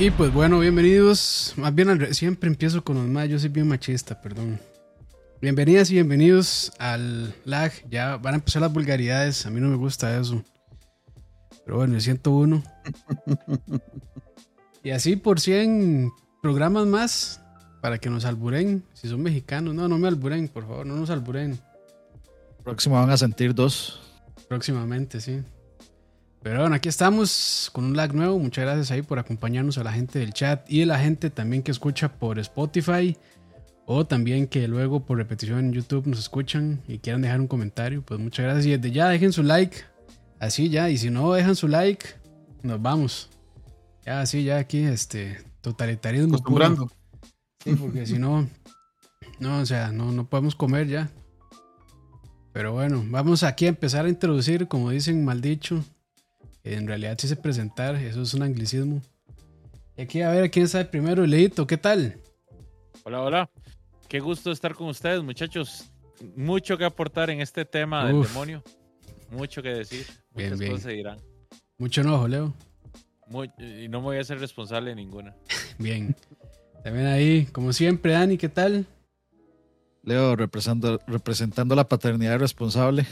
Y pues bueno, bienvenidos. Más bien al siempre empiezo con los más. Yo soy bien machista, perdón. Bienvenidas y bienvenidos al lag. Ya van a empezar las vulgaridades. A mí no me gusta eso. Pero bueno, el 101. y así por 100 programas más para que nos alburen. Si son mexicanos, no, no me alburen, por favor, no nos alburen. Próximo van a sentir dos. Próximamente, sí. Pero bueno, aquí estamos con un lag nuevo. Muchas gracias ahí por acompañarnos a la gente del chat y a la gente también que escucha por Spotify o también que luego por repetición en YouTube nos escuchan y quieran dejar un comentario. Pues muchas gracias y desde ya dejen su like. Así ya, y si no dejan su like, nos vamos. Ya, así ya aquí, este, totalitarismo. puro. Acostumbrando. Sí, porque si no, no, o sea, no, no podemos comer ya. Pero bueno, vamos aquí a empezar a introducir, como dicen, mal dicho. En realidad sí se presentar, eso es un anglicismo. Y aquí a ver quién sabe primero, Leito, ¿qué tal? Hola, hola. Qué gusto estar con ustedes, muchachos. Mucho que aportar en este tema del demonio. Mucho que decir. Bien, Muchas bien. cosas se dirán. Mucho enojo, Leo. Muy- y no me voy a ser responsable de ninguna. Bien. También ahí, como siempre, Dani, ¿qué tal? Leo representando, representando la paternidad responsable.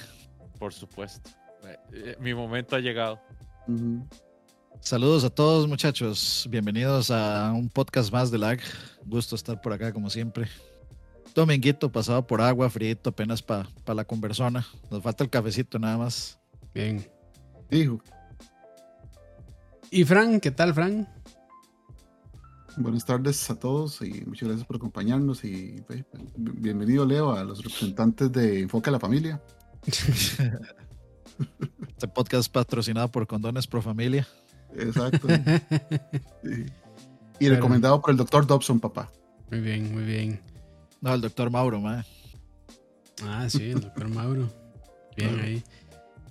Por supuesto. Eh, eh, Mi momento ha llegado. Saludos a todos muchachos. Bienvenidos a un podcast más de LAG. Gusto estar por acá como siempre. Dominguito pasado por agua, frito, apenas para la conversona. Nos falta el cafecito nada más. Bien. Hijo, Y Fran, ¿qué tal, Fran? buenas tardes a todos y muchas gracias por acompañarnos y eh, bienvenido Leo a los representantes de Enfoque a la Familia. Este podcast patrocinado por Condones Pro Familia. Exacto. Sí. Y Pero- recomendado por el doctor Dobson, papá. Muy bien, muy bien. No, el doctor Mauro, mae. Ah, sí, el doctor Mauro. Bien ahí.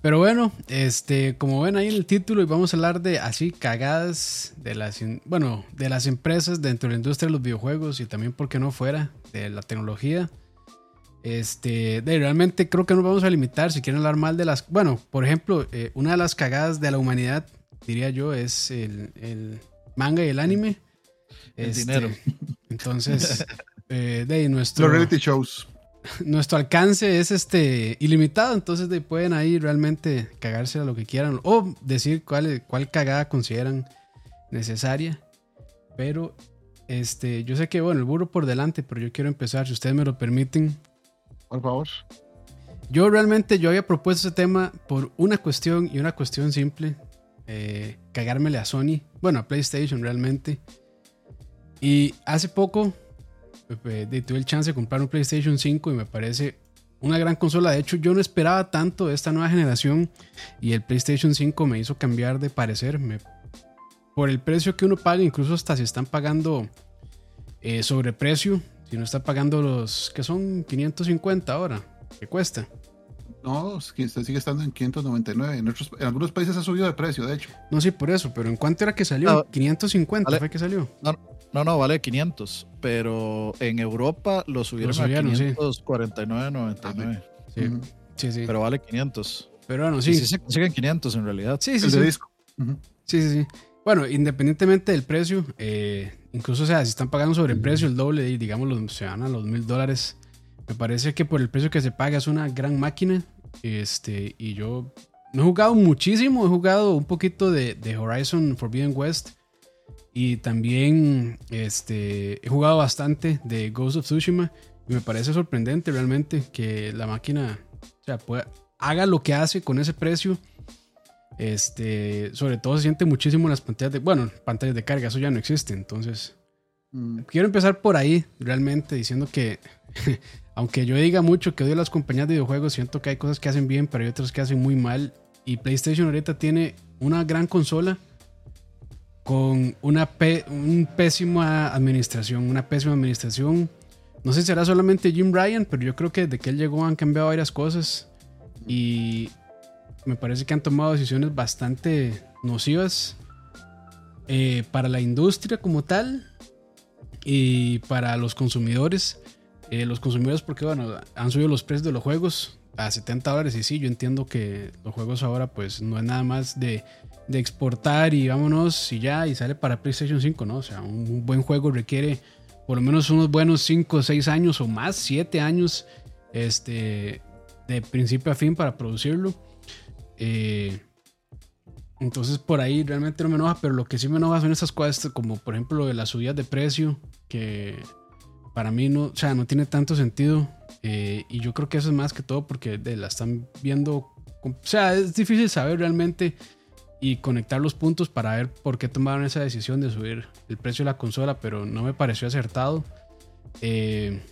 Pero bueno, este, como ven ahí en el título, y vamos a hablar de así cagadas de las, bueno, de las empresas dentro de la industria de los videojuegos y también, ¿por qué no fuera? De la tecnología. Este, de, realmente creo que nos vamos a limitar si quieren hablar mal de las, bueno, por ejemplo, eh, una de las cagadas de la humanidad, diría yo, es el, el manga y el anime. El Este, dinero. Entonces, eh, de nuestro Los reality shows. nuestro alcance es este ilimitado, entonces de, pueden ahí realmente cagarse a lo que quieran o decir cuál, cuál cagada consideran necesaria. Pero este, yo sé que bueno, el burro por delante, pero yo quiero empezar, si ustedes me lo permiten. Por favor. Yo realmente yo había propuesto ese tema por una cuestión y una cuestión simple. eh, cagármele a Sony, bueno, a PlayStation realmente. Y hace poco eh, tuve el chance de comprar un PlayStation 5 y me parece una gran consola. De hecho, yo no esperaba tanto de esta nueva generación y el PlayStation 5 me hizo cambiar de parecer. Por el precio que uno paga, incluso hasta si están pagando eh, sobreprecio, si no está pagando los que son 550 ahora, que cuesta. No, sigue estando en 599. En, otros- en algunos países ha subido de precio, de hecho. No sé por eso, pero ¿en cuánto era que salió? Ah, 550 vale. fue que salió. No, no, vale 500. Pero en Europa lo subieron, subieron, a sí. 549.99. Sí, sí, sí. Pero, Pero vale 500. bueno, Sí. sí. sí se consiguen 500 en realidad. Sí, sí, el sí. de disco. Sí, sí, sí. Bueno, independientemente del precio, eh, incluso, o sea, si están pagando sobreprecio el doble, y digamos, los, se van a los mil dólares, me parece que por el precio que se paga es una gran máquina. Este, y yo no he jugado muchísimo, he jugado un poquito de, de Horizon Forbidden West. Y también este, he jugado bastante de Ghost of Tsushima. Y me parece sorprendente realmente que la máquina o sea, pueda- haga lo que hace con ese precio. Este, sobre todo se siente muchísimo en las pantallas de, bueno, pantallas de carga, eso ya no existe. Entonces, Mm. quiero empezar por ahí, realmente, diciendo que, aunque yo diga mucho que odio las compañías de videojuegos, siento que hay cosas que hacen bien, pero hay otras que hacen muy mal. Y PlayStation ahorita tiene una gran consola con una un pésima administración, una pésima administración. No sé si será solamente Jim Ryan, pero yo creo que desde que él llegó han cambiado varias cosas y me parece que han tomado decisiones bastante nocivas eh, para la industria como tal y para los consumidores. Eh, los consumidores porque bueno, han subido los precios de los juegos a 70 dólares y sí, yo entiendo que los juegos ahora pues no es nada más de de exportar y vámonos y ya, y sale para PlayStation 5, ¿no? O sea, un buen juego requiere por lo menos unos buenos 5 o 6 años o más, 7 años este, de principio a fin para producirlo. Eh, entonces por ahí realmente no me enoja, pero lo que sí me enoja son esas cosas como por ejemplo lo de las subidas de precio, que para mí no, o sea, no tiene tanto sentido. Eh, y yo creo que eso es más que todo porque de, la están viendo, o sea, es difícil saber realmente y conectar los puntos para ver por qué tomaron esa decisión de subir el precio de la consola, pero no me pareció acertado. Eh,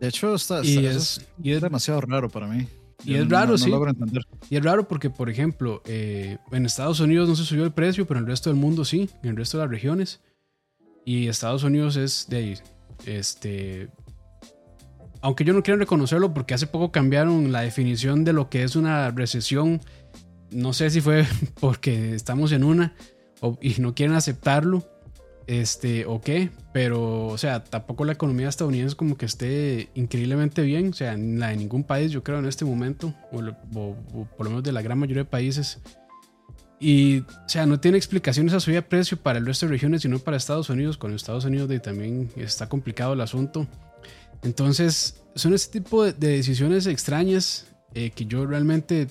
de hecho, está, es, y es, demasiado raro para mí. Y es raro, sí. Y es raro porque, por ejemplo, eh, en Estados Unidos no se subió el precio, pero en el resto del mundo sí, en el resto de las regiones. Y Estados Unidos es de este. Aunque yo no quiero reconocerlo porque hace poco cambiaron la definición de lo que es una recesión no sé si fue porque estamos en una y no quieren aceptarlo, este, o qué, pero, o sea, tampoco la economía estadounidense como que esté increíblemente bien, o sea, la de ningún país, yo creo, en este momento, o, por lo menos de la gran mayoría de países. Y, o sea, no tiene explicación esa subida de precio para el resto de regiones, sino para Estados Unidos. Con Estados Unidos también está complicado el asunto. Entonces, son ese tipo de, decisiones extrañas eh, que yo realmente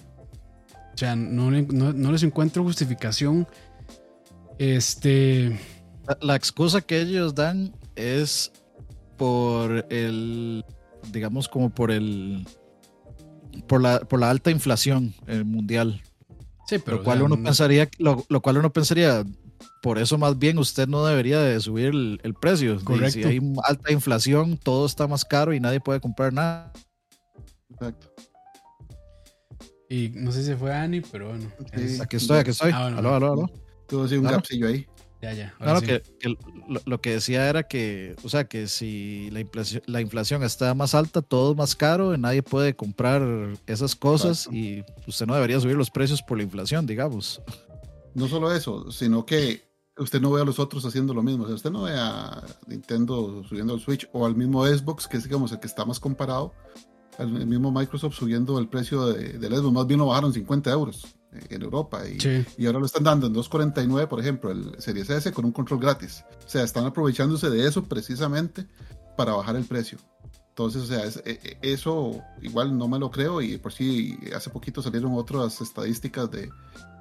o sea, no, les encuentro justificación. Este. La, excusa que ellos dan es por el. Digamos, como por el. Por la, por la alta inflación mundial. Sí, pero. Lo cual, uno pensaría, lo, cual uno pensaría, por eso más bien usted no debería de subir el, precio. Correcto. Si hay alta inflación, todo está más caro y nadie puede comprar nada. Exacto. Y no sé si se fue Ani, pero bueno. Aquí estoy, aquí estoy. Ah, aló, aló, aló. Tuvo así un claro. ahí. Ya, ya. Claro, que, lo, que decía era que, o sea, que si la inflación, la inflación está más alta, todo es más caro, nadie puede comprar esas cosas y usted no debería subir los precios por la inflación, digamos. No solo eso, sino que usted no ve a los otros haciendo lo mismo. O sea, usted no ve a Nintendo subiendo el Switch o al mismo Xbox, que es digamos el que está más comparado, el mismo Microsoft subiendo el precio de, del Xbox, más bien lo bajaron 50 euros en Europa y, y, ahora lo están dando en 2.49, por ejemplo, el Series S con un control gratis. O sea, están aprovechándose de eso precisamente para bajar el precio. Entonces, o sea, e, e, eso igual no me lo creo y por si hace poquito salieron otras estadísticas de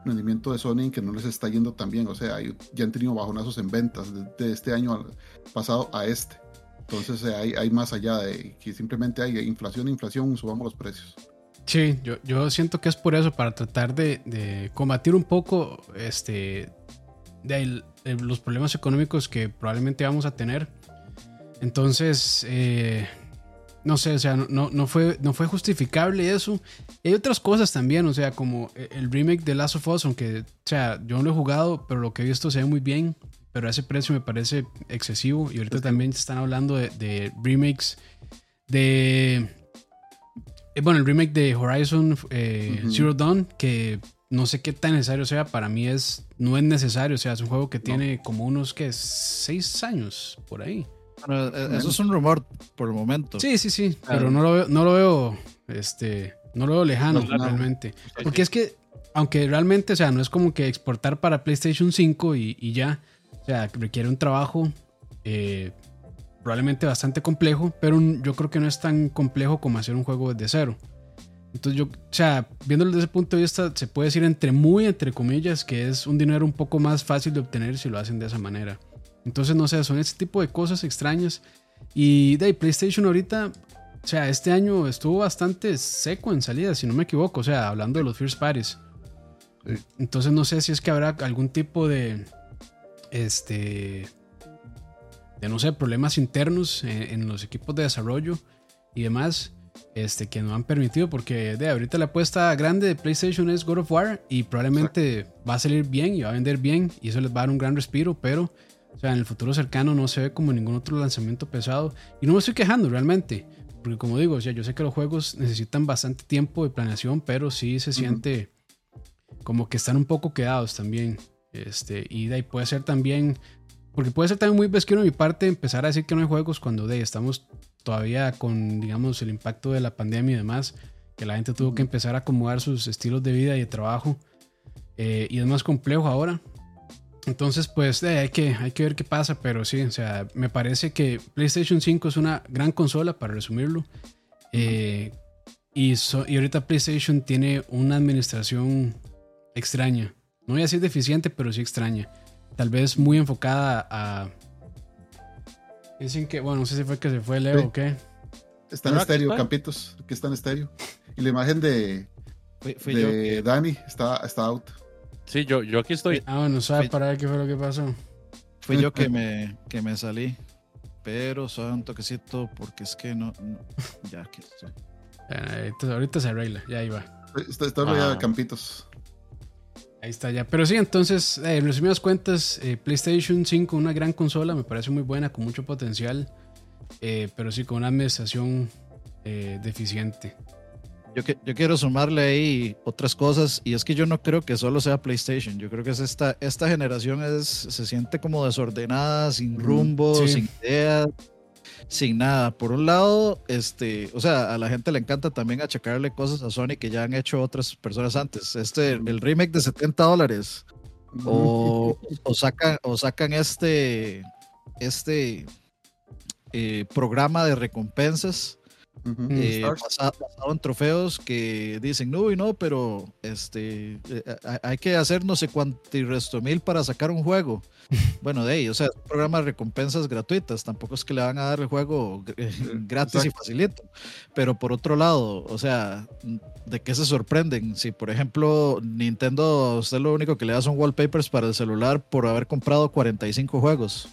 rendimiento de Sony que no les está yendo tan bien. O sea, ya han tenido bajonazos en ventas de este año pasado a este. Entonces hay, hay, más allá de que simplemente hay inflación, inflación, subamos los precios. Sí, yo, yo siento que es por eso, para tratar de, combatir un poco este, de, los problemas económicos que probablemente vamos a tener. Entonces, eh, no sé, o sea, no, no, fue, no fue justificable eso. hay otras cosas también, o sea, como el remake de Last of Us, aunque, o sea, yo no lo he jugado, pero lo que he visto se ve muy bien pero ese precio me parece excesivo. Y ahorita también están hablando de, remakes de. Eh, bueno, el remake de Horizon eh, Zero Dawn, que no sé qué tan necesario sea, para mí es no es necesario, o sea, es un juego que tiene como unos que seis años por ahí. Eh, eso es un rumor por el momento. Sí, sí, sí, pero no lo veo, no lo veo, este, no lo veo lejano realmente, porque es que aunque realmente, o sea, no es como que exportar para PlayStation 5 y ya, o sea, requiere un trabajo eh, probablemente bastante complejo, pero yo creo que no es tan complejo como hacer un juego desde cero. Entonces yo, o sea, viéndolo desde ese punto de vista, se puede decir entre muy, entre comillas, que es un dinero un poco más fácil de obtener si lo hacen de esa manera. Entonces, no sé, son ese tipo de cosas extrañas. Y de PlayStation ahorita, o sea, este año estuvo bastante seco en salida, si no me equivoco, o sea, hablando de los First Parties. Entonces no sé si es que habrá algún tipo de, este, de no sé, problemas internos en, los equipos de desarrollo y demás, este, que no han permitido, porque de ahorita la apuesta grande de PlayStation es God of War y probablemente va a salir bien y va a vender bien y eso les va a dar un gran respiro, pero o sea, en el futuro cercano no se ve como ningún otro lanzamiento pesado y no me estoy quejando realmente. Porque como digo, o sea, yo sé que los juegos necesitan bastante tiempo de planeación, pero sí se siente como que están un poco quedados también. Este, y de ahí puede ser también, porque puede ser también muy pesquero de mi parte empezar a decir que no hay juegos cuando de estamos todavía con, digamos, el impacto de la pandemia y demás, que la gente tuvo que empezar a acomodar sus estilos de vida y de trabajo. eh, y es más complejo ahora. Entonces, pues hay, que, hay que ver qué pasa, pero sí, o sea, me parece que PlayStation 5 es una gran consola, para resumirlo. Eh, y, y ahorita PlayStation tiene una administración extraña. No voy a decir deficiente, pero sí extraña. Tal vez muy enfocada a... Dicen que, bueno, no sé si fue que se fue Leo o qué. Está en estéreo, Campitos. Aquí está en estéreo. Y la imagen de, de Dani está, está out. Sí, yo, yo aquí estoy. Ah, bueno, ¿sabes para ver qué fue lo que pasó? Fui yo que me, que me salí. Pero solo un toquecito porque es que no. ya, aquí estoy. ahorita se arregla, ya iba. Está, está ah. Campitos. Ahí está ya. Pero sí, entonces, eh, en resumidas cuentas, eh, PlayStation 5, una gran consola, me parece muy buena, con mucho potencial, eh, pero sí con una administración deficiente. Yo, que, yo quiero sumarle ahí otras cosas y es que yo no creo que solo sea PlayStation. Yo creo que es esta, esta generación es, se siente como desordenada, sin rumbo, sin ideas, sin nada. Por un lado, este, o sea, a la gente le encanta también achacarle cosas a Sony que ya han hecho otras personas antes. Este, el remake de 70 dólares. O, o, sacan, o sacan este, este eh, programa de recompensas eh, basado, en trofeos que dicen, no, y no, pero este, eh, hay que hacer no sé cuánto resto mil para sacar un juego. bueno, de ahí, o sea, es un programa de recompensas gratuitas, tampoco es que le van a dar el juego eh, gratis y facilito. Pero por otro lado, o sea, ¿de qué se sorprenden? Si, por ejemplo, Nintendo, usted lo único que le da son wallpapers para el celular por haber comprado 45 juegos.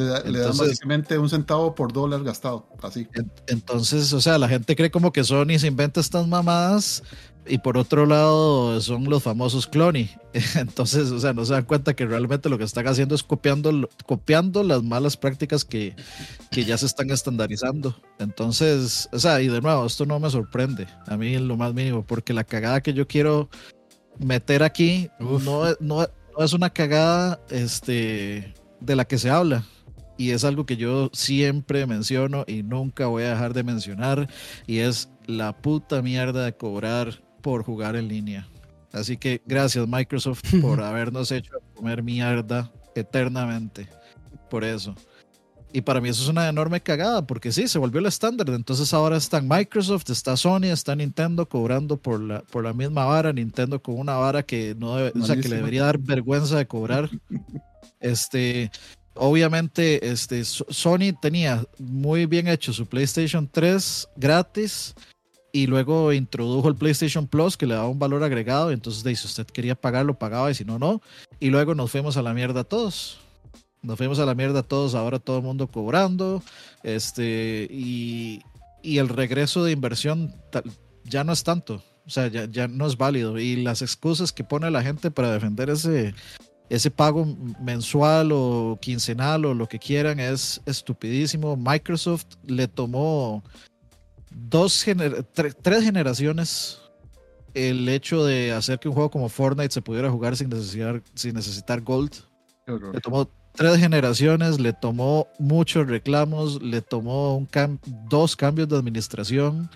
Le, da, básicamente un centavo por dólar gastado, así. Entonces, o sea, la gente cree como que Sony se inventa estas mamadas y por otro lado son los famosos cloni. Entonces, o sea, no se dan cuenta que realmente lo que están haciendo es copiando, copiando las malas prácticas que, que ya se están estandarizando. Entonces, o sea, y de nuevo, esto no me sorprende a mí en lo más mínimo, porque la cagada que yo quiero meter aquí no, no, no es una cagada este, de la que se habla y es algo que yo siempre menciono y nunca voy a dejar de mencionar y es la puta mierda de cobrar por jugar en línea. Así que gracias Microsoft por habernos hecho comer mierda eternamente. Por eso. Y para mí eso es una enorme cagada, porque sí, se volvió el estándar. Entonces ahora están Microsoft, está Sony, está Nintendo cobrando por la, por la misma vara. Nintendo con una vara que no o sea, que le debería dar vergüenza de cobrar. Este, obviamente este, Sony tenía muy bien hecho su PlayStation 3 gratis y luego introdujo el PlayStation Plus que le daba un valor agregado. Entonces, si usted quería pagarlo, pagaba y si no, no. Y luego nos fuimos a la mierda todos. Nos fuimos a la mierda todos, ahora todo el mundo cobrando. Este, y, y el regreso de inversión ya no es tanto. O sea, ya, ya no es válido. Y las excusas que pone la gente para defender ese, ese pago mensual o quincenal o lo que quieran es estupidísimo. Microsoft le tomó dos tres generaciones el hecho de hacer que un juego como Fortnite se pudiera jugar sin necesitar, sin necesitar gold. Le tomó tres generaciones, le tomó muchos reclamos, le tomó un dos cambios de administración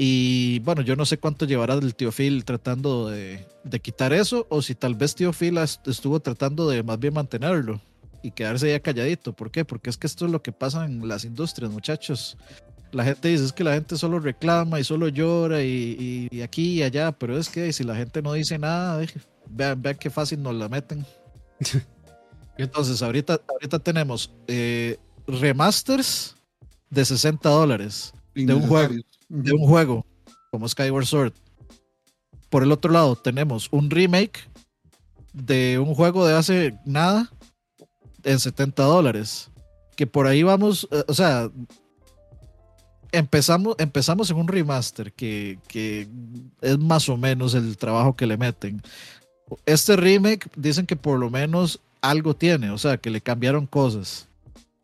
y bueno, yo no sé cuánto llevará el tío Phil tratando de, quitar eso, o si tal vez tío Phil estuvo tratando de más bien mantenerlo y quedarse ya calladito. ¿Por qué? Porque es que esto es lo que pasa en las industrias, muchachos. La gente dice es que la gente solo reclama y solo llora y, aquí y allá, pero es que si la gente no dice nada, vean, vean qué fácil nos la meten. Entonces, ahorita, ahorita tenemos eh, remasters de 60 dólares de un juego de un juego como Skyward Sword. Por el otro lado, tenemos un remake de un juego de hace nada en 70 dólares. Que por ahí vamos, eh, o sea, empezamos, empezamos en un remaster que, que es más o menos el trabajo que le meten. Este remake dicen que por lo menos algo tiene, o sea, que le cambiaron cosas.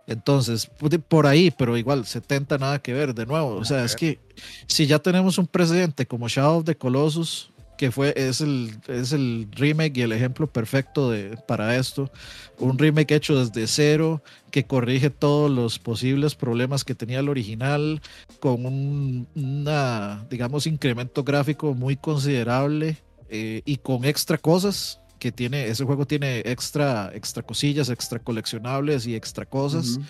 Entonces, por ahí, pero igual, 70 nada que ver de nuevo. O sea, es que si ya tenemos un presidente como Shadow of the Colossus, que fue, es el, es el remake y el ejemplo perfecto de, para esto, un remake hecho desde cero, que corrige todos los posibles problemas que tenía el original, con un, una, digamos, incremento gráfico muy considerable eh, y con extra cosas que tiene, ese juego tiene extra, extra cosillas, extra coleccionables y extra cosas. Ujú.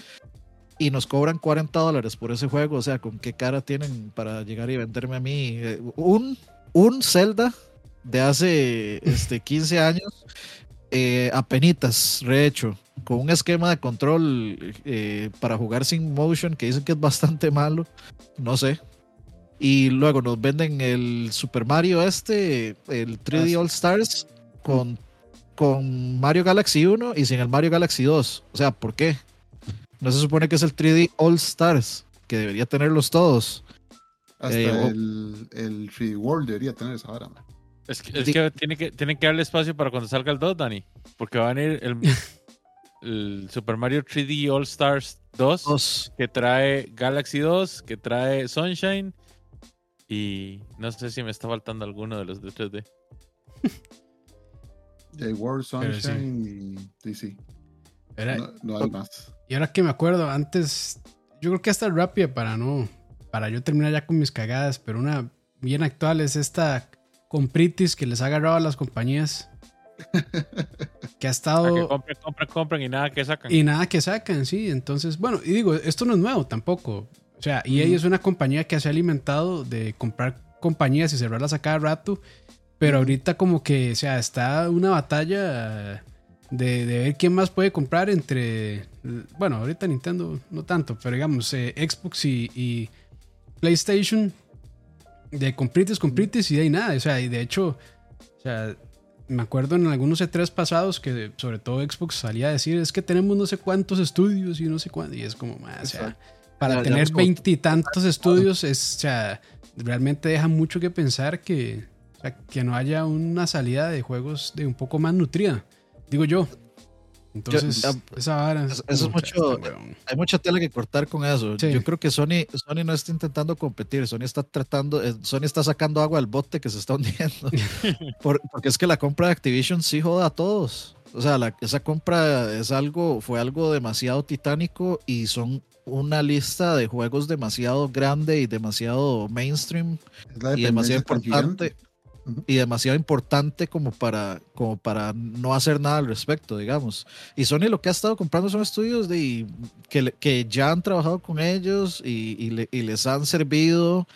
Y nos cobran 40 dólares por ese juego. O sea, ¿con qué cara tienen para llegar y venderme a mí eh, un, un Zelda de hace este, 15 años? Eh, apenitas, rehecho, con un esquema de control eh, para jugar sin motion que dicen que es bastante malo. No sé. Y luego nos venden el Super Mario este, el 3D Ah, All Stars, con, con Mario Galaxy 1 y sin el Mario Galaxy 2. O sea, ¿por qué? No se supone que es el 3D All Stars, que debería tenerlos todos. Hasta Eh, el, el Free World debería tener esa vara, man. Es que, es que, tiene que tienen que darle espacio para cuando salga el 2, Dani. Porque va a venir el, el Super Mario 3D All Stars 2, Dos. que trae Galaxy 2, que trae Sunshine. Y no sé si me está faltando alguno de los de 3D. J World, sí. Sunshine y DC. Era- No, no hay más. Y ahora que me acuerdo, antes, yo creo que hasta rápida para no, para yo terminar ya con mis cagadas, pero una bien actual es esta compritis que les ha agarrado a las compañías. que ha Para que estado compren, compren, compren y nada que sacan. y nada que sacan, sí. Entonces, bueno, y digo, esto no es nuevo tampoco. O sea, EA Ujú. es una compañía que se ha alimentado de comprar compañías y cerrarlas a cada rato. Pero ahorita como que, o sea, está una batalla de, de ver quién más puede comprar entre... Bueno, ahorita Nintendo no tanto, pero digamos, eh, Xbox y, y PlayStation de comprites, comprites y de ahí nada. O sea, y de hecho, o sea, me acuerdo en algunos E3 pasados que sobre todo Xbox salía a decir es que tenemos no sé cuántos estudios y no sé cuántos. Y es como, ma, o sea, para tener veintitantos estudios es, o sea, realmente deja mucho que pensar que, sea, que no haya una salida de juegos de un poco más nutrida. Digo yo. Entonces, Yo- esa vara. eso- es mucho- está weón. Hay mucha tela que cortar con eso. Sí. Yo creo que Sony, Sony no está intentando competir, Sony está tratando, eh, Sony está sacando agua al bote que se está hundiendo. Por- porque es que la compra de Activision sí joda a todos. O sea, la- esa compra es algo, fue algo demasiado titánico y son una lista de juegos demasiado grande y demasiado mainstream Es la y demasiado importante gigante. Ujú. y demasiado importante como para como para no hacer nada al respecto, digamos. Y Sony lo que ha estado comprando son estudios de que, que ya han trabajado con ellos y, y le- y les han servido.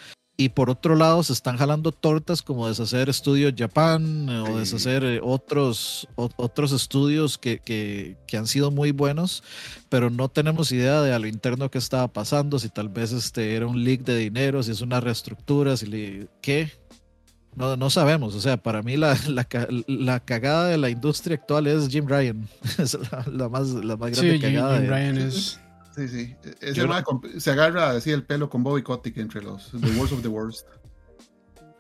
Y por otro lado se están jalando tortas como deshacer Studio Japan eh, o Sí. deshacer eh, otros, o- otros estudios que, que, que han sido muy buenos, pero no tenemos idea de a lo interno que estaba pasando, si tal vez este era un leak de dinero, si es una reestructura, si le, qué. No, no sabemos, o sea, para mí la, la, la cagada de la industria actual es Jim Ryan, es la, la más, la más grande Sí, Jim, cagada. Jim de- Ryan es. Sí, sí. Ese comp- se agarra así el pelo con Bobby Kotick entre los The Worst of the Worst.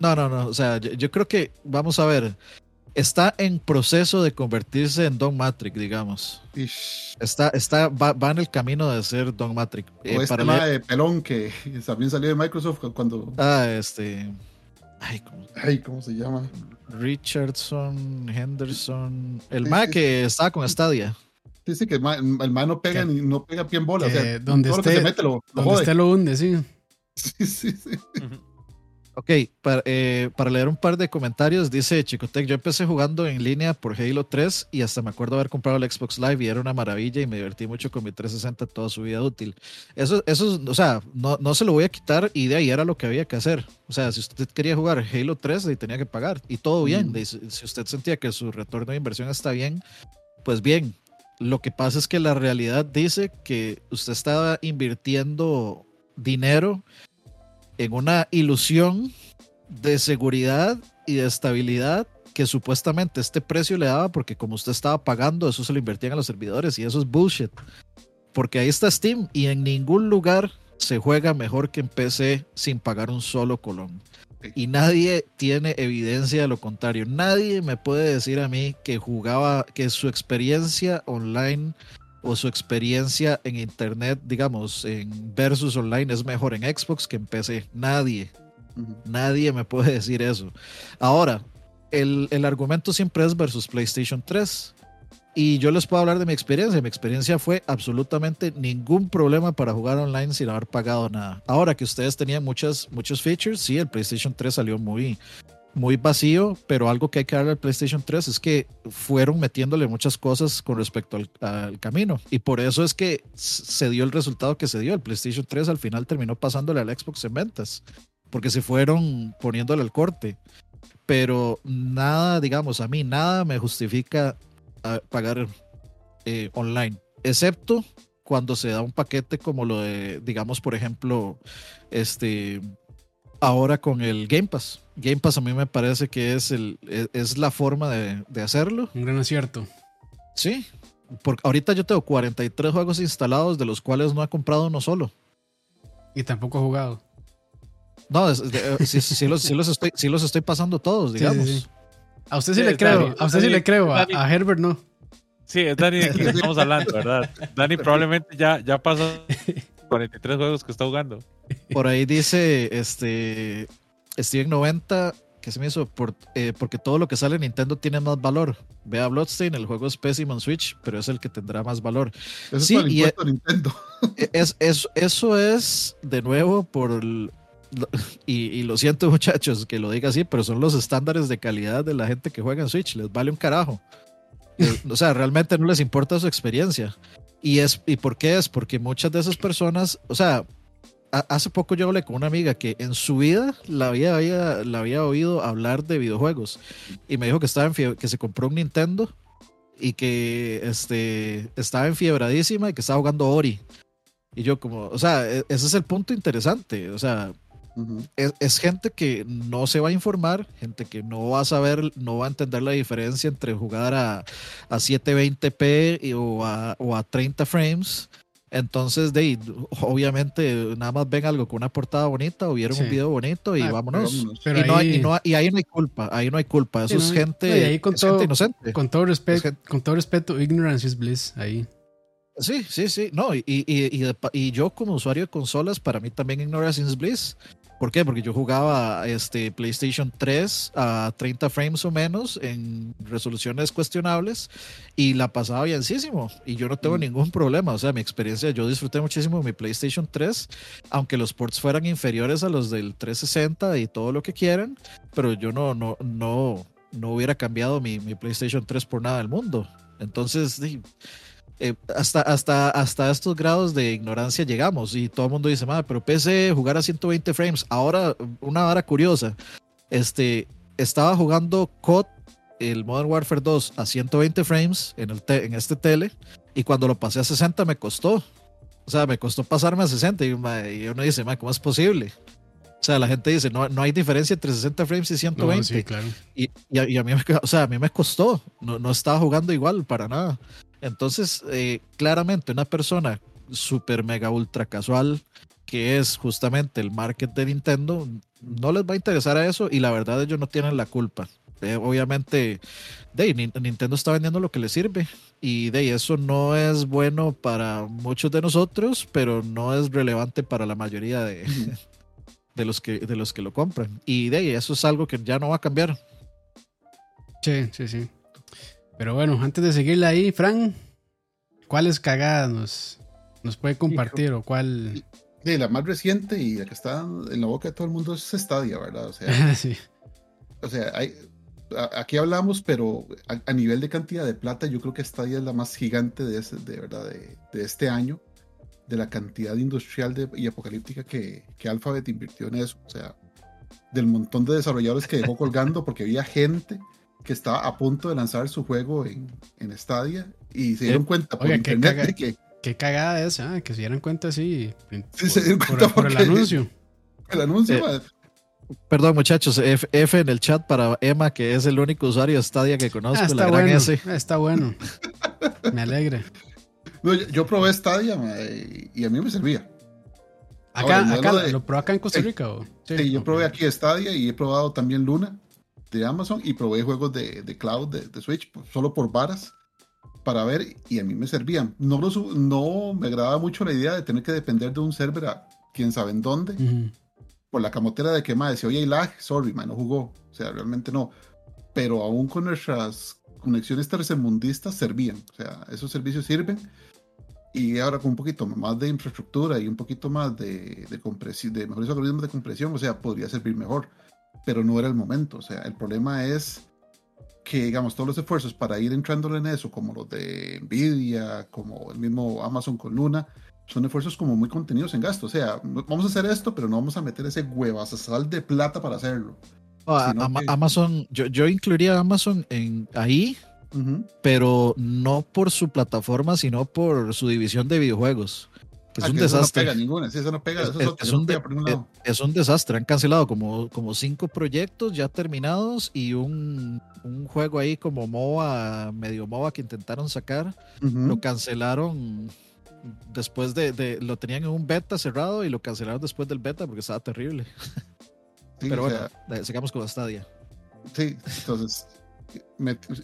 No, no, no, o sea, yo, yo creo que, vamos a ver, está en proceso de convertirse en Don Matrix, digamos. Ish. Está, está, va, va en el camino de ser Don Matrix. Eh, o este para de pelón que también salió de Microsoft cuando. ah, este, ay, ¿cómo? Ay, ¿cómo se llama? Richardson, Henderson, el Sí, ma sí, que estaba con Stadia. Sí, sí, que el mae, el no pega Que- ni no pega pie en bola. o que sea, donde esté- se mete lo, lo Donde usted lo hunde, sí. Sí, sí, sí. Ok, para, eh, para leer un par de comentarios, dice Chicotec, yo empecé jugando en línea por Halo 3 y hasta me acuerdo haber comprado el Xbox Live y era una maravilla y me divertí mucho con mi 360 toda su vida útil. Eso, eso o sea, no, no se lo voy a quitar y de ahí era lo que había que hacer. O sea, si usted quería jugar Halo 3, ahí tenía que pagar y todo bien. Mm. Si usted sentía que su retorno de inversión está bien, pues bien. Lo que pasa es que la realidad dice que usted estaba invirtiendo dinero en una ilusión de seguridad y de estabilidad que supuestamente este precio le daba porque como usted estaba pagando, eso se lo invertían a los servidores y eso es bullshit. Porque ahí está Steam y en ningún lugar se juega mejor que en PC sin pagar un solo colón. Y nadie tiene evidencia de lo contrario. Nadie me puede decir a mí que jugaba, que su experiencia online o su experiencia en internet, digamos, en versus online es mejor en Xbox que en PC. Nadie. Ujú. Nadie me puede decir eso. Ahora, el, el argumento siempre es versus PlayStation 3. Y yo les puedo hablar de mi experiencia. Mi experiencia fue absolutamente ningún problema para jugar online sin haber pagado nada. Ahora que ustedes tenían muchas, muchos features, sí, el PlayStation 3 salió muy, muy vacío, pero algo que hay que darle al PlayStation 3 es que fueron metiéndole muchas cosas con respecto al, al, camino. Y por eso es que se dio el resultado que se dio. El PlayStation 3 al final terminó pasándole al Xbox en ventas, porque se fueron poniéndole el corte. Pero nada, digamos, a mí nada me justifica ah, pagar eh, online, excepto cuando se da un paquete como lo de, digamos, por ejemplo, este ahora con el Game Pass. Game Pass a mí me parece que es, el, es, la forma de, de, hacerlo. Un gran acierto. Sí, porque ahorita yo tengo 43 juegos instalados, de los cuales no he comprado uno solo. Y tampoco he jugado. No, sí, sí, los, sí, los, estoy, sí los estoy pasando todos, digamos. Sí, a usted sí, le creo, Dani, a usted Dani, sí le creo, a, a, Herbert no. Sí, es Dani de quien estamos hablando, ¿verdad? Dani probablemente ya, ya pasó 43 juegos que está jugando. Por ahí dice este Steven 90 que se me hizo por, eh, porque todo lo que sale en Nintendo tiene más valor. Ve a Bloodstain, el juego es pésimo en Switch, pero es el que tendrá más valor. Eso sí, es y es, Nintendo. Es, es, eso es de nuevo por y, y, lo siento muchachos que lo diga así, pero son los estándares de calidad de la gente que juega en Switch, les vale un carajo. O sea, realmente no les importa su experiencia. Y, es, ¿Y por qué es? Porque muchas de esas personas, o sea, hace poco yo hablé con una amiga que en su vida la había, había, la había oído hablar de videojuegos y me dijo que, estaba en que se compró un Nintendo y que este, estaba enfiebradísima y que estaba jugando Ori. Y yo como, o sea, e, ese es el punto interesante, o sea, uh -huh. es, es, gente que no se va a informar, gente que no va a saber, no va a entender la diferencia entre jugar a, a 720p y, o, a, o a 30 frames entonces, de obviamente, nada más ven algo con una portada bonita o vieron sí. un video bonito y ah, vámonos. Pero y, no hay, y, no, y, ahí no hay culpa, ahí no hay culpa. Eso sí, es gente, ahí con es todo, gente inocente. Con todo, respeto, con todo respeto, ignorance is bliss ahí. Sí, sí, sí. No, y, y, y, yo como usuario de consolas, para mí también ignorance is bliss. ¿Por qué? Porque yo jugaba este PlayStation 3 a 30 frames o menos en resoluciones cuestionables y la pasaba bienísimo y yo no tengo mm. ningún problema. O sea, mi experiencia, yo disfruté muchísimo mi PlayStation 3, aunque los ports fueran inferiores a los del 360 y todo lo que quieran, pero yo no, no, no, no hubiera cambiado mi, mi PlayStation 3 por nada del mundo. Entonces, eh, hasta, hasta, hasta estos grados de ignorancia llegamos y todo el mundo dice, madre, pero PC jugar a 120 frames. Ahora, una vara curiosa, este, estaba jugando COD, el Modern Warfare 2, a 120 frames en, el te en este tele y cuando lo pasé a 60 me costó. O sea, me costó pasarme a 60 y, madre, y uno dice, madre, ¿cómo es posible? O sea, la gente dice, no, no hay diferencia entre 60 frames y 120. No, sí, claro. y, y, a, y, a, mí, o sea, a mí me costó, no, no estaba jugando igual para nada. Entonces, eh, claramente una persona super mega ultra casual, que es justamente el market de Nintendo, no les va a interesar a eso y la verdad ellos no tienen la culpa. Eh, obviamente, de, Nintendo está vendiendo lo que le sirve y de eso no es bueno para muchos de nosotros, pero no es relevante para la mayoría de, de, los, que, de los que lo compran. Y de eso es algo que ya no va a cambiar. Sí, sí, sí. Pero bueno, antes de seguirla ahí, Fran, ¿cuáles cagadas nos, nos puede compartir o cuál? Sí, la más reciente y la que está en la boca de todo el mundo es Stadia, ¿verdad? O sea, sí. o sea hay, aquí hablamos, pero a, a, nivel de cantidad de plata, yo creo que Stadia es la más gigante de, ese, de verdad de, de, este año, de la cantidad industrial de, y apocalíptica que, que Alphabet invirtió en eso. O sea, del montón de desarrolladores que dejó colgando porque había gente que estaba a punto de lanzar su juego en, en Stadia y se dieron cuenta por Oiga, internet qué, caga, de que... Qué cagada es, ¿eh? que se dieran cuenta así. Sí, por, se dieron cuenta por, por el anuncio. El anuncio, eh, Perdón, muchachos, F, F, en el chat para Emma, que es el único usuario de Stadia que conozco. Ah, está, la bueno, gran S. está bueno. Me alegra. No, yo, yo, probé Stadia y, y a mí me servía. Acá, Ahora, acá de, ¿Lo probó acá en Costa Rica? O? sí, sí yo probé aquí Stadia y he probado también Luna de Amazon y probé juegos de, de cloud de, de, Switch solo por varas para ver y a mí me servían. No, lo, no me agradaba mucho la idea de tener que depender de un server a quién sabe en dónde. Uh -huh. Por la camotera de que más decía, oye, hay lag, sorry, man, no jugó. O sea, realmente no. Pero aún con nuestras conexiones tercermundistas servían. O sea, esos servicios sirven. Y ahora con un poquito más de infraestructura y un poquito más de, de compresión, de mejores algoritmos de compresión, o sea, podría servir mejor pero no era el momento. O sea, el problema es que, digamos, todos los esfuerzos para ir entrando en eso, como los de Nvidia, como el mismo Amazon con Luna, son esfuerzos como muy contenidos en gasto. O sea, vamos a hacer esto, pero no vamos a meter ese sal de plata para hacerlo. Amazon, yo, yo incluiría a Amazon en ahí, pero no por su plataforma, sino por su división de videojuegos. Es ah, un desastre. no pega ninguna, eso no pega. es, un desastre. Han cancelado como, como cinco proyectos ya terminados y un, un juego ahí como MOBA, medio MOBA que intentaron sacar. Lo cancelaron después de, Lo tenían en un beta cerrado y lo cancelaron después del beta porque estaba terrible. Pero bueno, sigamos con la Stadia. Sí, entonces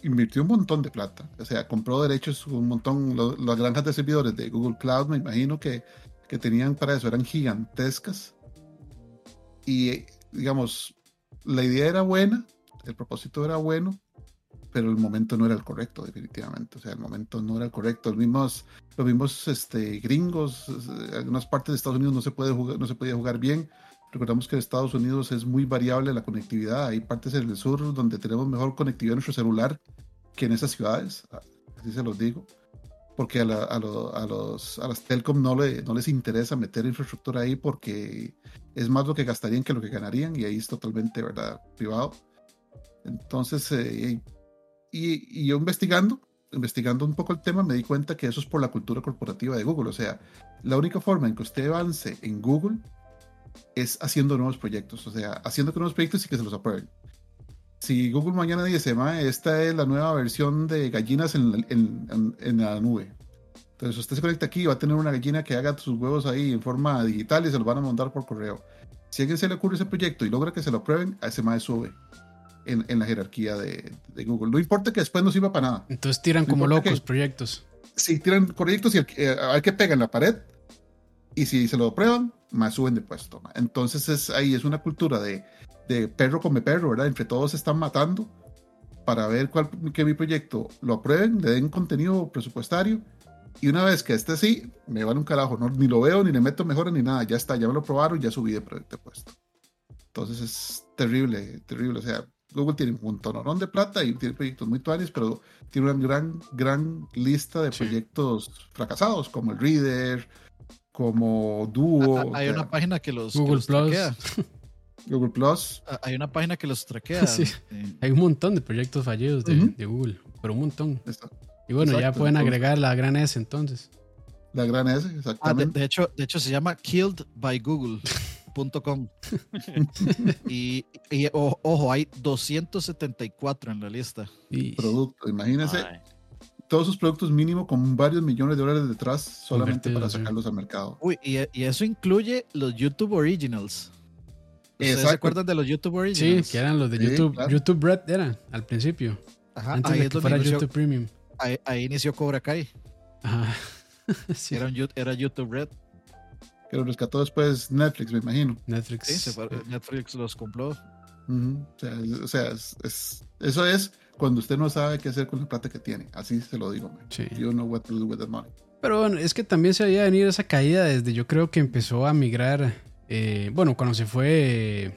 invirtió un montón de plata. O sea, compró derechos un montón. las granjas de servidores de Google Cloud, me imagino que, que tenían para eso, eran gigantescas. Y, digamos, la idea era buena, el propósito era bueno, pero el momento no era el correcto, definitivamente. O sea, el momento no era el correcto. Los mismos, los mismos este, gringos, en algunas partes de Estados Unidos no se, puede no se podía jugar bien Recordamos que Estados Unidos es muy variable la conectividad. Hay partes en el sur donde tenemos mejor conectividad en nuestro celular que en esas ciudades. Así se los digo. Porque a, a, los, a las Telcom no, le, no les interesa meter infraestructura ahí porque es más lo que gastarían que lo que ganarían y ahí es totalmente verdad privado. Entonces, eh, y, y yo investigando, investigando un poco el tema, me di cuenta que eso es por la cultura corporativa de Google. O sea, la única forma en que usted avance en Google es haciendo nuevos proyectos, o sea, haciendo nuevos proyectos y que se los aprueben. Si Google mañana dice, esta es la nueva versión de gallinas en, en, en, la nube. Entonces usted se conecta aquí y va a tener una gallina que haga sus huevos ahí en forma digital y se los van a mandar por correo. Si a alguien se le ocurre ese proyecto y logra que se lo aprueben, a ese más sube en, en la jerarquía de, de, Google. No importa que después no sirva para nada. Entonces tiran como locos proyectos. Sí, tiran proyectos y eh, hay que pega en la pared. Y si se lo aprueban, más suben de puesto. Entonces es ahí es una cultura de, de, perro come perro, ¿verdad? Entre todos se están matando para ver cuál que mi proyecto lo aprueben, le den contenido presupuestario y una vez que esté así, me van un carajo, no, ni lo veo, ni le meto mejor ni nada, ya está, ya me lo probaron, ya subí de, de puesto. Entonces es terrible, terrible, o sea, Google tiene un montón de plata y tiene proyectos muy tuanes, pero tiene una gran, gran lista de proyectos fracasados, como el Reader, como Duo. Hay una página que los, Google Plus. Google Plus. Hay una página que los traquea. Sí. Hay un montón de proyectos fallidos de, Google, pero un montón. Y bueno, ya pueden agregar la gran S entonces. La gran S, ah, exactamente. de, hecho, de hecho, se llama killedbygoogle.com. y, y ojo, hay 274 en la lista. Producto, imagínense todos sus productos mínimo con varios millones de dólares detrás solamente para sacarlos al mercado. Uy, y, eso incluye los YouTube Originals. ¿Se acuerdan de los YouTube Originals? Sí, que eran los de YouTube. YouTube Red era al principio. Ajá, antes de que fuera YouTube Premium. Ahí, inició Cobra Kai. Ajá. sí. era, era, YouTube Red. Que lo rescató después Netflix, me imagino. Netflix. Sí, Netflix los compró. O sea, es, eso es cuando usted no sabe qué hacer con la plata que tiene. Así se lo digo. Sí. You know what to do with the money. Pero bueno, es que también se había venido esa caída desde yo creo que empezó a migrar. Eh, bueno, cuando se fue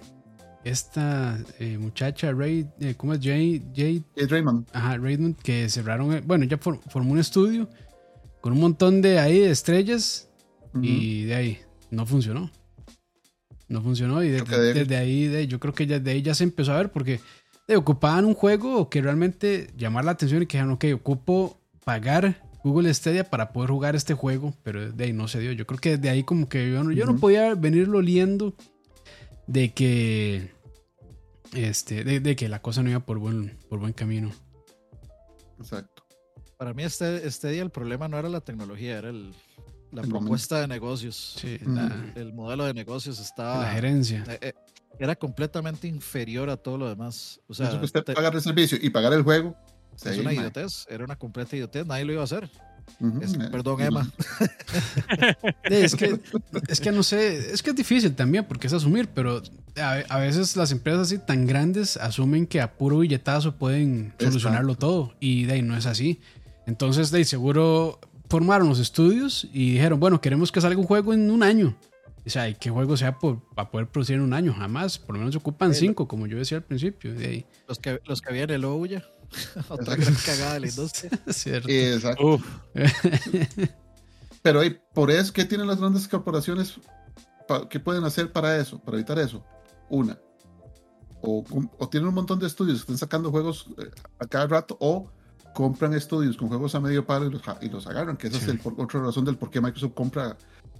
esta eh, muchacha, Ray, eh, ¿cómo es? Jay, Jay, Raymond. Ajá, Raymond, que cerraron. Bueno, ya formó un estudio con un montón de ahí de estrellas y de ahí no funcionó. No funcionó y desde, ahí de, yo creo que ya, de ahí ya se empezó a ver porque ocupaban un juego que realmente llamar la atención y que dijeron, ok, ocupo pagar Google Stadia para poder jugar este juego, pero de ahí no se dio. Yo creo que desde ahí como que yo no, yo no podía venirlo oliendo de que este de, que la cosa no iba por buen por buen camino. Exacto. Para mí este, este día el problema no era la tecnología, era el, la propuesta de negocios. Sí, el modelo de negocios estaba... La gerencia. Eh, eh, era completamente inferior a todo lo demás. O sea, que usted pagar el servicio y pagar el juego. Es una idiotez, era una completa idiotez, nadie lo iba a hacer. perdón, Emma. es, que, es que no sé, es que es difícil también porque es asumir, pero a, veces las empresas así tan grandes asumen que a puro billetazo pueden solucionarlo todo y de ahí no es así. Entonces, de ahí seguro formaron los estudios y dijeron, bueno, queremos que salga un juego en un año. O sea, ¿y qué juego sea por, para poder producir en un año? Jamás. Por lo menos ocupan cinco, como yo decía al principio. De ahí. Los que, los que habían el Ouya. Otra gran cagada de la industria. Cierto. Exacto. Uf, Pero hey, por eso, ¿qué tienen las grandes corporaciones? ¿Qué pueden hacer para eso? Para evitar eso. Una. O, tienen un montón de estudios que están sacando juegos eh, a cada rato o compran estudios con juegos a medio palo y los, ja- y los agarran. Que esa Sí. es el por- otra razón del por qué Microsoft compra,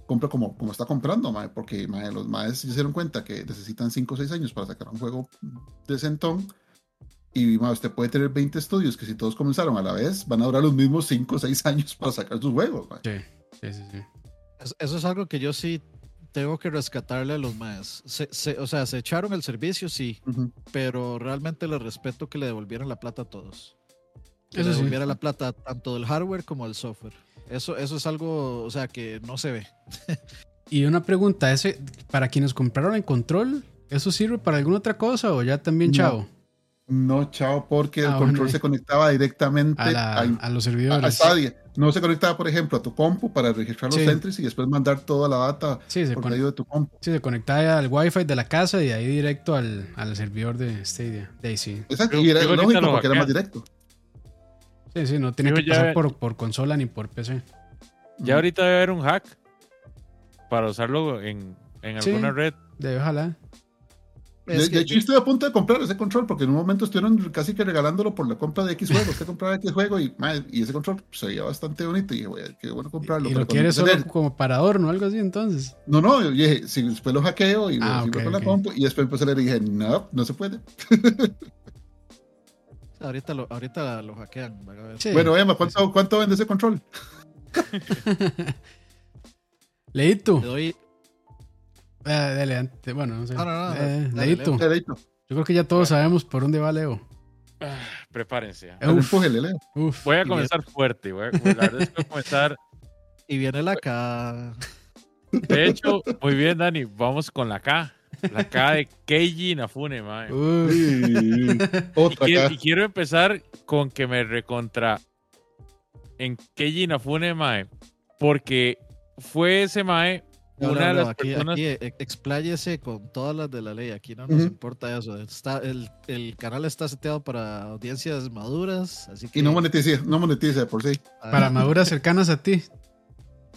compra como, como está comprando, mae, porque mae, los maes se dieron cuenta que necesitan 5 o 6 años para sacar un juego decentón. Y mae, usted puede tener 20 estudios que si todos comenzaron a la vez van a durar los mismos 5 o 6 años para sacar sus juegos. mae. Sí, sí, sí. sí. Es- Eso es algo que yo sí tengo que rescatarle a los más. Se, se- o sea, se echaron el servicio, sí, pero realmente les respeto que le devolvieran la plata a todos. Que Eso le sí. devolviera la plata tanto del hardware como del software. Eso, eso es algo, o sea, que no se ve. Y una pregunta, ese, para quienes compraron el control, ¿eso sirve para alguna otra cosa o ya también, No. chao? No, chao, porque Ah, el bueno, control se conectaba directamente A, la- a, a los a- a servidores. Stadia. No se conectaba, por ejemplo, a tu compu para registrar los Sí. entries y después mandar toda la data Sí, se, por con- medio de tu compu. sí, se conectaba al wifi de la casa y de ahí directo al, al servidor de Stadia. De ahí sí. Exacto, y era lógico porque era más directo. Sí, sí, no Digo, que ya- pasar por, por consola ni por PC. ya ahorita debe haber un hack para usarlo en, en Sí. alguna red. De ojalá. De, de hecho, estoy a punto de comprar ese control porque en un momento estuvieron casi que regalándolo por la compra de X juegos. que comprar X juego y, y ese control se veía bastante bonito. Y dije, "Güey, qué bueno comprarlo. y lo quieres solo leer- como para adorno, algo así entonces. No, no, yo dije, si después lo hackeo y Ah, configuro ok, con la compu. Y después empecé a leer y dije, no, no se puede. ahorita, lo, ahorita lo hackean. Sí. Bueno, Emma, ¿cuánto, ¿cuánto vende ese control? Leito. Le doy, Eh, dale, ante- bueno, no sé. No, no, no, Eh, dale, Leito. Leo. Leito, Yo creo que ya todos sabemos por dónde va Leo. Prepárense. Eh, Uf. Uf, empújele, Leo. uf. Voy a comenzar fuerte. Voy a, la verdad es que voy a comenzar. y viene la K. De hecho, muy bien, Dani. Vamos con la K. La K de Keiji Inafune, mae. Uf. Y- Y Otra quiero, y quiero empezar con que me recontra en Keiji Inafune, mae. Porque fue ese mae No, una no, de no, las aquí, personas. aquí, eh, expláyese con todas las de la ley. Aquí no nos importa eso. Está, el, el canal está seteado para audiencias maduras. Así que, Y no monetiza, no monetiza de por sí. ah, Para maduras cercanas a ti. sí,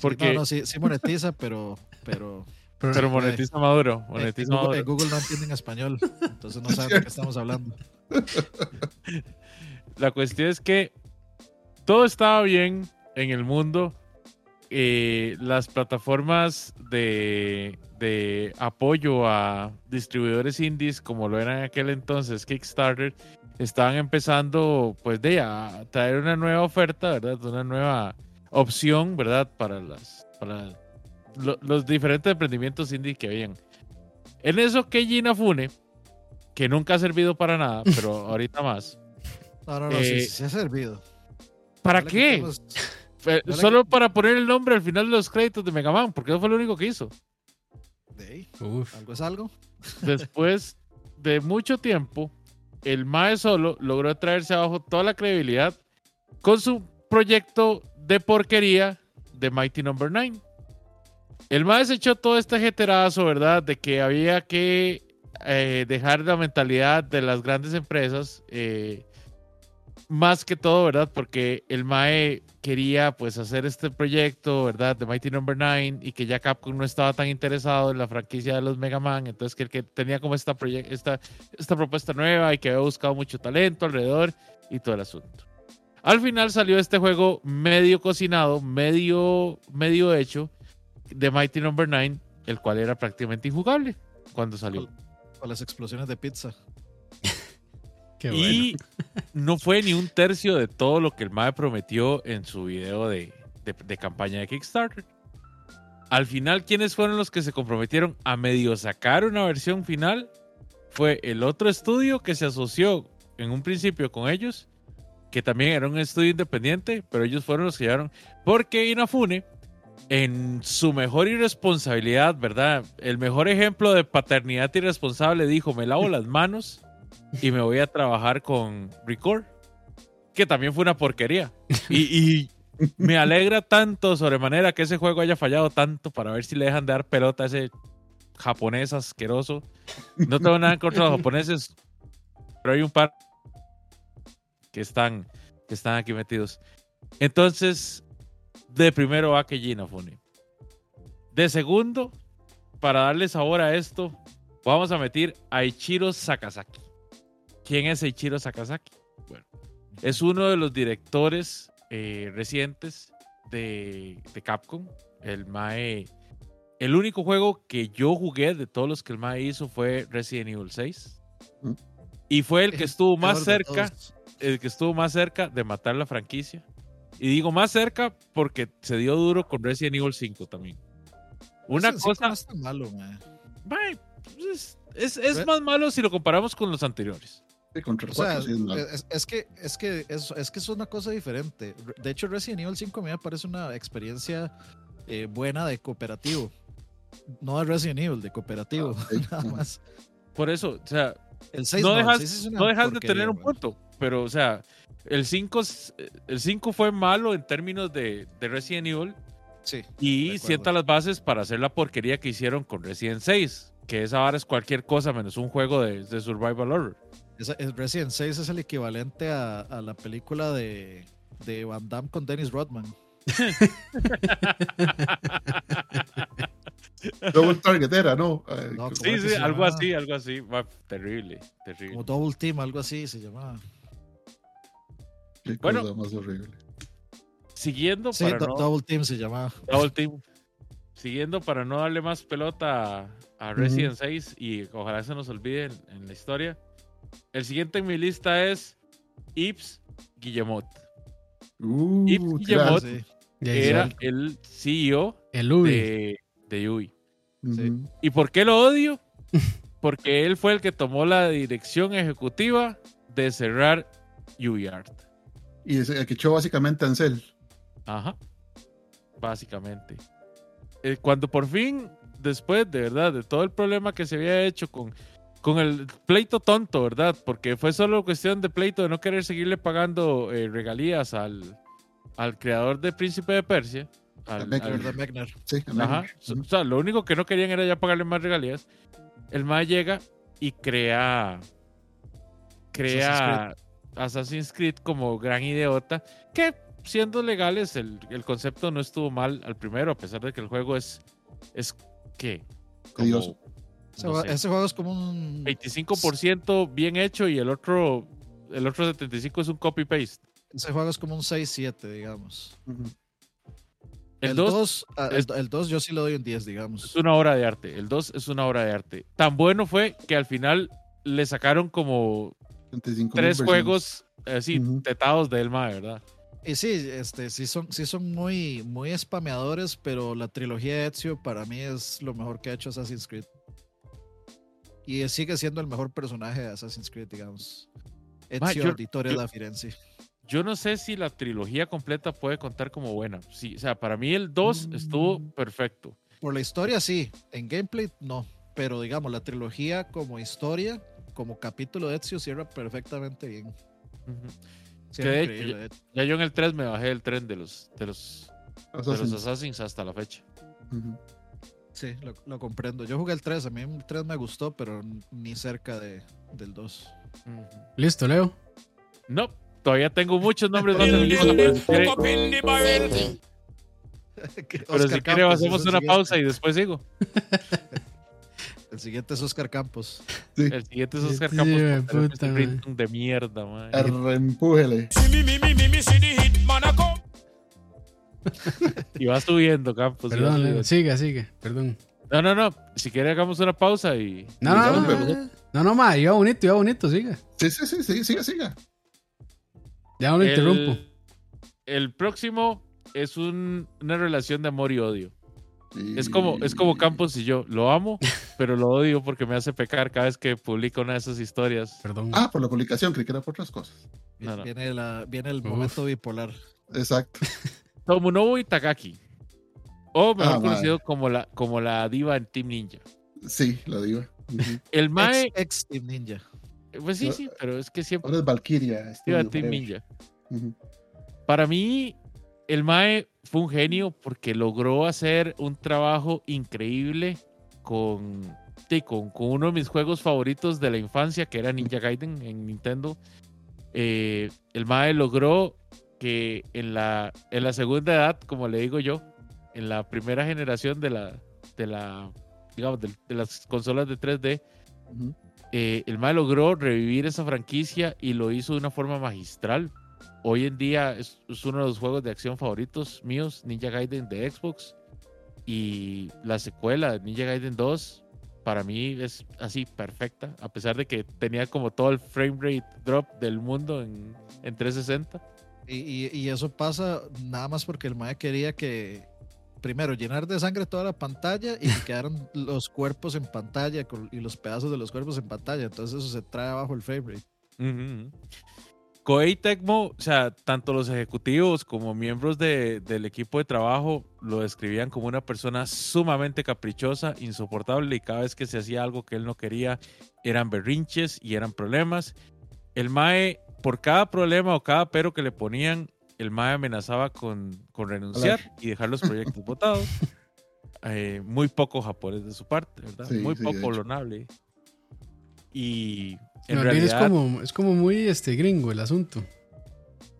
porque, No, no, sí, sí monetiza, pero. pero Pero- pero monetiza Maduro. en, Monetiza Google, Maduro. en Google no entienden español. Entonces no saben de qué estamos hablando. La cuestión es que todo estaba bien en el mundo. Eh, las plataformas de, de apoyo a distribuidores indies, como lo eran en aquel entonces Kickstarter, estaban empezando pues de a traer una nueva oferta, ¿verdad? Una nueva opción, ¿verdad? Para las para lo- los diferentes emprendimientos indie que habían. En eso Keiji Inafune, que nunca ha servido para nada, pero ahorita más. No, no, no, Eh, sí, sí, se ha servido. ¿Para No qué? Eh, no Solo para poner el nombre al final de los créditos de Mega Man, porque eso fue lo único que hizo. de algo es algo. Después de mucho tiempo, el Mae solo logró traerse abajo toda la credibilidad con su proyecto de porquería de Mighty Number 9. El Mae se echó todo este jeterazo, ¿verdad? De que había que eh, dejar la mentalidad de las grandes empresas. eh, más que todo, ¿verdad? Porque el Mae quería pues hacer este proyecto, ¿verdad? De Mighty Number 9 y que ya Capcom no estaba tan interesado en la franquicia de los Mega Man, entonces que que tenía como esta, esta propuesta nueva y que había buscado mucho talento alrededor y todo el asunto. Al final salió este juego medio cocinado, medio, medio hecho de Mighty Number 9, el cual era prácticamente injugable cuando salió. Con las explosiones de pizza. Qué bueno. Y no fue ni un tercio de todo lo que el MAE prometió en su video de, de- de campaña de Kickstarter. Al final, ¿quiénes fueron los que se comprometieron a medio sacar una versión final? Fue el otro estudio que se asoció en un principio con ellos, que también era un estudio independiente, pero ellos fueron los que llevaron. Porque Inafune, en su mejor irresponsabilidad, ¿verdad? El mejor ejemplo de paternidad irresponsable dijo, me lavo las manos y me voy a trabajar con Record, que también fue una porquería. Y, me alegra tanto sobremanera que ese juego haya fallado tanto para ver si le dejan de dar pelota a ese japonés asqueroso. No tengo nada contra los japoneses, pero hay un par que están, que están aquí metidos. Entonces, de primero va Keiji Inafune. De segundo, para darle sabor a esto, vamos a meter a Ichiro Sakazaki. ¿Quién es Ichiro Sakazaki? Bueno, es uno de los directores eh, recientes de, de Capcom. El Mae. El único juego que yo jugué de todos los que el Mae hizo fue Resident Evil 6. Mm. Y fue el que estuvo más cerca, el que estuvo más cerca de matar la franquicia. Y digo más cerca porque se dio duro con Resident Evil 5 también. Una cosa, no es tan malo, mae. Mae, es, es- es Re- más malo si lo comparamos con los anteriores. O sea, 4 sí es es, que, es, que es, es que es una cosa diferente. De hecho, Resident Evil 5 a mí me parece una experiencia eh, buena de cooperativo. No de Resident Evil, de cooperativo. Ah. Nada más. Por eso, o sea, El 6 no dejas, 6 es una no dejas de tener un punto. Pero, o sea, el 5, es- el 5 fue malo en términos de, de Resident Evil Sí. y sienta las bases para hacer la porquería que hicieron con Resident 6. Que esa ahora es cualquier cosa menos un juego de, de survival horror. Esa- el Resident 6 es el equivalente a, a la película de, de Van Damme con Dennis Rodman. Double Target era, ¿no? Sí, ¿Cómo es sí, algo así, algo así. Va, terrible, terrible. Como Double Team, algo así se llamaba. qué Bueno. cosa más horrible. Siguiendo Sí, para no- Double Team se llamaba. Double Team. Siguiendo para no darle más pelota a, a Resident 6 y ojalá se nos olvide en, en la historia. El siguiente en mi lista es Yves Guillemot. Uh, Yves claro. Guillemot Sí. Era el CEO el de, de Yui. ¿Y por qué lo odio? Porque él fue el que tomó la dirección ejecutiva de cerrar UbiArt. Y ese, el que echó básicamente a Ansel. Ajá. Básicamente. Eh, cuando por fin, después de verdad, de todo el problema que se había hecho con, con el pleito tonto, ¿verdad? Porque fue solo cuestión de pleito de no querer seguirle pagando eh, regalías al, al creador de Príncipe de Persia. Al- También, al-. Sí, Ajá. O sea, lo único que no querían era ya pagarle más regalías. El MAE llega y crea. Crea Assassin's Creed, como gran idiota. Que siendo legales, el, el concepto no estuvo mal al primero, a pesar de que el juego es. Es. ¿Qué? Como. Ese, No juego- sé. ese juego es como un. 25% bien hecho y el otro. El otro 75 es un copy-paste. Ese juego es como un 6-7, digamos. Ujú. El 2 ah, es- el, el 2 yo sí le doy un 10, es digamos. una obra de arte. El 2 es una obra de arte. Tan bueno fue que al final le sacaron como 35 tres juegos así Ujú. tetados de Elma, ¿verdad? Y sí, este, sí son, sí son muy, muy spameadores, pero la trilogía de Ezio para mí es lo mejor que ha hecho Assassin's Creed. Y sigue siendo el mejor personaje de Assassin's Creed, digamos. Ma, Ezio yo- Auditore yo- da Firenze. Yo no sé si la trilogía completa puede contar como buena. Sí, o sea, para mí el 2 Mm. estuvo perfecto. Por la historia sí, en gameplay no, pero digamos, la trilogía como historia, como capítulo de Ezio cierra perfectamente bien. Ujú. Cierra de increíble. Ya yo en el 3 me bajé del tren de los, de los, de los Assassins. Assassins hasta la fecha. Sí, lo, lo comprendo. Yo jugué el 3, a mí el 3 me gustó, pero ni cerca de, del 2. Ujú. Listo, Leo. No, todavía tengo muchos nombres más en lista, pero si quiere, pero si quiere hacemos una pausa y después sigo. El siguiente es Oscar Campos. Sí. El siguiente es Oscar Sí, Campos tener puta, de mierda, man. Arrempújele. Y va subiendo, Campos. y Perdón, subiendo. Siga, sigue. Perdón. No, no, no. Si quiere hagamos una pausa y... No, no, Vamos, no. No, no, no, ma, iba bonito, iba bonito, siga. Sí, sí, sí, sí, siga, siga. Ya no lo interrumpo. El, próximo es un- una relación de amor y odio. Es como, es como Campos y yo. Lo amo, pero lo odio porque me hace pecar cada vez que publica una de esas historias. Perdón. Ah, por la publicación, creí que era por otras cosas. No, no. Viene, la, viene el Uf. momento bipolar. Exacto. Tomonobu Itagaki. O mejor Ah, conocido como la, como la diva en Team Ninja. Sí, la diva. El Mae. Ex, ex Team Ninja. Pues sí, sí, pero es que siempre Ahora es Valkyria. Team. Ninja. Ujú. Para mí, el Mae fue un genio porque logró hacer un trabajo increíble con, con, con uno de mis juegos favoritos de la infancia, que era Ninja Gaiden en Nintendo. Eh, el Mae logró que en la, en la segunda edad, como le digo yo, en la primera generación de la, de la digamos, de, de las consolas de 3D, Ujú. Eh, el MAE logró revivir esa franquicia y lo hizo de una forma magistral. Hoy en día es, uno de los juegos de acción favoritos míos, Ninja Gaiden de Xbox. Y la secuela, Ninja Gaiden 2, para mí es así perfecta, a pesar de que tenía como todo el frame rate drop del mundo en, en 360. Y, y- y eso pasa nada más porque el mae quería que, primero, llenar de sangre toda la pantalla y que quedaran los cuerpos en pantalla y los pedazos de los cuerpos en pantalla. Entonces eso se trae abajo el frame rate. Ujú. Koei Tecmo, o sea, tanto los ejecutivos como miembros de- del equipo de trabajo lo describían como una persona sumamente caprichosa, insoportable y cada vez que se hacía algo que él no quería eran berrinches y eran problemas. El Mae, por cada problema o cada pero que le ponían, el Mae amenazaba con, con renunciar y dejar los proyectos votados. Eh, muy poco japonés de su parte, ¿verdad? Sí, muy sí, poco lonable. Y en bien realidad... es como, es como muy este, gringo el asunto.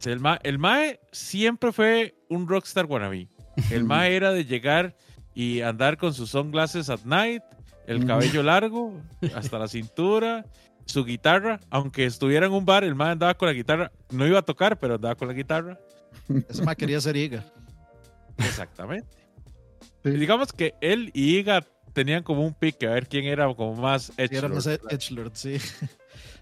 El, ma- el Mae siempre fue un rockstar wannabe. El Mae era de llegar y andar con sus sunglasses at night, el cabello largo hasta la cintura, su guitarra. Aunque estuviera en un bar, el Mae andaba con la guitarra. No iba a tocar, pero andaba con la guitarra. Ese mae quería ser Iga. Exactamente. Sí. Digamos que él y Iga tenían como un pique, a ver quién era como más Sí, era edgelord. más Edgelord, sí.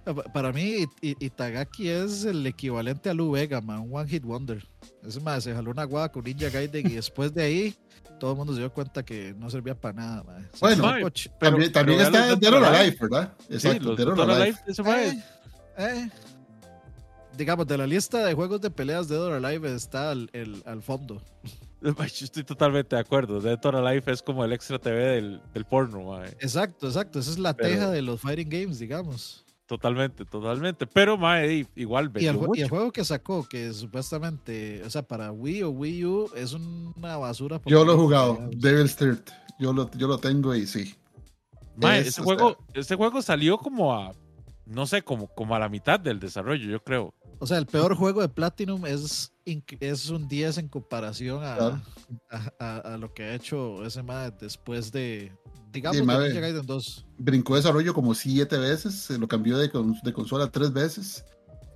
Pa- Para mí, Itagaki es el equivalente a Lu Vega, man, un One Hit Wonder. Ese más se jaló una guada con Ninja Gaiden y después de ahí todo el mundo se dio cuenta que no servía para nada. man. Bueno. Pero- también también pero está Dead or Alive, ¿verdad? Sí, Exacto, los Dead or Dead or Alive. Mae- Eh, eh. Digamos, de la lista de juegos de peleas de Dead or Alive está al, el- al fondo. Yo estoy totalmente de acuerdo. Dead or Alive es como el extra TV del, del porno, mae. Exacto, exacto. Esa es la Pero- teja de los fighting games, digamos. Totalmente, totalmente. Pero mae, igual Y el, jue- y el mucho. juego que sacó, que supuestamente, o sea, para Wii o Wii U, es una basura. Yo lo he jugado, Devil's Third. Yo lo, yo lo tengo y sí. Mae, es, juego, ese juego salió como a, no sé, como, como a la mitad del desarrollo, yo creo. O sea, el peor juego de Platinum es, es un 10 en comparación a, Claro. a, a- a lo que ha hecho ese MAD después de, digamos, Sí, de. Ninja Gaiden 2. Brincó desarrollo como siete veces, se lo cambió de, de consola tres veces.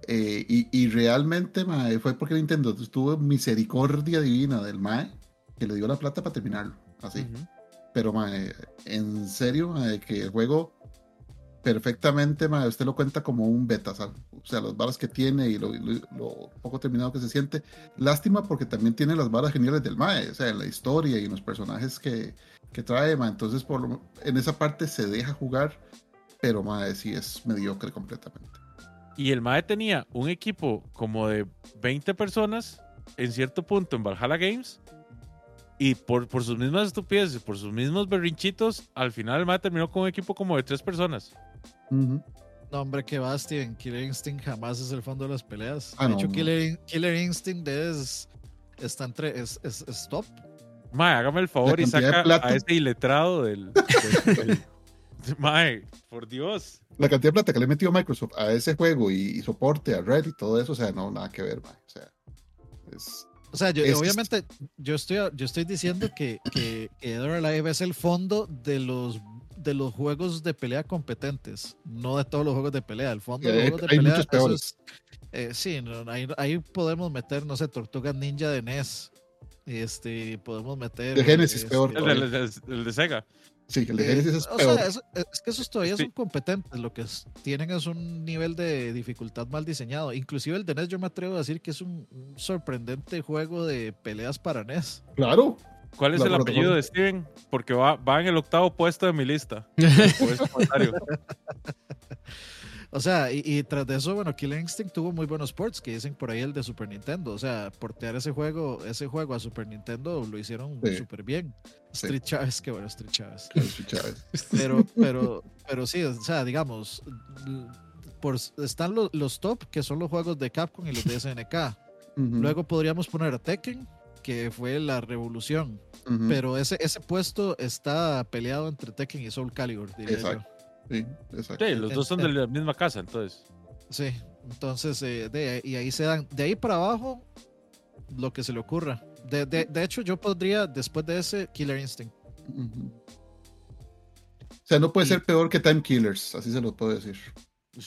eh, y, y realmente mae, fue porque Nintendo tuvo misericordia divina del MAE que le dio la plata para terminarlo. Así. Pero mae, en serio, mae, que el juego perfectamente, usted lo cuenta como un beta, ¿sabe? o sea, las balas que tiene y lo, poco terminado que se siente. Lástima porque también tiene las balas geniales del Mae, o sea, en la historia y en los personajes que, que trae, mae. entonces por en esa parte se deja jugar, pero Mae sí es mediocre completamente. Y el MAE tenía un equipo como de 20 personas en cierto punto en Valhalla Games. Y por, por sus mismas estupideces, por sus mismos berrinchitos, al final el MAE terminó con un equipo como de tres personas. Ujú. No, hombre, que va, Steven. Killer Instinct jamás es el fondo de las peleas. Ah, de no, hecho, no. Killer, Killer Instinct es, está entre, es, es, es top. Mae, hágame el favor y saca a ese iletrado del. del- del- Mae, por Dios. La cantidad de plata que le metió Microsoft a ese juego y, y soporte a Red y todo eso, o sea, no, nada que ver, Mae. O sea, es, O sea, yo, Es- obviamente, yo estoy, yo estoy diciendo que, que, que Dead or Alive es el fondo de los, de los juegos de pelea competentes, no de todos los juegos de pelea. El fondo de los Eh, juegos de hay pelea. eso es- eh, sí, no, ahí, ahí podemos meter, no sé, Tortugas Ninja de NES. Este, podemos meter. De Genesis, este, peor. El, de- el de- el de Sega. Sí, el de eh, Genesis es o peor. sea, es, es que esos todavía Sí. son competentes. Lo que es- tienen es un nivel de dificultad mal diseñado. Inclusive el de NES yo me atrevo a decir que es un, un sorprendente juego de peleas para NES. Claro. ¿Cuál es La el apellido de Steven? Porque va, va en el octavo puesto de mi lista. Por ese comentario. O sea, y, y tras de eso, bueno, Killer Instinct tuvo muy buenos ports, que dicen por ahí el de Super Nintendo. O sea, portear ese juego, ese juego a Super Nintendo lo hicieron Sí. súper bien. Sí. Street Chávez, qué bueno, Street Chávez. Pero, pero, pero sí, o sea, digamos, por, están los, los top, que son los juegos de Capcom y los de SNK. Luego podríamos poner a Tekken, que fue la revolución. Pero ese, ese puesto está peleado entre Tekken y Soul Calibur, diría yo. Sí, exacto. Sí, los dos son de la misma casa, entonces. Sí, entonces, eh, de, y ahí se dan, de ahí para abajo, lo que se le ocurra. De, de, de hecho, yo podría, después de ese, Killer Instinct. O sea, no puede Y- ser peor que Time Killers, así se lo puedo decir.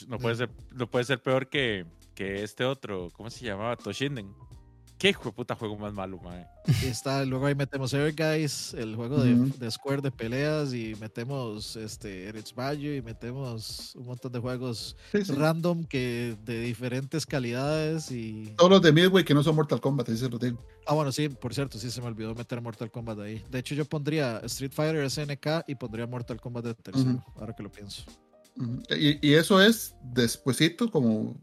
No puede ser, no puede ser peor que, que este otro, ¿cómo se llamaba? Toshinden. ¿Qué hijo de puta juego más malo, mae? Y está, luego ahí metemos Air Guys, el juego de, Ujú. de Square de peleas, y metemos este, Eretz Value, y metemos un montón de juegos Sí, sí. random que de diferentes calidades. y Todos los de Midway que no son Mortal Kombat, así se los digo. Ah, bueno, sí, por cierto, sí se me olvidó meter Mortal Kombat ahí. De hecho, yo pondría Street Fighter SNK y pondría Mortal Kombat de tercero, ahora que lo pienso. Ujú. Y, y eso es despuesito, como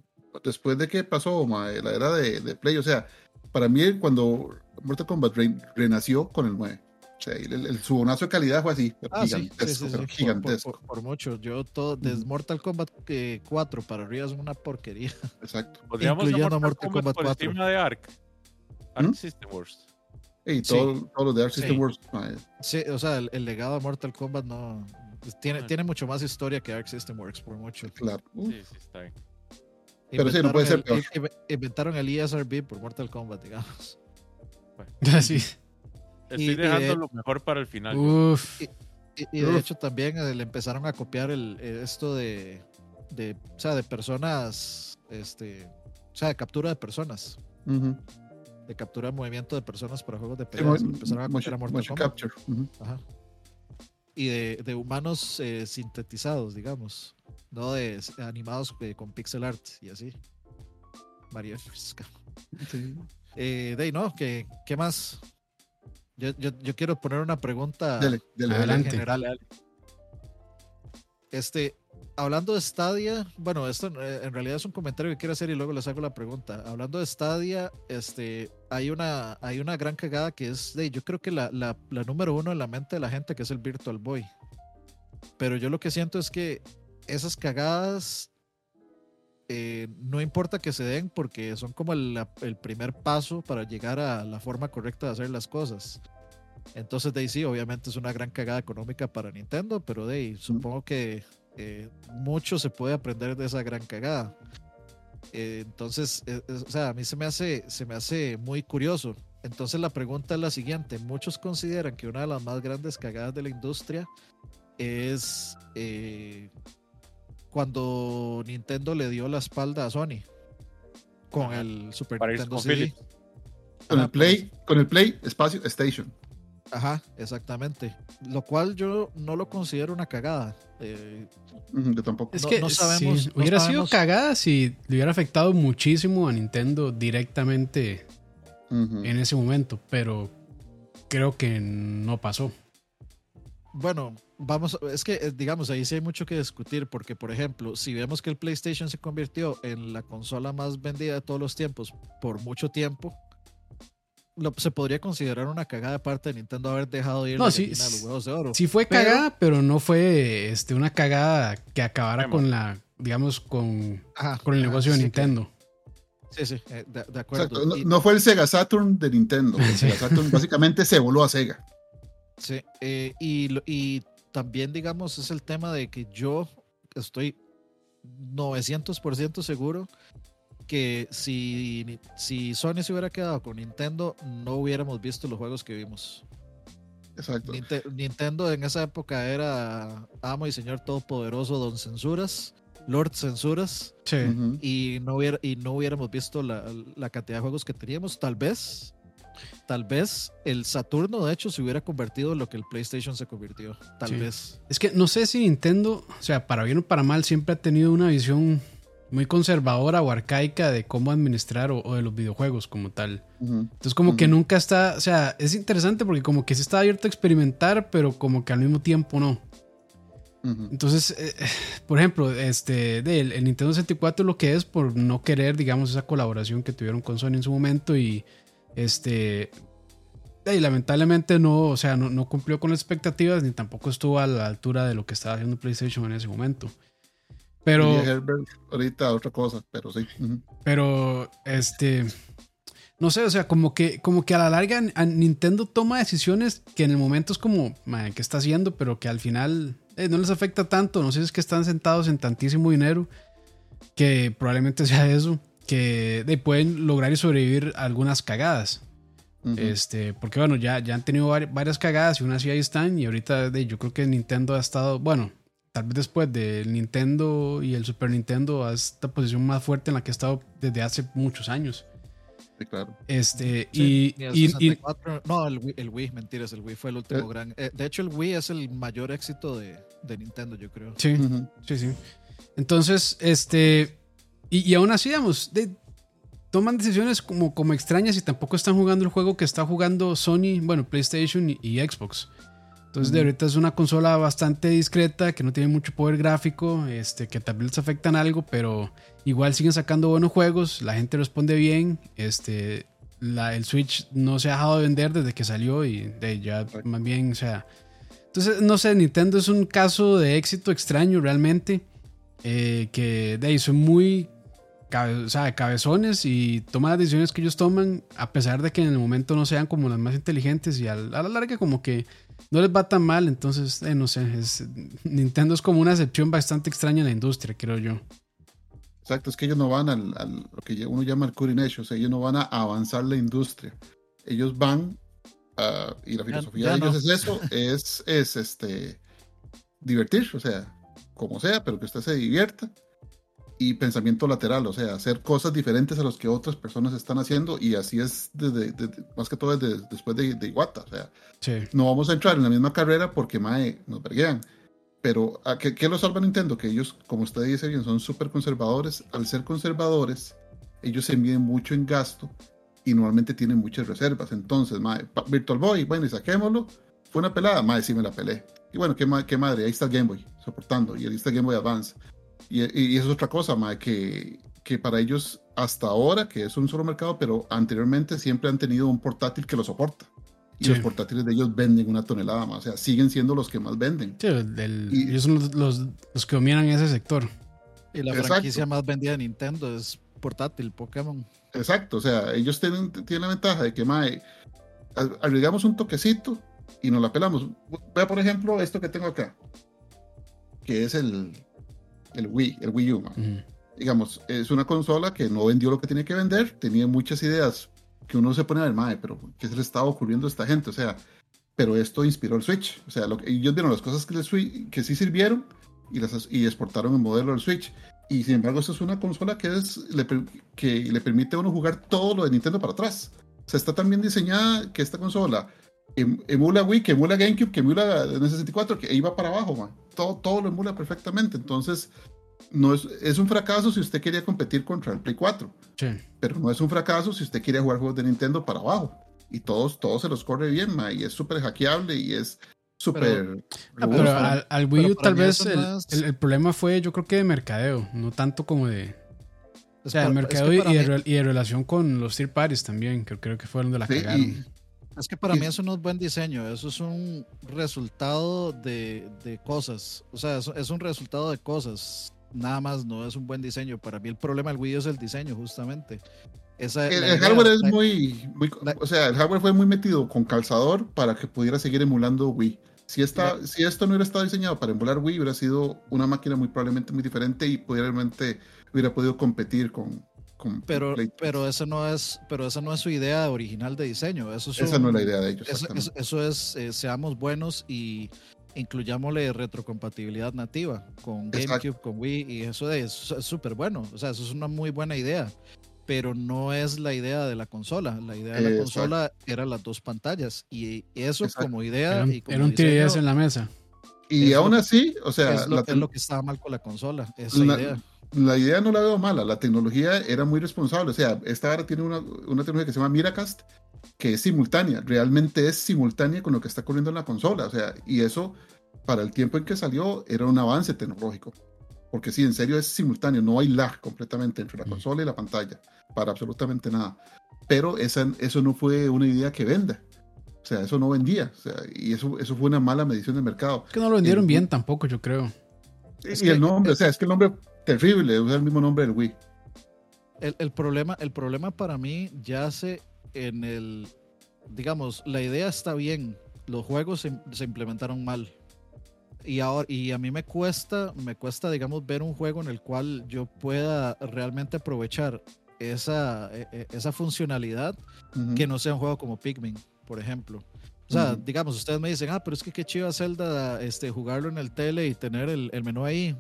después de que pasó mae, la era de, de Play. O sea, para mí cuando Mortal Kombat re- renació con el 9. O sea, el, el, el subonazo de calidad fue así, Ah, sí, sí, gigantesco, sí, sí, pero por- gigantesco. Por, por- por mucho. Yo todo, desde. Mortal Kombat eh, 4 para arriba es una porquería. Exacto. Podríamos Incluyendo a Mortal Kombat por 4. encima de Ark. Ark ¿Mm? System Wars. Y Sí. todo- todos los de Sí. System Wars. mae, Sí, o sea, el, el legado de Mortal Kombat no. Tiene, Ah. tiene mucho más historia que Arc System Works, por mucho. claro. Sí, sí, está bien. Pero sí, no puede ser Inventaron el- in- Inventaron el ESRB por Mortal Kombat, digamos. Así. Estoy Y- y dejando de- lo mejor para el final. Uf. Y, y de Uf. hecho también eh, le empezaron a copiar el, eh, esto de, de, o sea, de personas, este, o sea, de captura de personas, de captura de movimiento de personas para juegos de Sí, peleas. le empezaron a copiar a Mortal Kombat. capture. ujú. Ajá. Y de, de humanos eh, sintetizados, digamos, no de animados eh, con pixel art y así. Mario Fresca. Sí. Eh, no, ¿qué, qué más? Yo, yo, yo quiero poner una pregunta Dele, dele, dele. Adelante. general. Este, hablando de Stadia, bueno, esto eh, en realidad es un comentario que quiero hacer y luego les hago la pregunta. Hablando de Stadia, este, hay una, hay una gran cagada que es de, yo creo que la, la, la número uno en la mente de la gente, que es el Virtual Boy. Pero yo lo que siento es que esas cagadas eh, no importa que se den porque son como el, primer paso para llegar a la forma correcta de hacer las cosas. Entonces, de ahí sí, obviamente es una gran cagada económica para Nintendo, pero de ahí supongo que eh, mucho se puede aprender de esa gran cagada. Eh, entonces, eh, es- o sea, a mí se me hace, se me hace muy curioso. Entonces la pregunta es la siguiente, muchos consideran que una de las más grandes cagadas de la industria es cuando Nintendo le dio la espalda a Sony con el Super Para Nintendo con CD. Con el Play, con el Play, espacio, Station. Ajá, exactamente. Lo cual yo no lo considero una cagada. Eh, Yo tampoco. Es No- que no sabemos- no hubiera sabemos- sido cagada si le hubiera afectado muchísimo a Nintendo directamente en ese momento, pero creo que no pasó. bueno, vamos, es que eh, digamos, ahí sí hay mucho que discutir porque, por ejemplo, si vemos que el PlayStation se convirtió en la consola más vendida de todos los tiempos por mucho tiempo, lo, se podría considerar una cagada de parte de Nintendo haber dejado de ir No, la sí, gallina de los huevos de oro. Sí fue Pero- cagada, pero no fue este, una cagada que acabara Vemos. con la, digamos, con, Ajá, con el ajá, negocio de sí, Nintendo. Sí, sí, eh, de, de acuerdo. Exacto. No, Y- no fue el Sega Saturn de Nintendo. El Sega Saturn básicamente se voló a Sega. Sí, eh, y, lo- y también, digamos, es el tema de que yo estoy 900% seguro que si, si Sony se hubiera quedado con Nintendo, no hubiéramos visto los juegos que vimos. Exacto. Ninte- Nintendo en esa época era amo y señor todopoderoso, don censuras, Lord censuras, Sí. Y no, hubiera, y no hubiéramos visto la, la cantidad de juegos que teníamos. Tal vez, tal vez el Saturno, de hecho, se hubiera convertido en lo que el PlayStation se convirtió. Tal Sí. vez. Es que no sé si Nintendo, o sea, para bien o para mal, siempre ha tenido una visión muy conservadora o arcaica de cómo administrar o, o de los videojuegos como tal. Entonces como que nunca está, o sea, es interesante porque como que sí está abierto a experimentar, pero como que al mismo tiempo no. Entonces, eh, por ejemplo, este, de el, el Nintendo 64 lo que es por no querer, digamos, esa colaboración que tuvieron con Sony en su momento y este, y lamentablemente no, o sea, no, no cumplió con las expectativas ni tampoco estuvo a la altura de lo que estaba haciendo PlayStation en ese momento. Pero, Herbert ahorita otra cosa, pero sí. Pero, este, no sé, o sea, como que, como que a la larga a Nintendo toma decisiones que en el momento es como, madre, ¿qué está haciendo? Pero que al final eh, no les afecta tanto. No sé si es que están sentados en tantísimo dinero que probablemente sea eso, que de, pueden lograr y sobrevivir algunas cagadas. Este, porque bueno, ya, ya han tenido varias cagadas y unas sí ahí están. Y ahorita de, yo creo que Nintendo ha estado, bueno, tal vez después del Nintendo y el Super Nintendo, a esta posición más fuerte en la que ha estado desde hace muchos años. Sí, claro. Este, y, y, no, el Wii, el Wii, mentiras, el Wii fue el último eh. gran. Eh, de hecho, el Wii es el mayor éxito de, de Nintendo, yo creo. Sí, sí, sí. Entonces, este, y, aún así, digamos, de, toman decisiones como, como extrañas y tampoco están jugando el juego que está jugando Sony, bueno, PlayStation y, Xbox. Entonces, de ahorita es una consola bastante discreta, que no tiene mucho poder gráfico, este, que tal vez les afectan algo, pero igual siguen sacando buenos juegos, la gente responde bien, este, la, el Switch no se ha dejado de vender desde que salió y de ya más bien, o sea... Entonces, no sé, Nintendo es un caso de éxito extraño realmente, eh, que de ahí son muy o sea, cabezones y toman las decisiones que ellos toman, a pesar de que en el momento no sean como las más inteligentes y a, la larga como que no les va tan mal. Entonces, eh, no sé, es, Nintendo es como una excepción bastante extraña en la industria, creo yo. Exacto, es que ellos no van al, lo que uno llama el cutting edge, o sea, ellos no van a avanzar la industria. Ellos van, y la filosofía de ellos es eso, es, es este, divertir, o sea, como sea, pero que usted se divierta y pensamiento lateral, o sea, hacer cosas diferentes a las que otras personas están haciendo y así es desde, más que todo desde, después de, de, Iguata, o sea, no vamos a entrar en la misma carrera porque mae, nos verguean. Pero ¿a qué, qué lo salva Nintendo? Que ellos, como usted dice bien, son súper conservadores. Al ser conservadores, ellos se miden mucho en gasto y normalmente tienen muchas reservas. Entonces, mae, Virtual Boy, bueno, y saquémoslo. Fue una pelada, mae, sí me la pelé. Y bueno, qué, qué madre, ahí está el Game Boy soportando y ahí está el Game Boy Advance. Y, y, eso es otra cosa, ma, que, que para ellos hasta ahora, que es un solo mercado, pero anteriormente siempre han tenido un portátil que lo soporta. Y los portátiles de ellos venden una tonelada más, o sea, siguen siendo los que más venden. Sí, y, ellos son los, los, que dominan ese sector. Y la franquicia más vendida de Nintendo es portátil, Pokémon. Exacto, o sea, ellos tienen, tienen la ventaja de que, mae, agregamos un toquecito y nos la pelamos. Vea, por ejemplo, esto que tengo acá, que es el, el Wii, el Wii U. Digamos, es una consola que no vendió lo que tenía que vender, tenía muchas ideas que uno se pone a ver, madre, pero ¿qué se le estaba ocurriendo a esta gente? O sea, pero esto inspiró el Switch. O sea, lo que, ellos vieron las cosas que, que sí sirvieron y, las, y exportaron el modelo del Switch. Y sin embargo, esto es una consola que, es, le, que le permite a uno jugar todo lo de Nintendo para atrás. O sea, está tan bien diseñada que esta consola emula Wii, que emula GameCube, que emula N64, que iba para abajo, man todo, todo lo emula perfectamente. Entonces, no es, es, un fracaso si usted quería competir contra el Play 4. Sí. Pero no es un fracaso si usted quiere jugar juegos de Nintendo para abajo. Y todos, todos se los corre bien, y es súper hackeable y es súper... Pero, ah, al, Wii U tal vez el, el, problema fue yo creo que de mercadeo, no tanto como de... O sea, de mercadeo y, de, relación con los third parties también, que creo que fueron de la cagaron. Es que para mí eso no es buen diseño, eso es un resultado de, de cosas. O sea, es un resultado de cosas. Nada más no es un buen diseño. Para mí el problema del Wii es el diseño, justamente. Esa, el, hardware es muy, o sea, el hardware fue muy metido con calzador para que pudiera seguir emulando Wii. Si, esta, si esto no hubiera estado diseñado para emular Wii, hubiera sido una máquina muy probablemente muy diferente y probablemente hubiera podido competir con, pero, pero esa no es, pero esa no es su idea original de diseño. Eso esa no es la idea de ellos. Eso, es, eh, seamos buenos y incluyámosle retrocompatibilidad nativa con GameCube, con Wii, y eso es súper bueno. O sea, eso es una muy buena idea. Pero no es la idea de la consola. La idea de la consola era las dos pantallas. Y eso como idea. Era, y como un en la mesa. Y aún así, o sea. Es lo, es lo, que estaba mal con la consola. Esa idea la idea no la veo mala, la tecnología era muy responsable. O sea, esta ahora tiene una, una, tecnología que se llama Miracast, que es simultánea, realmente es simultánea con lo que está corriendo en la consola. O sea, y eso, para el tiempo en que salió, era un avance tecnológico. Porque sí, en serio es simultáneo, no hay lag completamente entre la consola y la pantalla, para absolutamente nada. Pero esa, eso no fue una idea que venda. O sea, eso no vendía. O sea, y eso, eso fue una mala medición de mercado. Es que no lo vendieron bien tampoco, yo creo. y el nombre, o sea, es que el nombre terrible, usa el mismo nombre del Wii. El, el problema, el problema para mí yace en el, digamos, la idea está bien, los juegos se, se implementaron mal. Y, ahora, y a mí me cuesta, me cuesta, digamos, ver un juego en el cual yo pueda realmente aprovechar esa, e- e- esa funcionalidad que no sea un juego como Pikmin, por ejemplo. O sea, Ujú. digamos, ustedes me dicen, ah, pero es que qué chiva Zelda este, jugarlo en el tele y tener el, el menú ahí.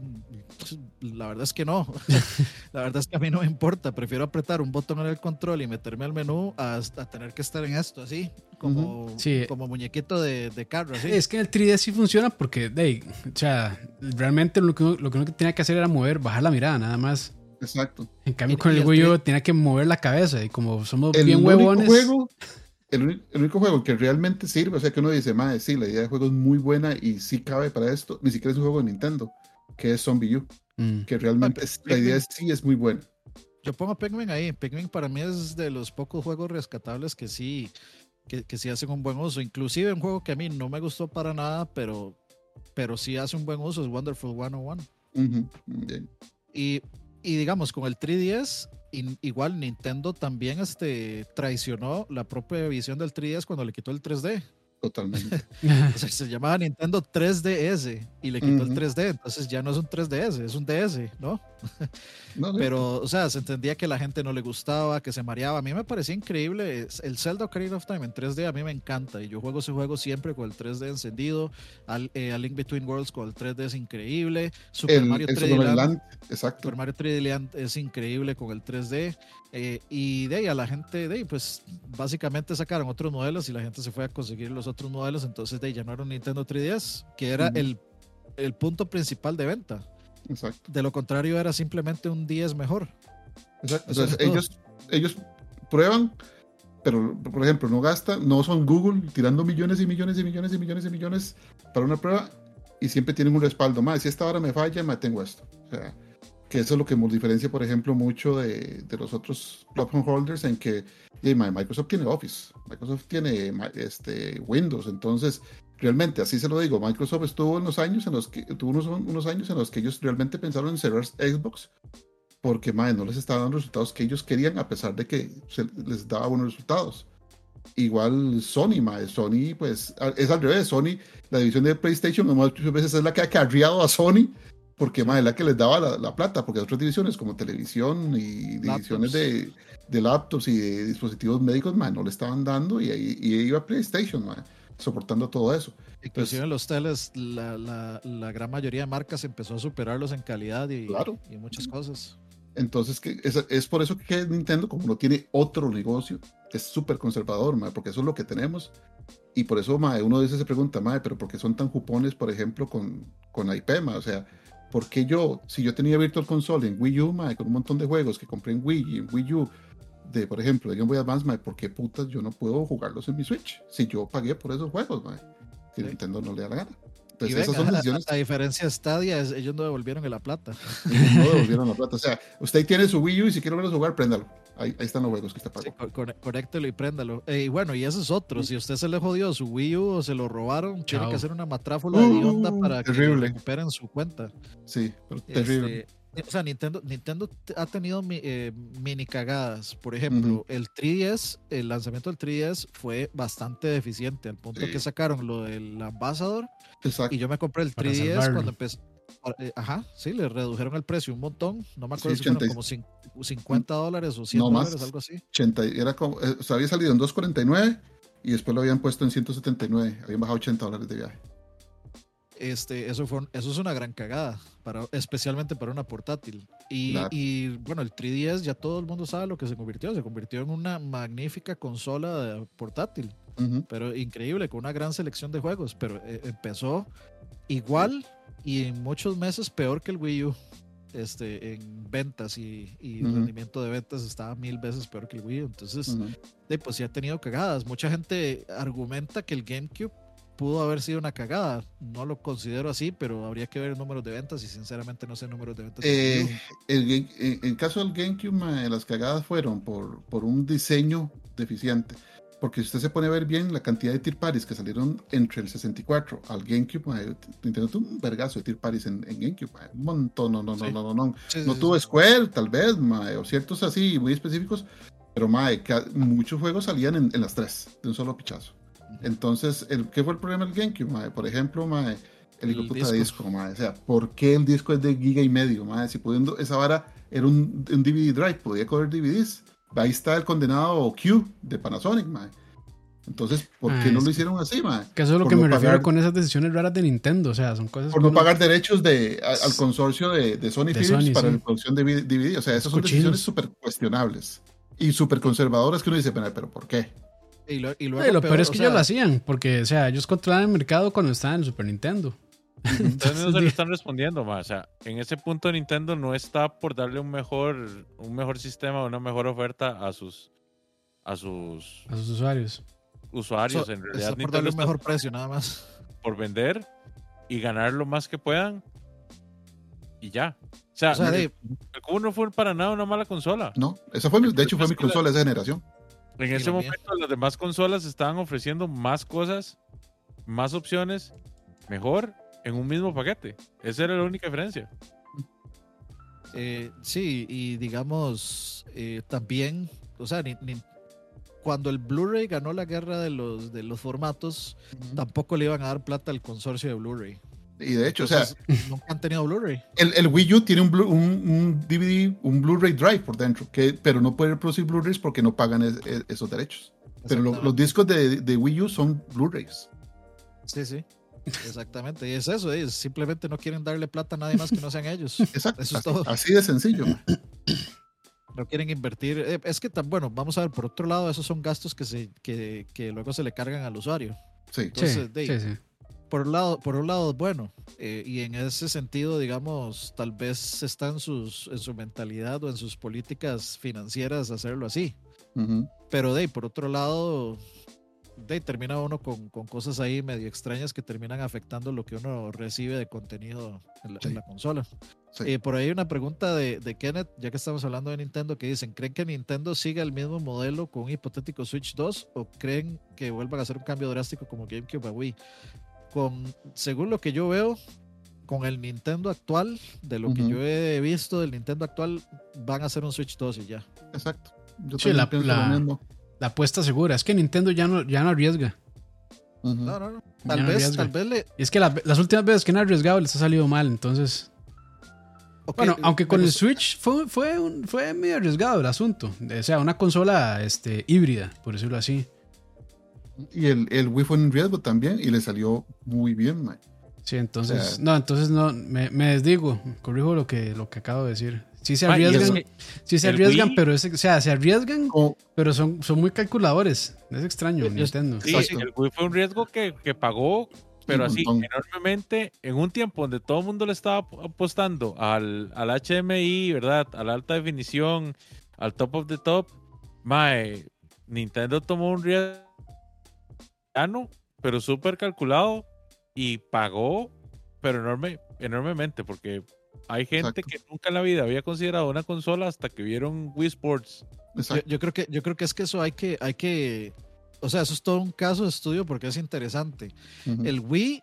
La verdad es que no. La verdad es que a mí no me importa. Prefiero apretar un botón en el control y meterme al menú a, a tener que estar en esto, así, como, Sí. como muñequito de, de carro, así. Es que en el 3D sí funciona porque, de, o sea, realmente lo que, uno, lo que uno tenía que hacer era mover, bajar la mirada, nada más. Exacto. En cambio, Y- con y el Wii U 3D tenía que mover la cabeza y como somos El bien huevones. juego, el, único juego que realmente sirve, o sea que uno dice, madre, sí, la idea de juego es muy buena y sí cabe para esto, ni siquiera es un juego de Nintendo, que es Zombie U, Mm. que realmente es- la idea es- sí es muy buena. Yo pongo Pikmin ahí. Pikmin para mí es de los pocos juegos rescatables que sí, que, que sí hacen un buen uso. Inclusive un juego que a mí no me gustó para nada, pero, pero sí hace un buen uso, es Wonderful 101. Ujú, bien. Y, y digamos, con el 3DS, igual Nintendo también este, traicionó la propia visión del 3DS cuando le quitó el 3D. Totalmente. O sea, se llamaba Nintendo 3DS y le quitó el 3D. Entonces ya no es un 3DS, es un DS, ¿no? No, no, Pero, o sea, se entendía que la gente no le gustaba, que se mareaba. A mí me parecía increíble. El Zelda Ocarina of Time en 3D a mí me encanta. Y yo juego ese juego siempre con el 3D encendido. Al, eh, a Link Between Worlds con el 3D es increíble. Super el, Mario el 3D Super Land, Land, exacto. Super Mario 3D Land es increíble con el 3D. eh, y de ahí a la gente, de ahí, pues básicamente sacaron otros modelos y la gente se fue a conseguir los otros modelos. Entonces de ahí llamaron Nintendo 3DS, que era Ujú. el, el punto principal de venta. Exacto. De lo contrario, era simplemente un 10 mejor. exacto. Eso Entonces, todo. ellos, ellos prueban, pero por ejemplo, no gastan, no son Google tirando millones y millones y millones y millones y millones para una prueba y siempre tienen un respaldo. Más, si esta hora me falla, me tengo esto. O sea, que eso es lo que nos diferencia, por ejemplo, mucho de, de los otros platform holders en que y, Microsoft tiene Office, Microsoft tiene este, Windows, entonces realmente, así se lo digo, Microsoft estuvo en los años en los que tuvo unos, unos años en los que ellos realmente pensaron en cerrar Xbox porque ma, no les estaba dando resultados que ellos querían a pesar de que se les daba buenos resultados. Igual Sony, ma, Sony pues es al revés, Sony, la división de PlayStation muchas veces es la que ha carriado a Sony porque ma, es la que les daba la, la plata, porque otras divisiones como televisión y divisiones Laptops. de, de laptops y de dispositivos médicos ma, no le estaban dando y ahí iba PlayStation ma, soportando todo eso. Inclusive en los teles, la, la, la gran mayoría de marcas empezó a superarlos en calidad y, Claro. y muchas cosas. Entonces, que es, es por eso que Nintendo, como no tiene otro negocio, es súper conservador, mae, porque eso es lo que tenemos. Y por eso mae, uno a veces se pregunta, mae, pero ¿por qué son tan jupones, por ejemplo, con, con IP? mae? O sea, ¿por qué yo, si yo tenía Virtual Console en Wii U, mae, con un montón de juegos que compré en Wii y en Wii U, de, por ejemplo, de Game Boy Advance, mae, ¿por qué putas yo no puedo jugarlos en mi Switch? Si yo pagué por esos juegos, mae. Si Sí. Nintendo no le da la gana. Y Entonces, esas son decisiones a- a diferencia de Stadia, es- ellos no devolvieron la plata. no devolvieron la plata. O sea, usted tiene su Wii U y si quiere verlos jugar, préndalo. Ahí, ahí están los juegos que usted Sí, pagó. co- con- conéctelo y préndalo. Eh, y bueno, y ese es otro. Si usted se le jodió su Wii U o se lo robaron, tiene que hacer una matráfula de Uh, onda para que terrible. recuperen su cuenta. Sí, pero terrible. Este, o sea, Nintendo, Nintendo ha tenido mi- eh, mini cagadas. Por ejemplo, el 3DS, el lanzamiento del 3DS fue bastante deficiente, al punto Sí. que sacaron lo del Ambassador Exacto. y yo me compré el Para 3DS salvarlo. cuando empezó. eh, Ajá, sí, le redujeron el precio un montón. No me acuerdo Sí, si fueron 80 como cin- 50 dólares o 100 No más. dólares, algo así. 80, y era como, eh, o sea, había salido en 2.49 y después lo habían puesto en 179. Habían bajado 80 dólares de viaje. Este, eso, fue, eso es una gran cagada, para, especialmente para una portátil. Y, Claro. y, bueno, el 3DS ya todo el mundo sabe lo que se convirtió. Se convirtió en una magnífica consola de- portátil, pero increíble, con una gran selección de juegos. Pero eh, empezó igual y en muchos meses peor que el Wii U. Este, en ventas y, rendimiento de ventas estaba mil veces peor que el Wii U. Entonces, Ujú. de, pues sí ha tenido cagadas. Mucha gente argumenta que el GameCube pudo haber sido una cagada. No lo considero así, pero habría que ver números de ventas y sinceramente no sé números de ventas. Eh, el, en en caso del GameCube, las cagadas fueron por, por un diseño deficiente. Porque si usted se pone a ver bien la cantidad de tier parties que salieron entre el 64 al GameCube, Nintendo tuvo un vergazo de tier parties en, en GameCube, un montón, no, no, no, Sí. no, no, no. Sí, sí, No tuvo Square, tal vez, o ciertos así muy específicos, pero mae, muchos juegos salían en, en las tres, de un solo pichazo. Entonces, el, ¿qué fue el problema del GameCube, mae? Por ejemplo, mae, el El puta disco. disco, mae. O sea, ¿por qué el disco es de giga y medio, mae? Si pudiendo, esa vara era un, un DVD drive, podía correr DVDs. Ahí está el condenado Q de Panasonic, mae. Entonces, ¿por Ah, qué no lo hicieron así, mae? Que eso es lo Por que no me refiero pagar- con esas decisiones raras de Nintendo. O sea, son cosas Por no uno- pagar derechos de, a- al consorcio de, de Sony De Philips Sony, para sí. la producción de DVD. O sea, esas son decisiones súper cuestionables y súper conservadoras que uno dice, pero ¿por qué? Y, lo, y luego lo peor es o que sea, ellos lo hacían, porque, o sea, ellos controlaban el mercado cuando estaban en el Super Nintendo. Ustedes no se lo están respondiendo, ma. O sea, en ese punto Nintendo no está por darle un mejor, un mejor sistema, una mejor oferta a sus, a sus a sus usuarios. usuarios. so- en está realidad, por Nintendo darle un mejor precio, nada más. por vender y ganar lo más que puedan. Y ya. O sea, O sea, de- el Cubo no fue para nada una mala consola. No, esa fue mi- de hecho fue mi Es consola de esa generación. En ese momento las demás consolas estaban ofreciendo más cosas, más opciones, mejor en un mismo paquete. Esa era la única diferencia. Eh, sí, y digamos, eh, también, o sea, ni- ni- cuando el Blu-ray ganó la guerra de los, de los formatos, tampoco le iban a dar plata al consorcio de Blu-ray. Y de hecho, o sea, nunca han tenido Blu-ray. el, el Wii U tiene un, Blu- un, un DVD, un Blu-ray Drive por dentro, que, pero no puede producir Blu-rays porque no pagan es- es- esos derechos. Pero lo- los discos de, de Wii U son Blu-rays. Sí, sí. Exactamente. Y es eso, es simplemente no quieren darle plata a nadie más que no sean ellos. Exacto. Eso es así, todo. así de sencillo. man. No quieren invertir. eh, Es que tan bueno, vamos a ver, por otro lado, esos son gastos que se que, que luego se le cargan al usuario. Sí. Sí, Entonces, de- sí, sí. Por un lado, por un lado es bueno. eh, y en ese sentido, digamos, tal vez está en, sus, en su mentalidad o en sus políticas financieras hacerlo así. Ujú. Pero de por otro lado, de termina uno con, con cosas ahí medio extrañas que terminan afectando lo que uno recibe de contenido en la, en Sí. la consola. Sí. Eh, por ahí una pregunta de, de Kenneth, ya que estamos hablando de Nintendo, que dicen, ¿creen que Nintendo siga el mismo modelo con un hipotético Switch 2 o creen que vuelvan a hacer un cambio drástico como GameCube a Wii? Con, según lo que yo veo, con el Nintendo actual, de lo que yo he visto del Nintendo actual, van a hacer un Switch 2 y ya. Exacto. Yo Sí, también la- la-. La apuesta segura. Es que Nintendo ya no, ya no arriesga. No, no, no. Tal vez, tal vez le... Y es que la- las últimas veces que han arriesgado les ha salido mal. Entonces, bueno, aunque me con el Switch fue, fue, un- fue medio arriesgado el asunto. O sea, una consola este, híbrida, por decirlo así. Y el, el Wii fue en riesgo también y le salió muy bien, man. Sí, entonces, O sea- no, entonces no, me, me desdigo, corrijo lo que, lo que acabo de decir. Sí se Ah, es arriesgan, que sí se el arriesgan, Wii- pero es, o sea, se arriesgan, pero son, son muy calculadores. Es extraño, yo- Nintendo. Sí, Exacto. el Wii fue un riesgo que, que pagó, pero Un así montón. enormemente, en un tiempo donde todo el mundo le estaba ap- apostando al, al HMI, ¿verdad? A la alta definición, al top of the top. Mae, Nintendo tomó un riesgo, pero súper calculado y pagó, pero enorme, enormemente, porque hay gente Exacto. que nunca en la vida había considerado una consola hasta que vieron Wii Sports. Yo, Exacto. yo creo que yo creo que es que eso hay que hay que o sea eso es todo un caso de estudio porque es interesante Ujú. el Wii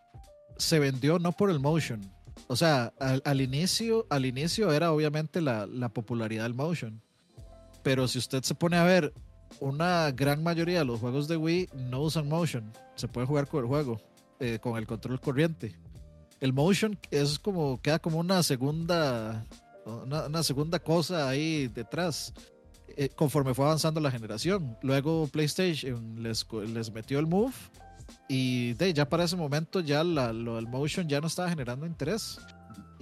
se vendió no por el motion o sea al, al inicio al inicio era obviamente la, la popularidad del motion pero si usted se pone a ver una gran mayoría de los juegos de Wii no usan motion se puede jugar con el juego eh, con el control corriente el motion es como queda como una segunda una, una segunda cosa ahí detrás eh, conforme fue avanzando la generación. Luego PlayStation les, les metió el Move y de, ya para ese momento ya la, lo del Motion ya no estaba generando interés.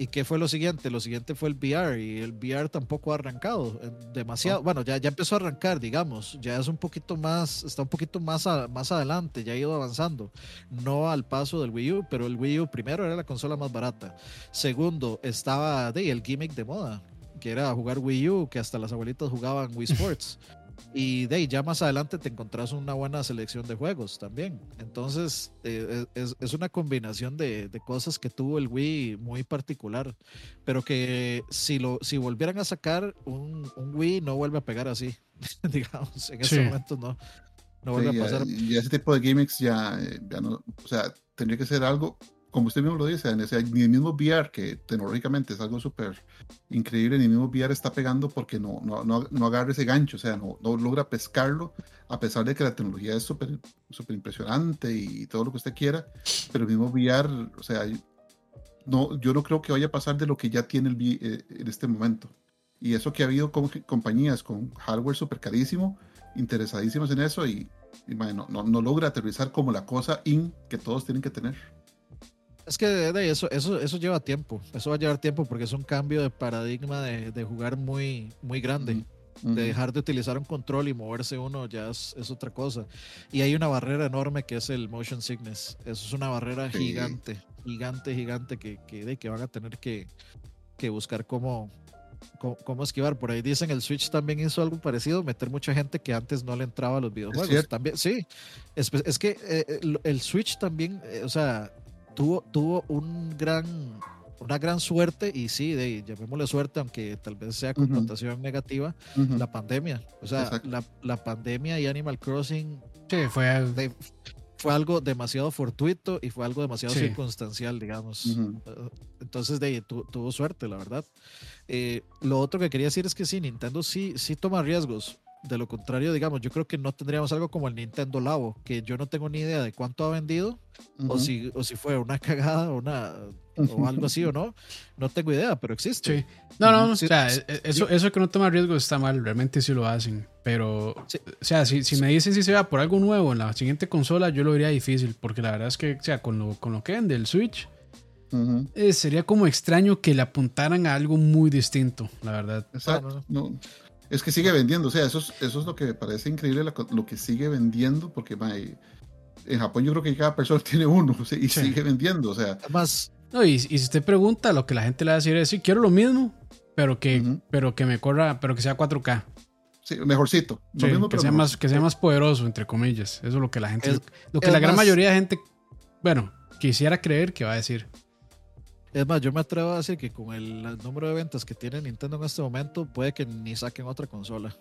¿Y qué fue lo siguiente? Lo siguiente fue el VR y el VR tampoco ha arrancado eh, demasiado. Bueno, ya, ya empezó a arrancar, digamos. Ya es un poquito más, está un poquito más, a- más adelante, ya ha ido avanzando. No al paso del Wii U, pero el Wii U primero era la consola más barata. Segundo, estaba de, el gimmick de moda, que era jugar Wii U, que hasta las abuelitas jugaban Wii Sports. y de ahí ya más adelante te encontrás una buena selección de juegos también. Entonces, eh, es, es una combinación de, de cosas que tuvo el Wii muy particular. Pero que si, lo, si volvieran a sacar un, un Wii, no vuelve a pegar así. Digamos, en Sí. este momento no. No vuelve Sí, a ya- pasar. y ese tipo de gimmicks ya, eh, ya no, o sea, tendría que ser algo, como usted mismo lo dice, en ese- ni el mismo VR, que tecnológicamente es algo súper increíble, ni el mismo VR está pegando porque no, no, no, no agarra ese gancho, o sea, no, no logra pescarlo, a pesar de que la tecnología es súper impresionante y todo lo que usted quiera, pero el mismo VR, o sea, no, yo no creo que vaya a pasar de lo que ya tiene el eh, en este momento. Y eso que ha habido con compañías con hardware súper carísimo, interesadísimas en eso y, y, mae, no, no, no logra aterrizar como la cosa in que todos tienen que tener. Es que de- de eso, eso, eso lleva tiempo. Eso va a llevar tiempo porque es un cambio de paradigma de, de jugar muy, muy grande. Ujú. De dejar de utilizar un control y moverse uno ya es, es otra cosa. Y hay una barrera enorme que es el motion sickness. Eso es una barrera Sí. gigante, gigante, gigante que, que, de, que van a tener que, que buscar cómo, cómo, cómo esquivar. Por ahí dicen el Switch también hizo algo parecido, meter mucha gente que antes no le entraba a los videojuegos. También, sí, es, es que eh, el, el Switch también, eh, o sea, tuvo, tuvo un gran, una gran suerte y sí, de, llamémosle suerte, aunque tal vez sea connotación negativa, Ujú. la pandemia. O sea, la, la pandemia y Animal Crossing Sí, fue. de- fue algo demasiado fortuito y fue algo demasiado Sí. circunstancial, digamos. Eh, Entonces, de tu- tuvo suerte, la verdad. Eh, lo otro que quería decir es que sí, Nintendo sí, sí toma riesgos. De lo contrario, digamos, yo creo que no tendríamos algo como el Nintendo Labo, que yo no tengo ni idea de cuánto ha vendido, o, Ujú. si, o si fue una cagada o, una, o algo así o no. No tengo idea, pero existe. Sí. No, no, Sí, o sea, sí, e- eso, eso que no toma riesgos está mal, realmente sí lo hacen. Pero, Sí. o sea, si, si me dicen si se va por algo nuevo en la siguiente consola, yo lo vería difícil, porque la verdad es que, o sea, con lo, con lo que vende el Switch, Ujú. eh, sería como extraño que le apuntaran a algo muy distinto, la verdad. Exacto. No, es que sigue vendiendo, o sea, eso es, eso es lo que me parece increíble, lo que sigue vendiendo, porque en Japón yo creo que cada persona tiene uno o sea, y Sí. sigue vendiendo, o sea, Además, No, y, y si usted pregunta, lo que la gente le va a decir es, sí, quiero lo mismo, pero que, pero que me corra, pero que sea 4K. sí, mejorcito. Lo Sí, mismo, que, pero sea mejor. más, que sea más poderoso, entre comillas. Eso es lo que la gente, Es- lo que la gran más- mayoría de gente, bueno, quisiera creer que va a decir. Es más, yo me atrevo a decir que con el, número de ventas que tiene Nintendo en este momento, puede que ni saquen otra consola.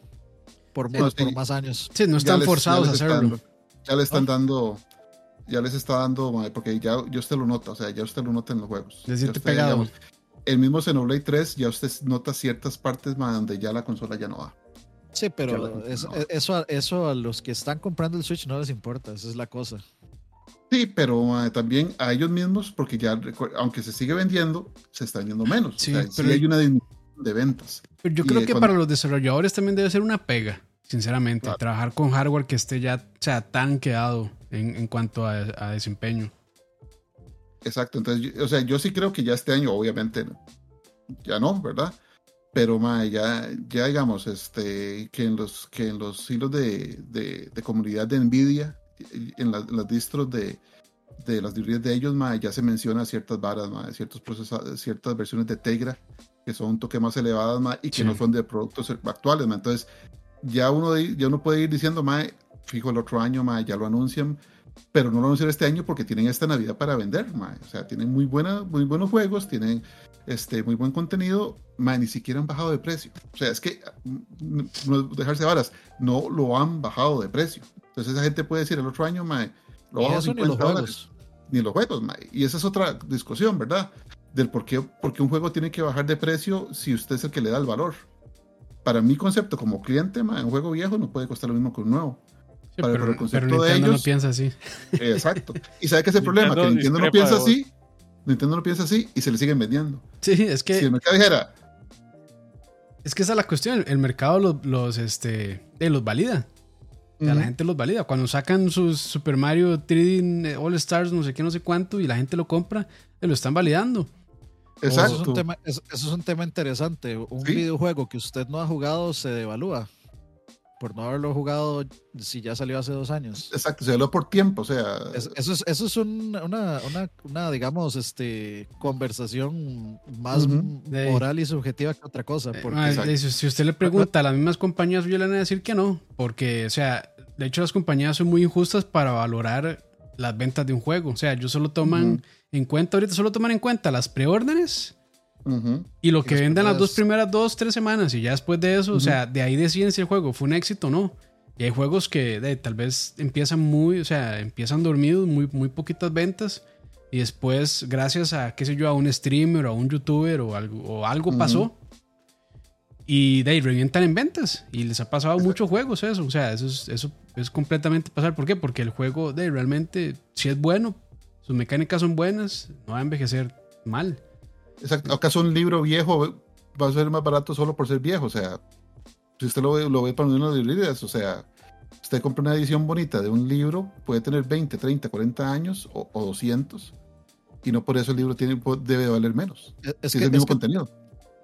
Por, Sí, más, sí. por más años. Sí, no Ya están les- forzados ya a hacerlo. están- ya le están dando, ya les está dando, mae, porque ya, ya usted lo nota, o sea, ya usted lo nota en los juegos. Ya usted, pegado. digamos, el mismo Xenoblade 3, ya usted nota ciertas partes donde ya la consola ya no va. Sí, Ya pero la- es- no. eso, a- eso a los que están comprando el Switch no les importa, esa es la cosa. Sí, pero mae, también a ellos mismos, porque ya, aunque se sigue vendiendo, se está vendiendo menos. Sí, o sea, sí pero- hay una disminución de ventas. Pero yo Y creo que cuando- para los desarrolladores también debe ser una pega, sinceramente, Claro. trabajar con hardware que esté ya, o sea, tan quedado en, en cuanto a, a desempeño. Exacto, entonces, yo- o sea, yo sí creo que ya este año, obviamente, ya no, ¿verdad? Pero mae, ya, ya digamos, este, que en los, que en los hilos de, de, de comunidad de Nvidia, en la- las distros de, de las librerías de ellos, mae, ya se menciona ciertas varas, mae, ciertos procesadores, ciertas versiones de Tegra que son un toque más elevadas, mae, y que Sí. no son de productos actuales, mae. Entonces, ya uno, ya uno puede ir diciendo, mae, fijo el otro año, mae, ya lo anuncian, pero no lo anuncian este año porque tienen esta Navidad para vender, mae. O sea, tienen muy, buena, muy buenos juegos, tienen este, muy buen contenido, mae, ni siquiera han bajado de precio. O sea, es que mm, no dejarse varas, no lo han bajado de precio. Entonces esa gente puede decir el otro año, mae, lo bajo a eso ni los 50 dólares juegos. ni los juegos, mae. Y esa es otra discusión, ¿verdad? Del por qué, por qué un juego tiene que bajar de precio si usted es el que le da el valor. Para mi concepto como cliente, mae, un juego viejo no puede costar lo mismo que un nuevo. Sí, Para- pero, pero el pero concepto de Nintendo no piensa así. Exacto. Y sabe que es el problema, que Nintendo no piensa así, Nintendo no piensa así y se le siguen vendiendo. Sí, es que Si el mercado dijera, Es que esa es la cuestión. El mercado los, los, este, los valida. O sea, la "Ujú, gente los valida. Cuando sacan sus Super Mario 3D All Stars, no sé qué, no sé cuánto, y la gente lo compra, eh, lo están validando. Eso es, exacto. un tema, eso, eso es un tema interesante. Un Sí. videojuego que usted no ha jugado se devalúa por no haberlo jugado si ya salió hace dos años. Exacto, se habló por tiempo, o sea, Es- eso es, eso es un- una, una, una, digamos, este, conversación más m- moral y subjetiva que otra cosa. Eh, Porque si usted le pregunta a las mismas compañías, yo le van a decir que no. Porque, o sea, de hecho, las compañías son muy injustas para valorar las ventas de un juego. O sea, ellos solo toman en cuenta, ahorita solo toman en cuenta las preórdenes ujú, y lo Y que las vendan las dos primeras- dos, tres semanas. Y ya después de eso, o Ujú. sea, de ahí deciden si el juego fue un éxito o no. Y hay juegos que de, tal vez empiezan muy, o sea, empiezan dormidos, muy, muy poquitas ventas. Y después, gracias a, qué sé yo, a un streamer o a un youtuber o algo, o algo pasó. Y de ahí revientan en ventas. Y les ha pasado a muchos juegos eso. O sea, eso es, eso es completamente pasar. ¿Por qué? Porque el juego de realmente, si es bueno, sus mecánicas son buenas, no va a envejecer mal. Exacto. ¿Acaso un libro viejo va a ser más barato solo por ser viejo? O sea, si usted lo ve, lo ve para uno de librerías, o sea, usted compra una edición bonita de un libro, puede tener 20, 30, 40 años o, o 200, y no por eso el libro tiene, debe valer menos. Es, es si que, es el mismo es que, contenido.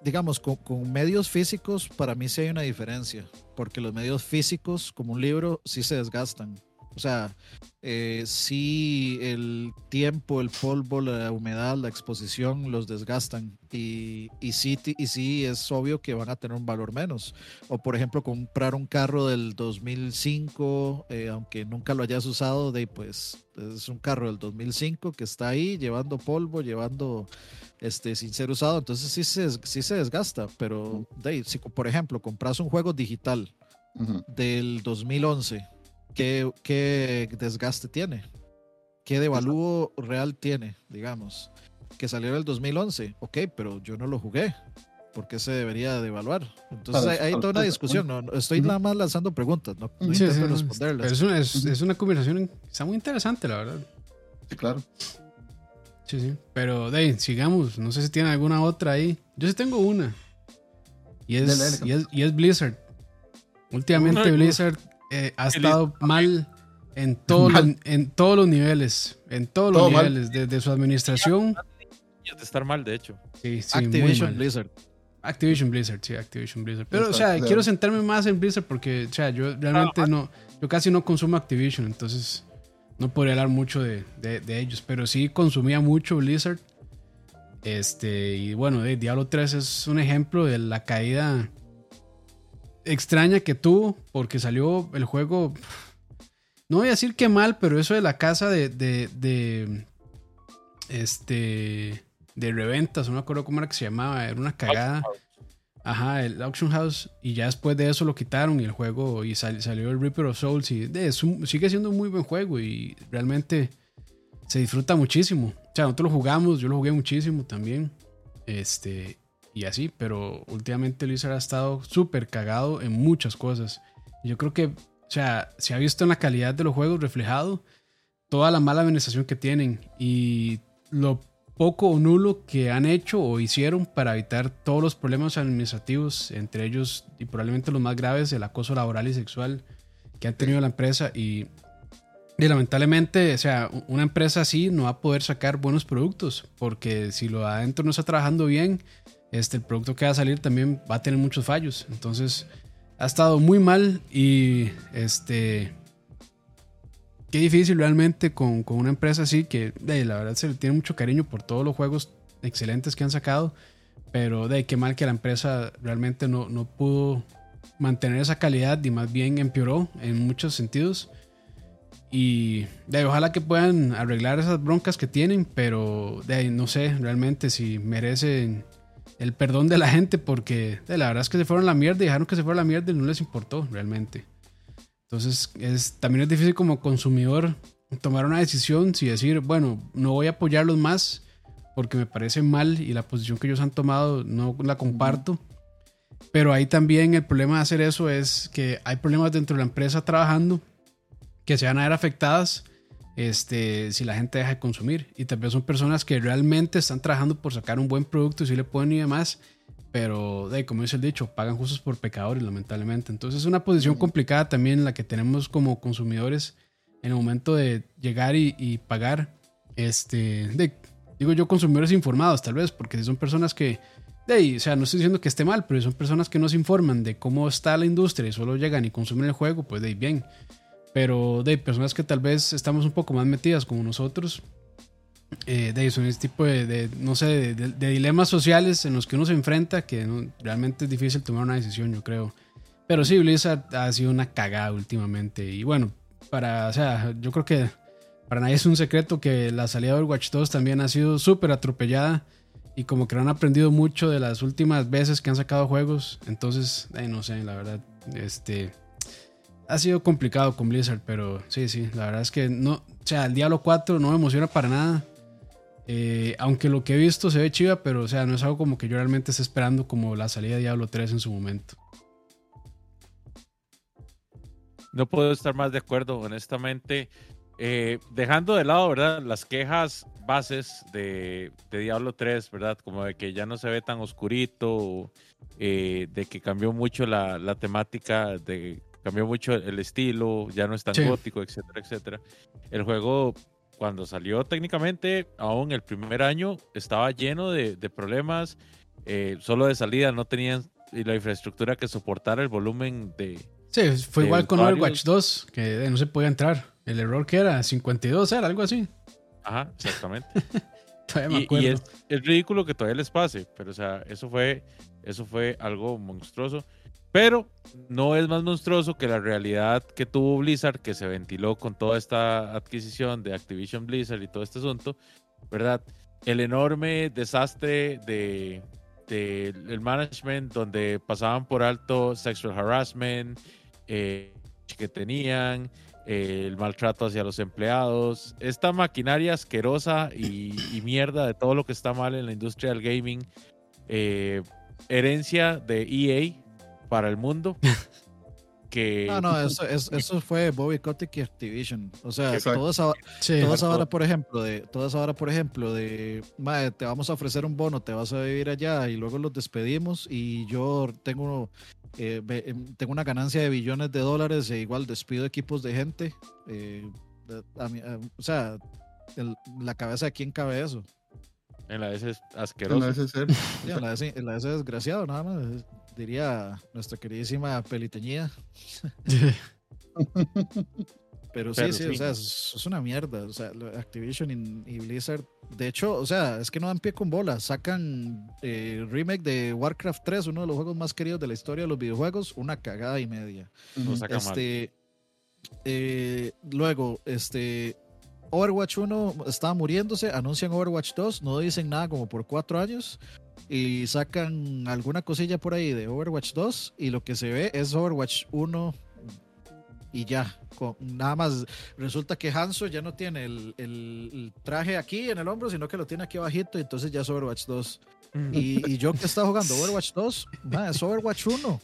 digamos, con, con medios físicos, para mí sí hay una diferencia, porque los medios físicos, como un libro, sí se desgastan. O sea, eh, sí el tiempo, el polvo, la humedad, la exposición los desgastan y, y, sí, y sí es obvio que van a tener un valor menos. O por ejemplo, comprar un carro del 2005, eh, aunque nunca lo hayas usado, de, pues es un carro del 2005 que está ahí llevando polvo, llevando este, sin ser usado, entonces sí se, sí se desgasta. Pero de, si por ejemplo compras un juego digital Uh -huh. del 2011, ¿qué, qué desgaste tiene? ¿Qué devalúo real tiene, digamos? Que salió en el 2011, ok, pero yo no lo jugué. ¿Por qué se debería devaluar? Entonces hay, hay toda una discusión. No, no estoy uh -huh. nada más lanzando preguntas, no, no sí, intento sí, responderlas. Pero es una, es, es una conversación está muy interesante, la verdad. Sí, claro. Sí, sí. Pero ahí, sigamos. No sé si tiene alguna otra ahí. Yo sí tengo una. Y es, dale, dale. Y es, y es Blizzard. Últimamente Blizzard eh, ha estado mal en, todo mal. En todos los niveles. En todos los niveles. Desde su administración. De estar mal, de hecho. Sí, sí, Activision Blizzard. Activision Blizzard, sí, Activision Blizzard. Pero, o sea, claro. quiero centrarme más en Blizzard porque, o sea, yo realmente ah, no. Yo casi no consumo Activision, entonces no podría hablar mucho de, de, de, ellos. Pero sí consumía mucho Blizzard. Este, y bueno, de Diablo 3 es un ejemplo de la caída extraña que tuvo porque salió el juego. No voy a decir que mal, pero eso de la casa de. de, de este. De reventas, no me acuerdo cómo era que se llamaba, era una cagada. Ajá, el Auction House. Y ya después de eso lo quitaron y el juego. Y sal, salió el Reaper of Souls. Y de, es un, sigue siendo un muy buen juego y realmente se disfruta muchísimo. O sea, nosotros lo jugamos, yo lo jugué muchísimo también. Este y así, pero últimamente Blizzard ha estado súper cagado en muchas cosas. Yo creo que, o sea, se ha visto en la calidad de los juegos reflejado toda la mala administración que tienen y lo poco o nulo que han hecho o hicieron para evitar todos los problemas administrativos, entre ellos y probablemente los más graves, el acoso laboral y sexual que han tenido la empresa y, y lamentablemente, o sea, una empresa así no va a poder sacar buenos productos porque si lo adentro no está trabajando bien, este, el producto que va a salir también va a tener muchos fallos. Entonces, ha estado muy mal y este. Qué difícil realmente con, con una empresa así que de, la verdad se le tiene mucho cariño por todos los juegos excelentes que han sacado. Pero de qué mal que la empresa realmente no, no pudo mantener esa calidad y más bien empeoró en muchos sentidos. Y de, ojalá que puedan arreglar esas broncas que tienen, pero de, no sé realmente si merecen el perdón de la gente porque de, la verdad es que se fueron a la mierda y dejaron que se fuera a la mierda y no les importó realmente. Entonces es, también es difícil como consumidor tomar una decisión si decir, bueno, no voy a apoyarlos más porque me parece mal y la posición que ellos han tomado no la comparto. Pero ahí también el problema de hacer eso es que hay problemas dentro de la empresa trabajando que se van a ver afectadas este, si la gente deja de consumir. Y también son personas que realmente están trabajando por sacar un buen producto y si le pueden y demás. Pero, de, como dice el dicho, pagan justos por pecadores, lamentablemente. Entonces es una posición complicada también la que tenemos como consumidores en el momento de llegar y, y pagar. Este, de, digo yo, consumidores informados, tal vez, porque si son personas que, de, o sea, no estoy diciendo que esté mal, pero son personas que no se informan de cómo está la industria y solo llegan y consumen el juego, pues de bien pero de personas que tal vez estamos un poco más metidas como nosotros, eh, de son este tipo de, de no sé, de, de, de, dilemas sociales en los que uno se enfrenta que no, realmente es difícil tomar una decisión, yo creo. Pero sí, Blizzard ha sido una cagada últimamente. Y bueno, para, o sea, yo creo que para nadie es un secreto que la salida de Overwatch 2 también ha sido súper atropellada. Y como que han aprendido mucho de las últimas veces que han sacado juegos. Entonces, eh, no sé, la verdad, este ha sido complicado con Blizzard, pero sí, sí, la verdad es que no, o sea, el Diablo 4 no me emociona para nada. Eh, aunque lo que he visto se ve chiva, pero o sea, no es algo como que yo realmente esté esperando como la salida de Diablo 3 en su momento. No puedo estar más de acuerdo, honestamente. Eh, dejando de lado, ¿verdad? Las quejas bases de, de, Diablo 3, ¿verdad? Como de que ya no se ve tan oscurito, eh, de que cambió mucho la, la, temática, de cambió mucho el estilo, ya no es tan sí. gótico, etcétera, etcétera. El juego, cuando salió técnicamente, aún el primer año, estaba lleno de, de problemas. Eh, solo de salida no tenían la infraestructura que soportara el volumen de. Sí, fue de igual con Overwatch 2, que no se podía entrar. El error que era 52, era algo así. Ajá, exactamente. todavía me y, acuerdo. y es, es, ridículo que todavía les pase, pero o sea, eso fue, eso fue algo monstruoso. Pero no es más monstruoso que la realidad que tuvo Blizzard, que se ventiló con toda esta adquisición de Activision Blizzard y todo este asunto, ¿verdad? El enorme desastre de, de el management donde pasaban por alto sexual harassment eh, que tenían, eh, el maltrato hacia los empleados, esta maquinaria asquerosa y, y, mierda de todo lo que está mal en la industria del gaming, eh, herencia de EA para el mundo. que no, no, eso, eso, eso fue Bobby Kotick y Activision. O sea, toda esa, sí, toda esa hora, por ejemplo, de toda esa hora, por ejemplo, de madre, te vamos a ofrecer un bono, te vas a vivir allá y luego los despedimos y yo tengo eh, tengo una ganancia de billones de dólares e igual despido equipos de gente. Eh, a mí, a, o sea, el, la cabeza de quién cabe eso. En la S es asqueroso. En la S, sí, en la S, en la S es desgraciado, nada más. Diría nuestra queridísima peliteñida. Pero sí, Pero sí, sí, o sea, es, es, una mierda. O sea, Activision y, y, Blizzard. De hecho, o sea, es que no dan pie con bola. Sacan eh, remake de Warcraft 3, uno de los juegos más queridos de la historia de los videojuegos, una cagada y media. Este, eh, luego, este. Overwatch 1 estaba muriéndose, anuncian Overwatch 2, no dicen nada como por cuatro años y sacan alguna cosilla por ahí de Overwatch 2 y lo que se ve es Overwatch 1 y ya. Con, nada más resulta que Hanzo ya no tiene el, el, el, traje aquí en el hombro, sino que lo tiene aquí abajito y entonces ya es Overwatch 2. Y, y, yo que estaba jugando Overwatch 2, man, es Overwatch 1.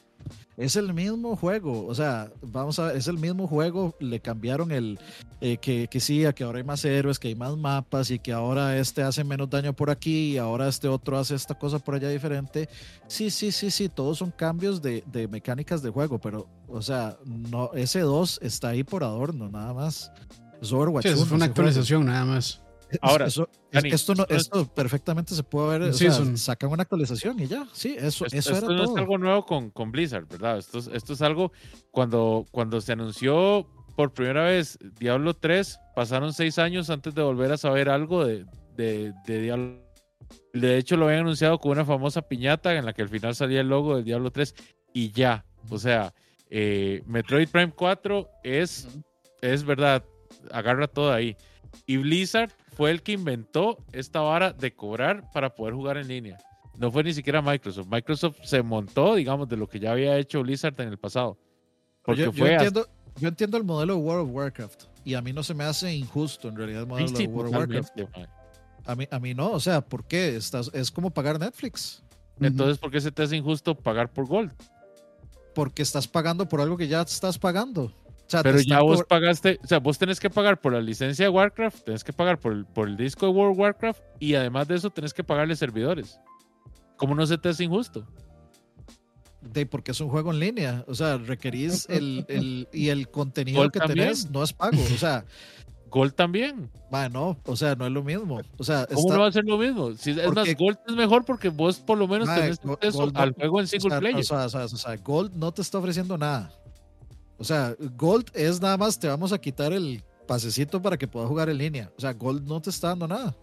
Es el mismo juego, o sea, vamos a ver, es el mismo juego, le cambiaron el eh, que, que sí, a que ahora hay más héroes, que hay más mapas y que ahora este hace menos daño por aquí y ahora este otro hace esta cosa por allá diferente. Sí, sí, sí, sí, todos son cambios de, de mecánicas de juego, pero, o sea, no, ese 2 está ahí por adorno, nada más. Es Overwatch sí, 1, fue una actualización, juego. nada más. Ahora, eso, Dani, esto, no, esto perfectamente se puede ver. Sí, o sea, sacan una actualización y ya. Sí, eso, esto, eso esto era no todo. es algo nuevo con, con Blizzard, ¿verdad? Esto, esto es algo cuando, cuando se anunció por primera vez Diablo 3, pasaron seis años antes de volver a saber algo de, de, de Diablo. De hecho, lo habían anunciado con una famosa piñata en la que al final salía el logo del Diablo 3 y ya. O sea, eh, Metroid Prime 4 es, es verdad, agarra todo ahí. Y Blizzard fue el que inventó esta vara de cobrar para poder jugar en línea. No fue ni siquiera Microsoft. Microsoft se montó, digamos, de lo que ya había hecho Blizzard en el pasado. Porque yo, yo fue entiendo, yo entiendo el modelo de World of Warcraft y a mí no se me hace injusto en realidad el modelo sí, sí, de World of Warcraft. A mí, a mí no, o sea, ¿por qué? Estás, es como pagar Netflix. Entonces, ¿por qué se te hace injusto pagar por Gold? Porque estás pagando por algo que ya estás pagando. Sea, pero ya vos por... pagaste, o sea, vos tenés que pagar por la licencia de Warcraft, tenés que pagar por el, por el disco de World of Warcraft y además de eso tenés que pagarle servidores. ¿Cómo no se te hace injusto? De porque es un juego en línea, o sea, requerís el, el y el contenido Gold que también. tenés no es pago, o sea, Gold también. Bueno, o sea, no es lo mismo. O sea, ¿Cómo está... no va a ser lo mismo? Si, es más, Gold es mejor porque vos por lo menos Madre, tenés acceso Gold, al juego en single o sea, player. O sea, o, sea, o sea, Gold no te está ofreciendo nada. O sea, Gold es nada más te vamos a quitar el pasecito para que puedas jugar en línea. O sea, Gold no te está dando nada.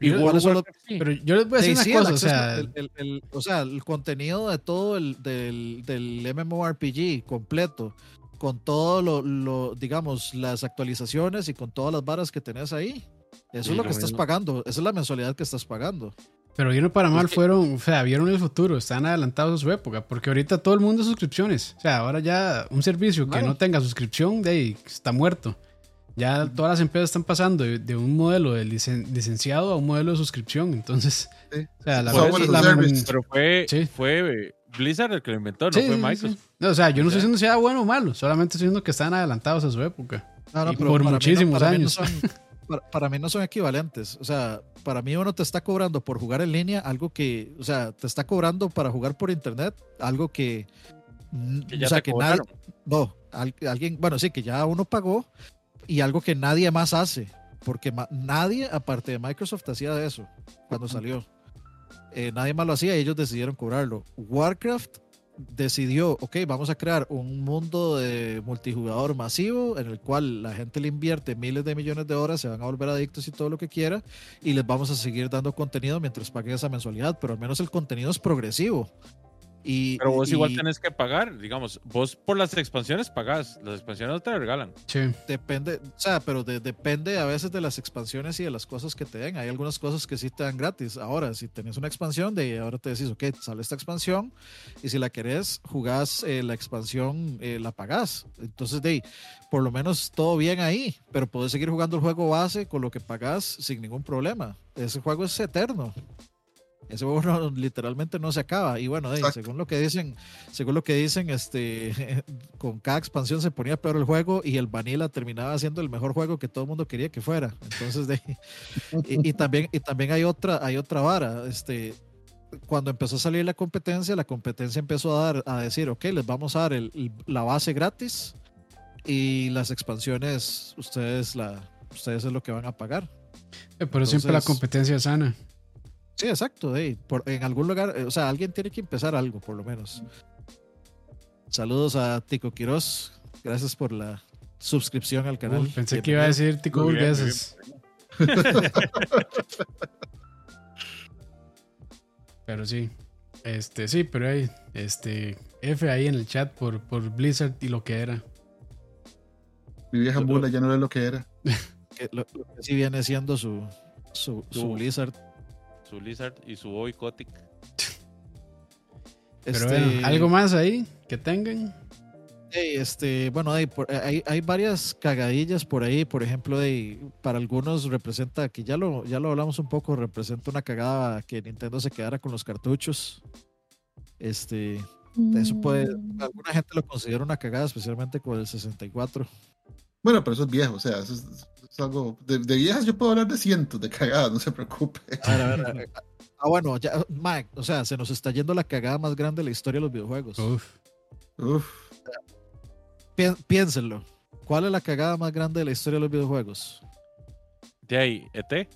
Y sí. Pero yo les voy a decir sí, una sí, cosa, o sea, el, el, el, o sea, el contenido de todo el del, del MMORPG completo, con todo lo, lo, digamos, las actualizaciones y con todas las varas que tenés ahí. Eso es lo que estás pagando, esa es la mensualidad que estás pagando. Pero bien o para mal que- fueron, o sea, vieron el futuro, están adelantados a su época, porque ahorita todo el mundo es suscripciones. O sea, ahora ya un servicio que no tenga suscripción, de ahí está muerto. Ya todas las empresas están pasando de, de un modelo de licen- licenciado a un modelo de suscripción. Entonces, Sí. o sea, la a la- service. Pero fue, Sí. fue Blizzard el que lo inventó, no Sí, fue Microsoft. sí. No, o sea, yo no estoy diciendo si sea bueno o malo, solamente estoy diciendo que están adelantados a su época. No, no, Y pero por muchísimos no años. para, para mí no son equivalentes. O sea, para mí uno te está cobrando por jugar en línea algo que, o sea, te está cobrando para jugar por internet algo que, Que ya o sea, que nadie, no, al- alguien, bueno, sí, que ya uno pagó y algo que nadie más hace, porque ma- nadie aparte de Microsoft hacía eso cuando salió. Eh, nadie más lo hacía y ellos decidieron cobrarlo. Warcraft decidió, ok, vamos a crear un mundo de multijugador masivo en el cual la gente le invierte miles de millones de horas, se van a volver adictos y todo lo que quiera, y les vamos a seguir dando contenido mientras paguen esa mensualidad, pero al menos el contenido es progresivo. Y, Pero vos y igual tenés que pagar, digamos, vos por las expansiones pagás, las expansiones no te las regalan. Sí. depende, o sea, pero de- depende a veces de las expansiones y de las cosas que te den. Hay algunas cosas que sí te dan gratis. Ahora, si tenés una expansión, de ahora te decís, ok, sale esta expansión, y si la querés, jugás eh, la expansión, eh, la pagás. Entonces, de ahí, por lo menos todo bien ahí, pero podés seguir jugando el juego base con lo que pagás sin ningún problema. Ese juego es eterno. Ese juego no- literalmente no se acaba. Y bueno, según lo que dicen, según lo que dicen, este, con cada expansión se ponía peor el juego y el Vanilla terminaba siendo el mejor juego que todo el mundo quería que fuera. Entonces, de, y, y también, y también hay otra, hay otra vara. Este, cuando empezó a salir la competencia, la competencia empezó a dar, a decir, ok, les vamos a dar el- el- la base gratis y las expansiones, ustedes la, ustedes es lo que van a pagar. Eh, Pero siempre la Entonces- competencia es sana. Sí, exacto. de ahí, por, en algún lugar, eh, o sea, alguien tiene que empezar algo, por lo menos. Saludos a Tico Quiroz. Gracias por la suscripción al canal. Pensé que iba a decir Tico Burgueses. Pero sí. Este, sí, pero hay este F ahí en el chat por, por Blizzard y lo que era. Mi vieja mula ya no era lo que era. Que lo, lo que sí viene siendo su, su, su Su- Blizzard. Su Blizzard y su Boycottic. Pero Este, bueno, algo más ahí que tengan. Este, bueno, hay, por- hay, hay varias cagadillas por ahí, por ejemplo, de, para algunos representa, que ya lo, ya lo hablamos un poco, representa una cagada que Nintendo se quedara con los cartuchos. Este, eso puede, alguna gente lo considera una cagada, especialmente con el 64. Bueno, pero eso es viejo, o sea, eso es, es algo. De, de viejas yo puedo hablar de cientos de cagadas, no se preocupe. A ver, a ver, a ver. Ah, bueno, ya, Mike, o sea, se nos está yendo la cagada más grande de la historia de los videojuegos. Uf. Uf. Pién- piénsenlo. ¿Cuál es la cagada más grande de la historia de los videojuegos? De ahí, ET.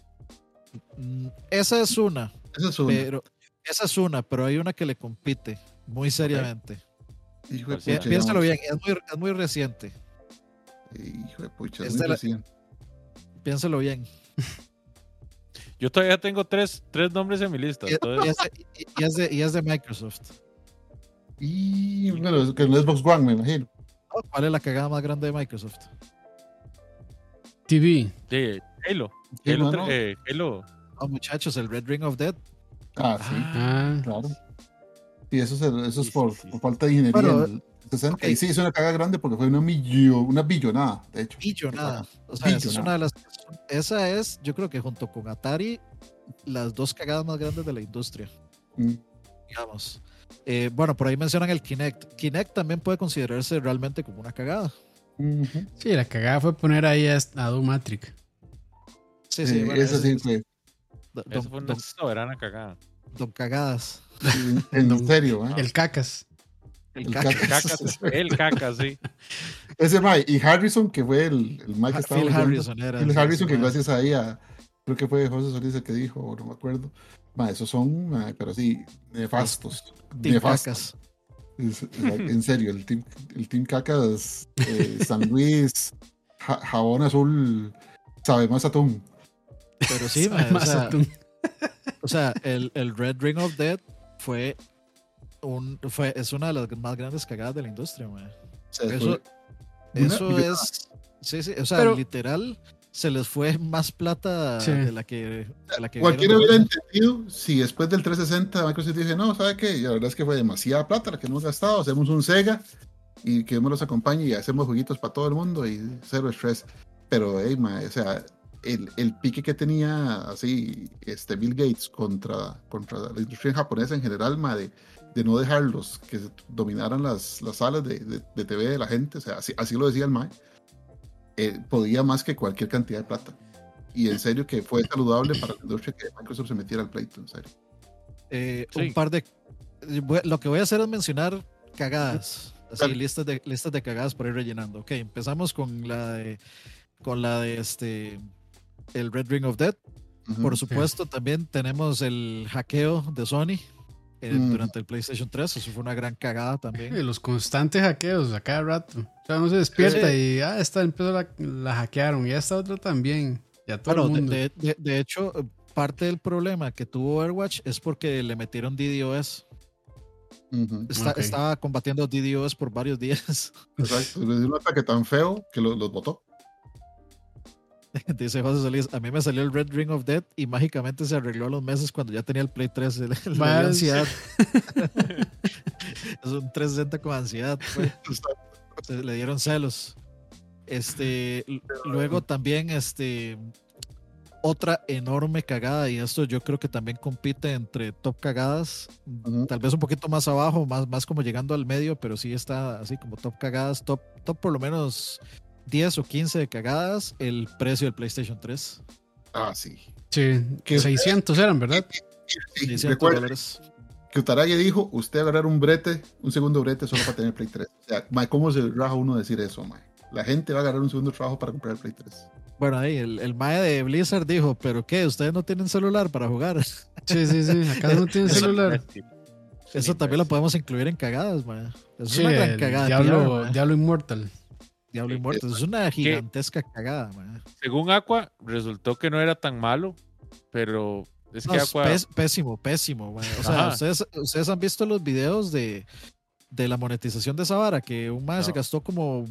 Mm, Esa es una, Esa es una. pero esa es una, pero hay una que le compite muy seriamente. Hijo de Pues sí, Pi- pucha. Piénsalo digamos. bien, es muy, es muy reciente. Hijo de pucha, Es muy la- recién. Piénsalo bien. Yo todavía tengo tres, tres nombres en mi lista. Y, entonces- es de, y- y es de- y es de Microsoft. Y bueno, es que en el Xbox One, me imagino. ¿Cuál es la cagada más grande de Microsoft? TV. de Halo. Sí, Halo, tre- eh, Halo. Oh, muchachos, el Red Ring of Dead. Ah, sí, Ah, claro. Y eso es, el- eso es Sí, por, sí, sí. por falta de ingeniería. Bueno, en el 60. ok. Y sí, es una caga grande porque fue una, millo, una billonada, de hecho. Billonada. O sea, esa es una de las. Esa es, yo creo que junto con Atari, las dos cagadas más grandes de la industria. Mm. digamos. Eh, bueno, por ahí mencionan el Kinect. Kinect también puede considerarse realmente como una cagada. Sí, la cagada fue poner ahí a, a Doom Matrix. Sí, Sí, sí, bueno, eso ese sí es- fue. don, Eso fue una don- soberana cagada. don cagadas. En, en serio, ¿eh? El cacas. El. Cacas, el caca, sí. Ese Mike y Harrison, que fue el, el Mike que estaba Phil. Harrison era. Phil Harrison, que gracias ahí a. Creo que fue José Solís el que dijo, o no me acuerdo. Ma, esos son, ma, pero sí, nefastos. Team Nefastos. Cacas. Es- es- en serio, el Team, el team Cacas, eh, San Luis, Ja- Jabón Azul, sabe más atún. Pero sí, ma, o Más sea, atún. o sea, el, el Red Ring of Death fue un fue es una de las más grandes cagadas de la industria, ma. Eso, eso es sí, sí, o sea, Pero- literal se les fue más plata Sí. de la que, de la que Cualquiera hubiera entendido si después del 360 Microsoft dice, no, ¿sabe qué? Y la verdad es que fue demasiada plata la que hemos gastado, hacemos un Sega y que me los acompañe y hacemos jueguitos para todo el mundo y cero estrés. Pero, hey, mae, o sea, el, el pique que tenía así este Bill Gates contra, contra la industria japonesa en general, mae, de, de no dejarlos que dominaran las, las salas de, de, de TV de la gente, o sea, así, así lo decía el mae, eh, podía más que cualquier cantidad de plata. Y en serio que fue saludable para la industria que Microsoft se metiera al pleito, en serio. Eh, Sí. Un par de. Lo que voy a hacer es mencionar cagadas. Así, listas de, listas de cagadas por ir rellenando. Ok, empezamos con la de. Con la de este. El Red Ring of Death. Por supuesto, también tenemos el hackeo de Sony eh, Mm. durante el PlayStation 3. Eso fue una gran cagada también. Los constantes hackeos a cada rato. O sea, uno se despierta Sí. y, ah, esta empresa la, la hackearon y esta otra también. Todo Bueno, el de, mundo. de- de- de hecho, parte del problema que tuvo Overwatch es porque le metieron DDoS. Está-. Estaba combatiendo DDoS por varios días. Exacto. Le dio un ataque tan feo que lo- los botó. Dice José Solís, a mí me salió el Red Ring of Death y mágicamente se arregló a los meses cuando ya tenía el Play 3. Le, le dio Vas. ansiedad. es un 360 con ansiedad. fue. Se le dieron celos. Este, luego también, este, otra enorme cagada, y esto yo creo que también compite entre top cagadas, tal vez un poquito más abajo, más, más como llegando al medio, pero sí está así como top cagadas, top, top por lo menos 10 o 15 de cagadas, el precio del PlayStation 3. Ah, sí. Sí, que 600 eran, ¿verdad? Sí, 600 recuerda dólares. que Utaraya dijo, usted va a agarrar un brete, un segundo brete solo para tener Play 3. O sea, mae, ¿cómo se raja uno decir eso, mae? La gente va a agarrar un segundo trabajo para comprar el Play 3. Bueno, ahí el, el mae de Blizzard dijo, ¿pero qué? ¿Ustedes no tienen celular para jugar? Sí, sí, sí. Acá no tienen celular. Eso también lo podemos incluir en cagadas, mae. Eso Sí, es una gran cagada. Diablo. Diablo Immortal. Diablo Immortal. Es una gigantesca cagada, mae. Según Aqua, resultó que no era tan malo, pero es No, que es Aqua. pés- pésimo, pésimo, mae. O sea, ustedes, ustedes han visto los videos de, de la monetización de esa vara, que un mae se gastó como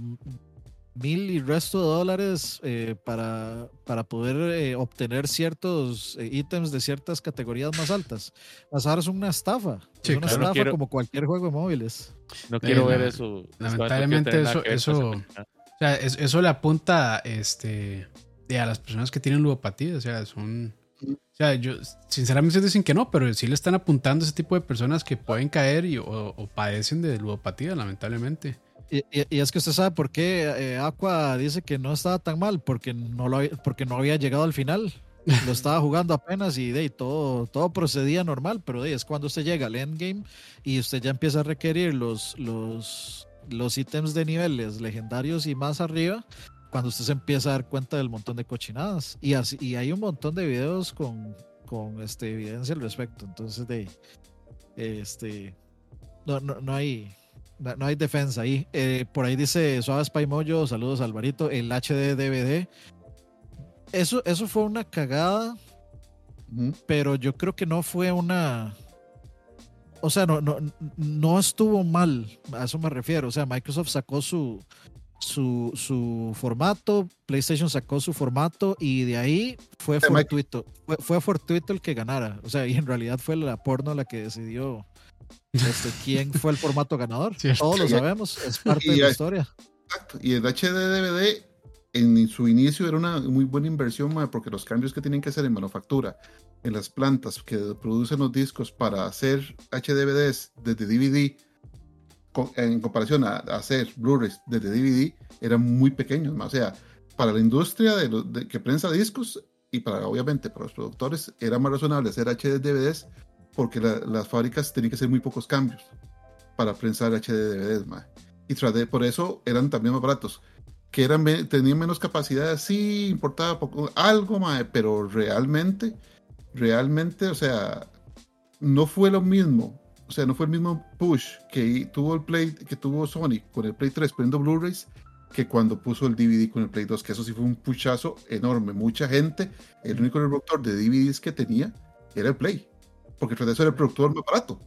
mil y resto de dólares eh, para, para poder eh, obtener ciertos eh, ítems de ciertas categorías más altas. Vara es una estafa. Sí, es una claro. No estafa quiero- como cualquier juego de móviles. No quiero Eh, ver eso. lamentablemente Eso eso- eso- esa película. O sea, es- eso le apunta este, de a las personas que tienen ludopatía. O sea, son. O sea, yo sinceramente dicen que no, pero sí le están apuntando a ese tipo de personas que pueden caer y, o, o padecen de ludopatía, lamentablemente. Y, y- y es que usted sabe por qué eh, Aqua dice que no estaba tan mal, porque no, lo, había- porque no había llegado al final. Lo estaba jugando apenas y de todo, todo procedía normal, pero de es cuando usted llega al endgame y usted ya empieza a requerir los, los, los ítems de niveles legendarios y más arriba, cuando usted se empieza a dar cuenta del montón de cochinadas. Y, así, y hay un montón de videos con, con este, evidencia al respecto. Entonces, de este, no, no, no hay, no, hay defensa ahí. Eh, por ahí dice Suave Spy Moyo, saludos Alvarito, el HD DVD. Eso, eso fue una cagada, pero yo creo que no fue una. O sea, no, no, no estuvo mal, a eso me refiero. O sea, Microsoft sacó su, su, su formato, PlayStation sacó su formato y de ahí fue fortuito. Fue, fue fortuito el que ganara. O sea, y en realidad fue la porno la que decidió este, quién fue el formato ganador. Cierto. Todos lo sabemos, es parte y de la historia. Exacto. Y el HD DVD en su inicio era una muy buena inversión, porque los cambios que tienen que hacer en manufactura, en las plantas que producen los discos para hacer HDVDs desde DVD, en comparación a, a hacer Blu-rays desde DVD, eran muy pequeños. O sea, para la industria de, los- de que prensa discos y para obviamente para los productores era más razonable hacer HDVDs porque la- las fábricas tenían que hacer muy pocos cambios para prensar HDVDs. mae. Y tras de, por eso eran también más baratos que eran, tenían menos capacidad, sí, importaba poco, algo, mae, pero realmente, realmente, o sea, no fue lo mismo, o sea, no fue el mismo push que tuvo el Play, que tuvo Sony con el Play 3 poniendo Blu-rays que cuando puso el DVD con el Play 2, que eso sí fue un pushazo enorme. Mucha gente, el único reproductor de DVDs que tenía era el Play, porque tras de eso era el productor más barato.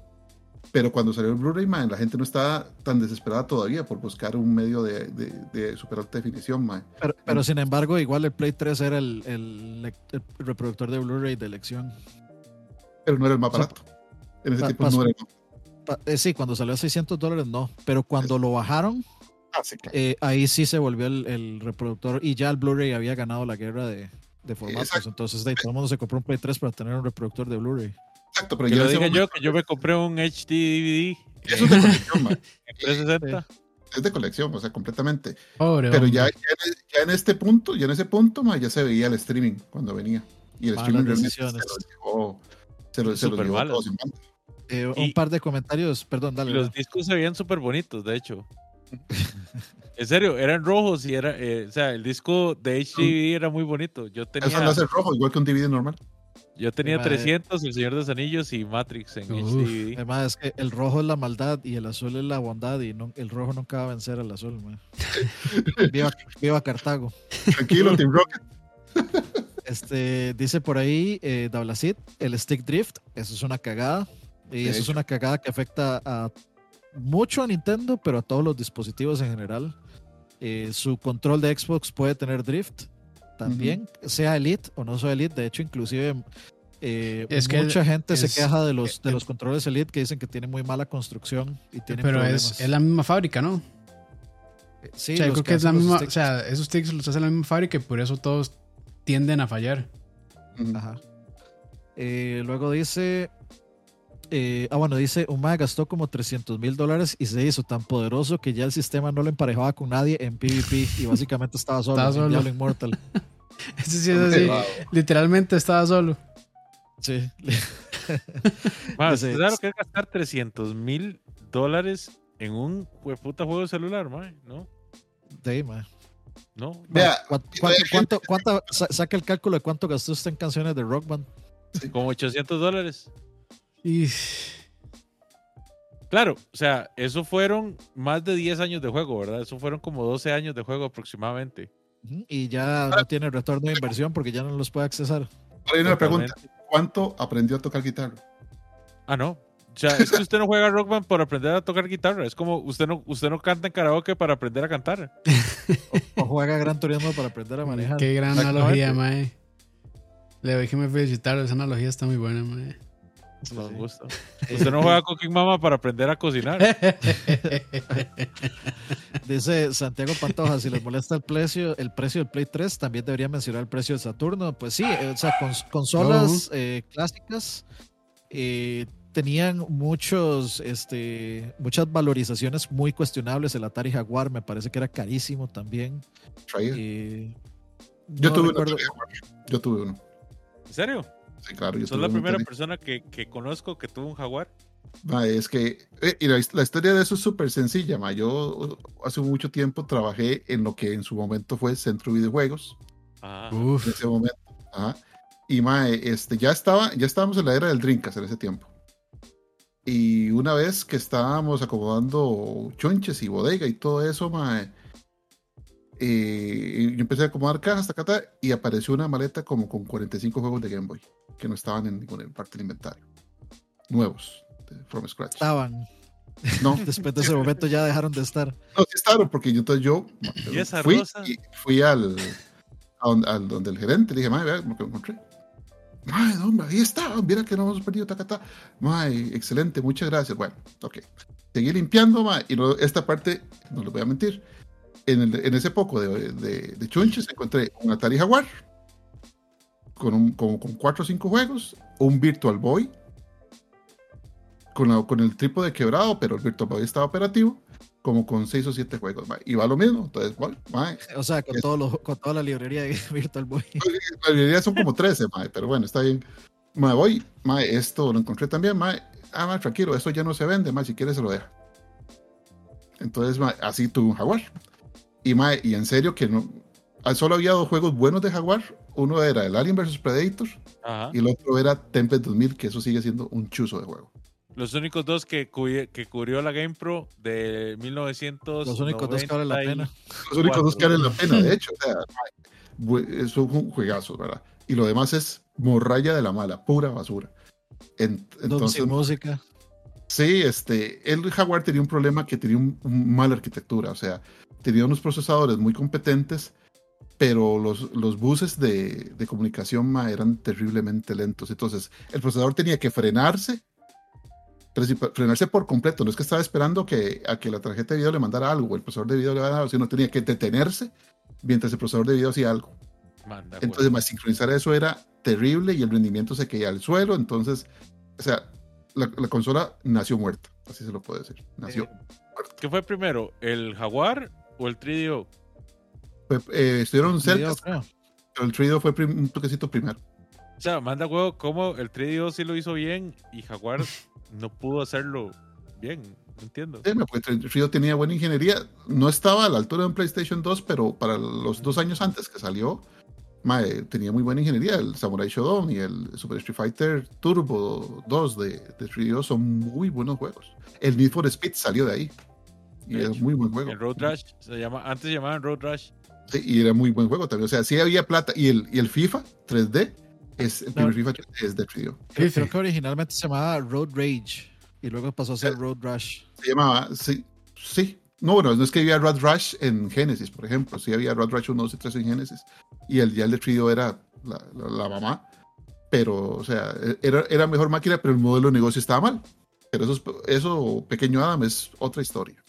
Pero cuando salió el Blu-ray, mae, la gente no estaba tan desesperada todavía por buscar un medio de, de, de super alta definición, mae. Pero, pero sin embargo, igual el Play 3 era el, el, el reproductor de Blu-ray de elección. Pero no era el más O sea, barato. En ese pa- tiempo pasó- no era el más eh, sí, cuando salió a 600 dólares no, pero cuando lo bajaron, Ah, sí, claro. eh, ahí sí se volvió el, el reproductor y ya el Blu-ray había ganado la guerra de, de formatos. Exacto. Entonces, de ahí, todo el mundo se compró un Play 3 para tener un reproductor de Blu-ray. Exacto, pero Que ya lo diga yo, que yo me compré un HD DVD Eso es de colección, 360. Es de colección, o sea, completamente. Pobre Pero ya, ya, en, ya en este punto, ya en ese punto, mae, ya se veía el streaming cuando venía. Y el Malas streaming realmente se los llevó, se los, se los llevó todos en banda. Eh, Y- un par de comentarios, perdón, dale. los discos se veían súper bonitos, de hecho. en serio, eran rojos y era, eh, o sea, el disco de HD era muy bonito. Yo Eso tenía, lo hace rojo, igual que un DVD normal. Yo tenía Madre. 300, El Señor de los Anillos y Matrix en Uf. HD. Además, es que el rojo es la maldad y el azul es la bondad y no- el rojo nunca va a vencer al azul. man. viva, viva Cartago. Tranquilo, Team Rocket. Este, dice por ahí eh, Dablacid, el stick drift, eso es una cagada. Y De eso es una cagada que afecta a mucho a Nintendo, pero a todos los dispositivos en general. Eh, su control de Xbox puede tener drift también, sea Elite o no sea Elite. De hecho, inclusive eh, Es que mucha gente se queja de los, de eh, los controles Elite que dicen que tienen muy mala construcción y tienen Pero problemas. es, es la misma fábrica, ¿no? Sí, o sea, yo creo que es la misma. sticks. O sea, esos sticks los hace la misma fábrica y por eso todos tienden a fallar. Ajá. Eh, luego dice. Eh, ah, bueno, dice: Uma gastó como 300 mil dólares y se hizo tan poderoso que ya el sistema no lo emparejaba con nadie en PvP y básicamente estaba solo. Estaba en solo. Diablo Immortal. Ese sí es así. Wow. Literalmente estaba solo. Sí. Más, Dice- ¿sabes lo que es gastar 300 mil dólares en un puta juego de celular, mae? ¿No? De ahí, ma. No. Vea, ¿Cuánto, cuánto, cuánto- cuánto- sa- saca el cálculo de cuánto gastó usted en canciones de Rock Band? Como 800 dólares. Y Claro, o sea, eso fueron más de 10 años de juego, ¿verdad? Eso fueron como 12 años de juego aproximadamente. Y ya no tiene retorno de inversión porque ya no los puede accesar. Ahora hay una pregunta. ¿Cuánto aprendió a tocar guitarra? Ah, no. O sea, es que usted no juega Rock Band por aprender a tocar guitarra. Es como usted no, usted no canta en karaoke para aprender a cantar. O juega Gran Turismo para aprender a manejar. qué gran analogía, mae. Le déjeme felicitar, esa analogía está muy buena, mae. Sí. gusto. Usted no juega Cooking Mama para aprender a cocinar. Dice Santiago Pantoja, si les molesta el precio, el precio del Play 3, también debería mencionar el precio del Saturno. Pues sí, eh, o sea, cons- consolas eh, clásicas eh, tenían muchos, este, muchas valorizaciones muy cuestionables. El Atari Jaguar me parece que era carísimo también. Eh, Yo no tuve recuerdo-. Yo tuve uno. ¿En serio? Sí, claro. Yo la primera persona que, que conozco que tuvo un jaguar. Ma, es que eh, y la, la historia de eso es súper sencilla. Ma. Yo uh, hace mucho tiempo trabajé en lo que en su momento fue Centro de Videojuegos. Ah, En Uf. ese momento. Ajá. Y ma, este, ya, estaba, ya estábamos en la era del Drinkas en ese tiempo. Y una vez que estábamos acomodando chonches y bodega y todo eso, ma, eh, yo empecé a acomodar cajas, tacata, y apareció una maleta como con 45 juegos de Game Boy que no estaban en ninguna parte del inventario. Nuevos, de- from scratch. estaban. No, Después de ese momento ya dejaron de estar. No, sí estaban, porque yo, entonces yo ¿Y esa fui, rosa? y fui al, a donde, al donde el gerente, le dije, madre, vea lo que encontré. Madre, hombre, ahí está, mira que no hemos perdido, tacata. Madre, excelente, muchas gracias. Bueno, ok. Seguí limpiando, madre, y luego esta parte, no les voy a mentir, en, el- en ese poco de, de, de chunches encontré un Atari Jaguar, con, un, con, con cuatro o cinco juegos, un Virtual Boy, con, la- con el trípode quebrado, pero el Virtual Boy estaba operativo, como con seis o siete juegos. ma, Y va lo mismo. Entonces, bueno, ma, O sea, con, Es- todo lo- con toda la librería de Virtual Boy. la mayoría son como 13, ma, pero bueno, está bien. Ma, voy, ma, esto lo encontré también, ma. Ah, ma, tranquilo, esto ya no se vende, ma, si quieres se lo deja. Entonces, ma, así tuve un Jaguar. Y, ma, y en serio que no. ah, Solo había dos juegos buenos de Jaguar. Uno era el Alien vs Predator ajá. y el otro era Tempest 2000, que eso sigue siendo un chuzo de juego. Los únicos dos que, que cubrió la GamePro de 1900. Los únicos dos que valen la pena. Los únicos dos que valen la pena, de hecho. O sea, ma, bu- es un juegazo, ¿verdad? Y lo demás es morralla de la mala, pura basura. En- entonces, música. Sí, este, el Jaguar tenía un problema que tenía un, un mala arquitectura, o sea, tenía unos procesadores muy competentes, pero los, los buses de, de comunicación ma, eran terriblemente lentos. Entonces, el procesador tenía que frenarse, frenarse por completo. No es que estaba esperando que, a que la tarjeta de video le mandara algo, el procesador de video le mandara algo, sino tenía que detenerse mientras el procesador de video hacía algo. Manda, Entonces, más sincronizar eso era terrible y el rendimiento se caía al suelo. Entonces, o sea, la, la consola nació muerta, así se lo puede decir. Nació Eh, ¿Qué fue primero? ¿El Jaguar o el 3DO? Fue- eh, estuvieron cerca, pero el 3 fue prim- un toquecito primero. O sea, manda huevo, ¿cómo el 3DO sí lo hizo bien y Jaguar no pudo hacerlo bien? No entiendo. Sí, porque el 3 tenía buena ingeniería. No estaba a la altura de un PlayStation 2, pero para los dos años antes que salió, mae, tenía muy buena ingeniería. El Samurai Shodown y el Super Street Fighter Turbo 2 de, de 3 son muy buenos juegos. El Need for Speed salió de ahí. Y De es hecho, muy buen juego. El Road Rash se llama, antes se llamaban Road Rash. Sí, y era muy buen juego también. O sea, sí había plata. Y el, y el FIFA 3D es el primer FIFA 3D es de 3 Creo, que originalmente se llamaba Road Rage y luego pasó a ser Eh. Road Rush. Se llamaba, sí, sí. No, bueno, no es que había Road Rush en Genesis, por ejemplo. Sí había Road Rush 1, 2 y 3 en Genesis. Y el ya el de Trio era la, la- la mamá. Pero, o sea, era, era mejor máquina, pero el modelo de negocio estaba mal. Pero eso, es- eso pequeño Adam, es otra historia.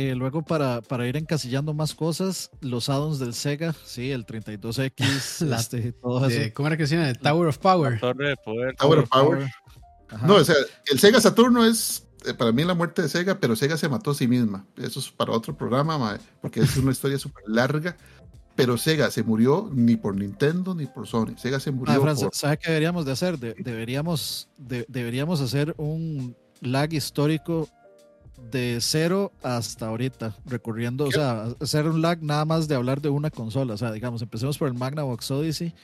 Eh, luego, para, para ir encasillando más cosas, los addons del Sega, sí, el 32X, La- este, todo eso. De- ¿Cómo era que se llama? Tower of Power. Torre de poder. Tower of Power. Ajá. No, o sea, el Sega Saturno es eh, para mí la muerte de Sega, pero Sega se mató a sí misma. Eso es para otro programa, mae, porque es una historia súper larga. Pero Sega se murió ni por Nintendo ni por Sony. Sega se murió Ah, Fran, por... ¿sabe qué deberíamos de hacer? De- deberíamos, de- deberíamos hacer un lag histórico de cero hasta ahorita, recorriendo, o sea, hacer un lag nada más de hablar de una consola. O sea, digamos, empecemos por el Magnavox Odyssey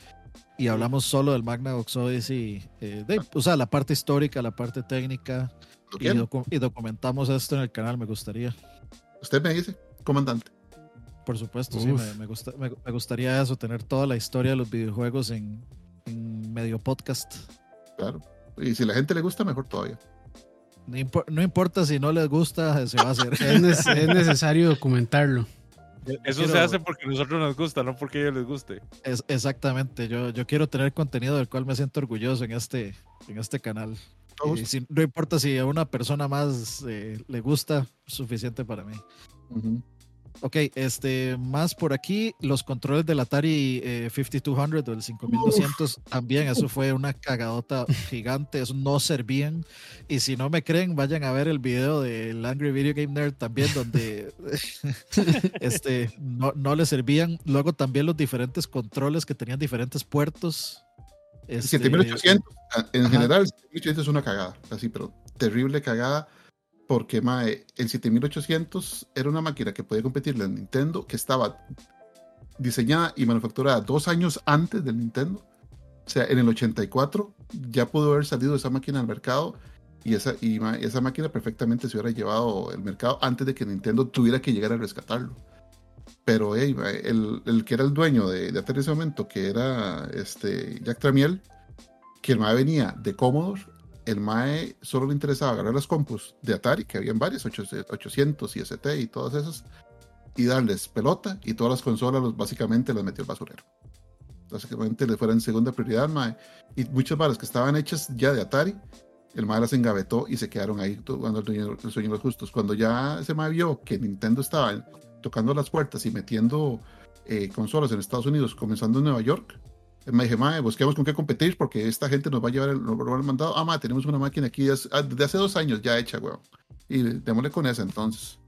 y hablamos solo del Magnavox Odyssey, eh, de- o sea, la parte histórica, la parte técnica, ¿Lo y, docu- y documentamos esto en el canal, me gustaría. Usted me dice, comandante. Por supuesto, sí, me, me gusta, me, me gustaría eso, tener toda la historia de los videojuegos en, en medio podcast. Claro. Y si la gente le gusta, mejor todavía. No, impo- no importa si no les gusta, se va a hacer. Es, nece- es necesario documentarlo. Eso Quiero- se hace porque a nosotros nos gusta, no porque a ellos les guste. Es- exactamente, yo, yo quiero tener contenido del cual me siento orgulloso en este, en este canal. Todos. Y si- no importa si a una persona más eh, le gusta, suficiente para mí. Ujú. Ok, este, más por aquí, los controles del Atari eh, 5200 o el 5200 también, eso fue una cagadota gigante, eso no servían. Y si no me creen, vayan a ver el video del Angry Video Game Nerd también, donde este, no, no le servían. Luego también los diferentes controles que tenían diferentes puertos. Este, 7800, ah, en Ajá. general, el 7800 es una cagada, así, pero terrible cagada, porque mae, el 7800 era una máquina que podía competirle al Nintendo, que estaba diseñada y manufacturada dos años antes del Nintendo. O sea, en el 84 ya pudo haber salido esa máquina al mercado y esa, y, esa máquina perfectamente se hubiera llevado el mercado antes de que Nintendo tuviera que llegar a rescatarlo. Pero hey, el, que era el dueño de, de en ese momento, que era este, Jack Tramiel, que el venía de Commodore, el MAE solo le interesaba agarrar las compus de Atari, que habían varias, 800 y ST y todas esas, y darles pelota, y todas las consolas los, básicamente las metió al basurero. Básicamente le fuera en segunda prioridad, MAE. Y muchas balas que estaban hechas ya de Atari, el MAE las engavetó y se quedaron ahí jugando el, dueño- el sueño de los justos. Cuando ya ese MAE vio que Nintendo estaba tocando las puertas y metiendo eh, consolas en Estados Unidos, comenzando en Nueva York, me dije, mae, busquemos con qué competir porque esta gente nos va a llevar el, nos mandado. Ah, mae, tenemos una máquina aquí es- ah, desde hace dos años ya hecha, weón. Y démosle con esa entonces.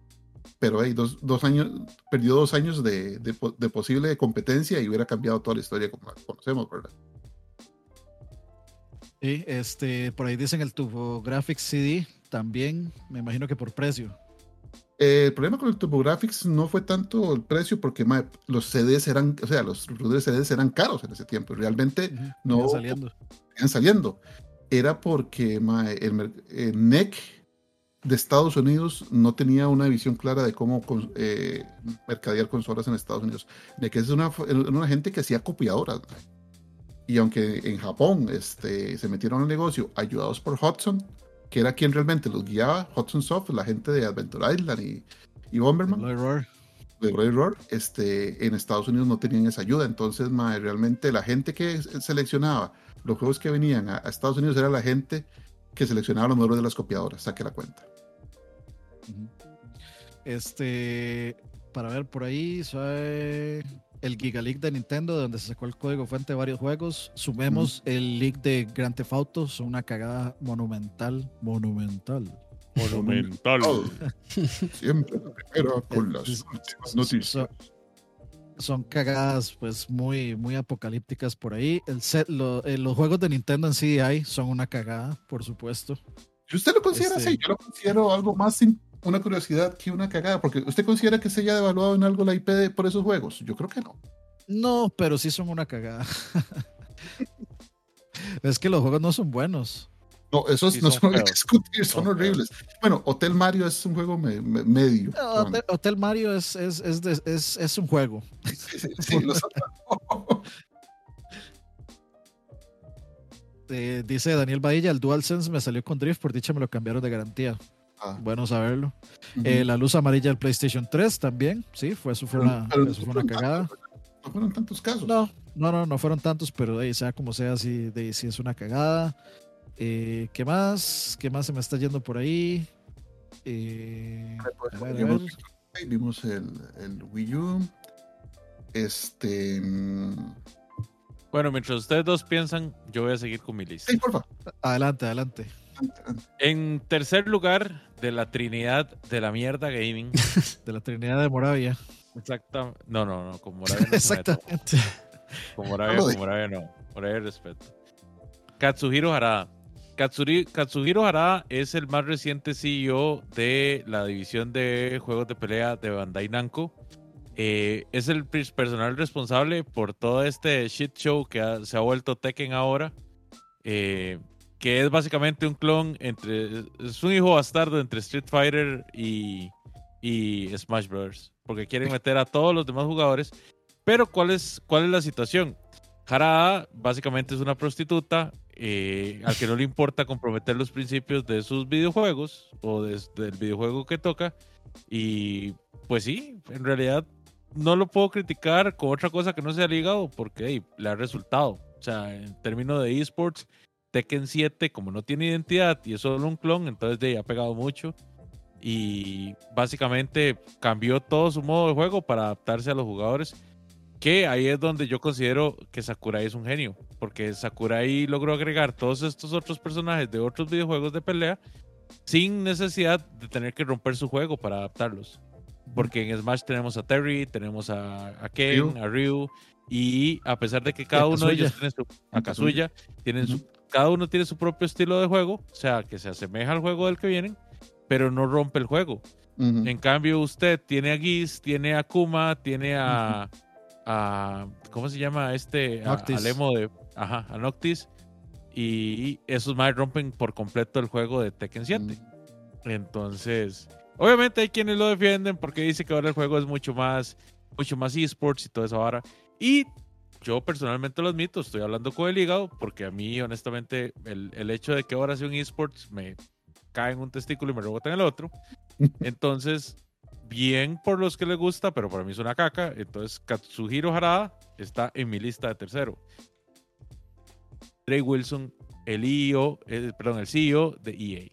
Pero hey, dos, dos años, perdió dos años de, de po- de posible competencia y hubiera cambiado toda la historia como la conocemos, ¿verdad? Sí, este, por ahí dicen el TurboGrafx CD, también, me imagino que por precio. Eh, el problema con el TurboGrafx no fue tanto el precio porque los CDs eran, o sea, los routers CDs eran caros en ese tiempo. Realmente Ujú, no- iban saliendo. iban saliendo. Era porque el, el NEC de Estados Unidos no tenía una visión clara de cómo con- eh, mercadear consolas en Estados Unidos. NEC es una, una gente que hacía copiadoras. Y aunque en Japón este, se metieron al negocio ayudados por Hudson, que era quien realmente los guiaba, Hudson Soft, la gente de Adventure Island y, y Bomberman, de Roy Roar, este, en Estados Unidos no tenían esa ayuda. Entonces, mae, realmente la gente que seleccionaba los juegos que venían a, a Estados Unidos era la gente que seleccionaba los modelos de las copiadoras, saque la cuenta. Este, para ver por ahí, soy el Giga League de Nintendo, de donde se sacó el código fuente de varios juegos. Sumemos el leak de Grand Theft Auto, son una cagada monumental, monumental. Monumental. Oh, siempre primero con las Es- últimas noticias. Son, son cagadas, pues muy, muy apocalípticas por ahí. El set, lo- eh, los juegos de Nintendo en CDI son una cagada, por supuesto. Si usted lo considera Este- así, yo lo considero algo más una curiosidad que una cagada, porque usted considera que se haya devaluado en algo la IP de- por esos juegos. Yo creo que no. No, pero sí son una cagada. es que los juegos no son buenos. No, esos Sí, no son son discutir, son Son horribles. Bueno, Hotel Mario es un juego me- me- medio. Hotel, Hotel Mario es, es, es, de- es- es un juego. Sí, sí, sí, los- Eh, dice Daniel Badilla, el DualSense me salió con Drift, por dicha me lo cambiaron de garantía. Ah, Bueno saberlo. Eh, la luz amarilla del PlayStation 3 también, sí, fue, eso fue Pero- una, pero eso no fue una cagada. tantos, no fueron tantos casos. No, no, no, no fueron tantos, pero eh, sea como sea, sí, de, sí es una cagada. Eh, ¿Qué más? ¿Qué más se me está yendo por ahí? Eh, a ver, a Vimos, ver. vimos el, el Wii U. Este. mm, Bueno, mientras ustedes dos piensan, yo voy a seguir con mi lista. Sí, porfa. Adelante, adelante. En tercer lugar de la Trinidad de la mierda gaming. De la Trinidad de Moravia. Exacta. No, no, no, con Moravia no. Exactamente. Con Moravia, con. Moravia no. Moravia respeto. Katsuhiro Harada. Katsuri- Katsuhiro Harada es el más reciente CEO de la división de juegos de pelea de Bandai Namco. Eh, es el pers- personal responsable por todo este shit show que ha- se ha vuelto Tekken ahora. eh, que es básicamente un clon entre. Es un hijo bastardo entre Street Fighter y, y Smash Bros. Porque quieren meter a todos los demás jugadores. Pero, ¿cuál es, cuál es la situación? Harada básicamente es una prostituta eh, al que no le importa comprometer los principios de sus videojuegos o de- del videojuego que toca. Y pues sí, en realidad no lo puedo criticar con otra cosa que no sea ligado porque hey, le ha resultado. O sea, en términos de esports, Tekken 7, como no tiene identidad y es solo un clon, entonces de ahí ha pegado mucho. Y básicamente cambió todo su modo de juego para adaptarse a los jugadores. Que ahí es donde yo considero que Sakurai es un genio. Porque Sakurai logró agregar todos estos otros personajes de otros videojuegos de pelea sin necesidad de tener que romper su juego para adaptarlos. Porque en Smash tenemos a Terry, tenemos a, a Ken, Ryu. a Ryu, y a pesar de que cada uno de ellos tiene su, a Kazuya, tienen su- cada uno tiene su propio estilo de juego, o sea, que se asemeja al juego del que vienen, pero no rompe el juego. En cambio, usted tiene a Giz, tiene a Kuma, tiene a, a ¿cómo se llama este? A, Noctis. al emo de, ajá, a Noctis. Y esos más rompen por completo el juego de Tekken 7. Entonces, obviamente hay quienes lo defienden porque dice que ahora el juego es mucho más, mucho más esports y todo eso ahora. Y yo personalmente lo admito, estoy hablando con el hígado porque a mí, honestamente, el, el hecho de que ahora sea un esports me cae en un testículo y me rebota en el otro. Entonces, bien por los que les gusta, pero para mí es una caca. Entonces, Katsuhiro Harada está en mi lista de tercero. Trey Wilson, el EO, eh, perdón, el CEO de EA.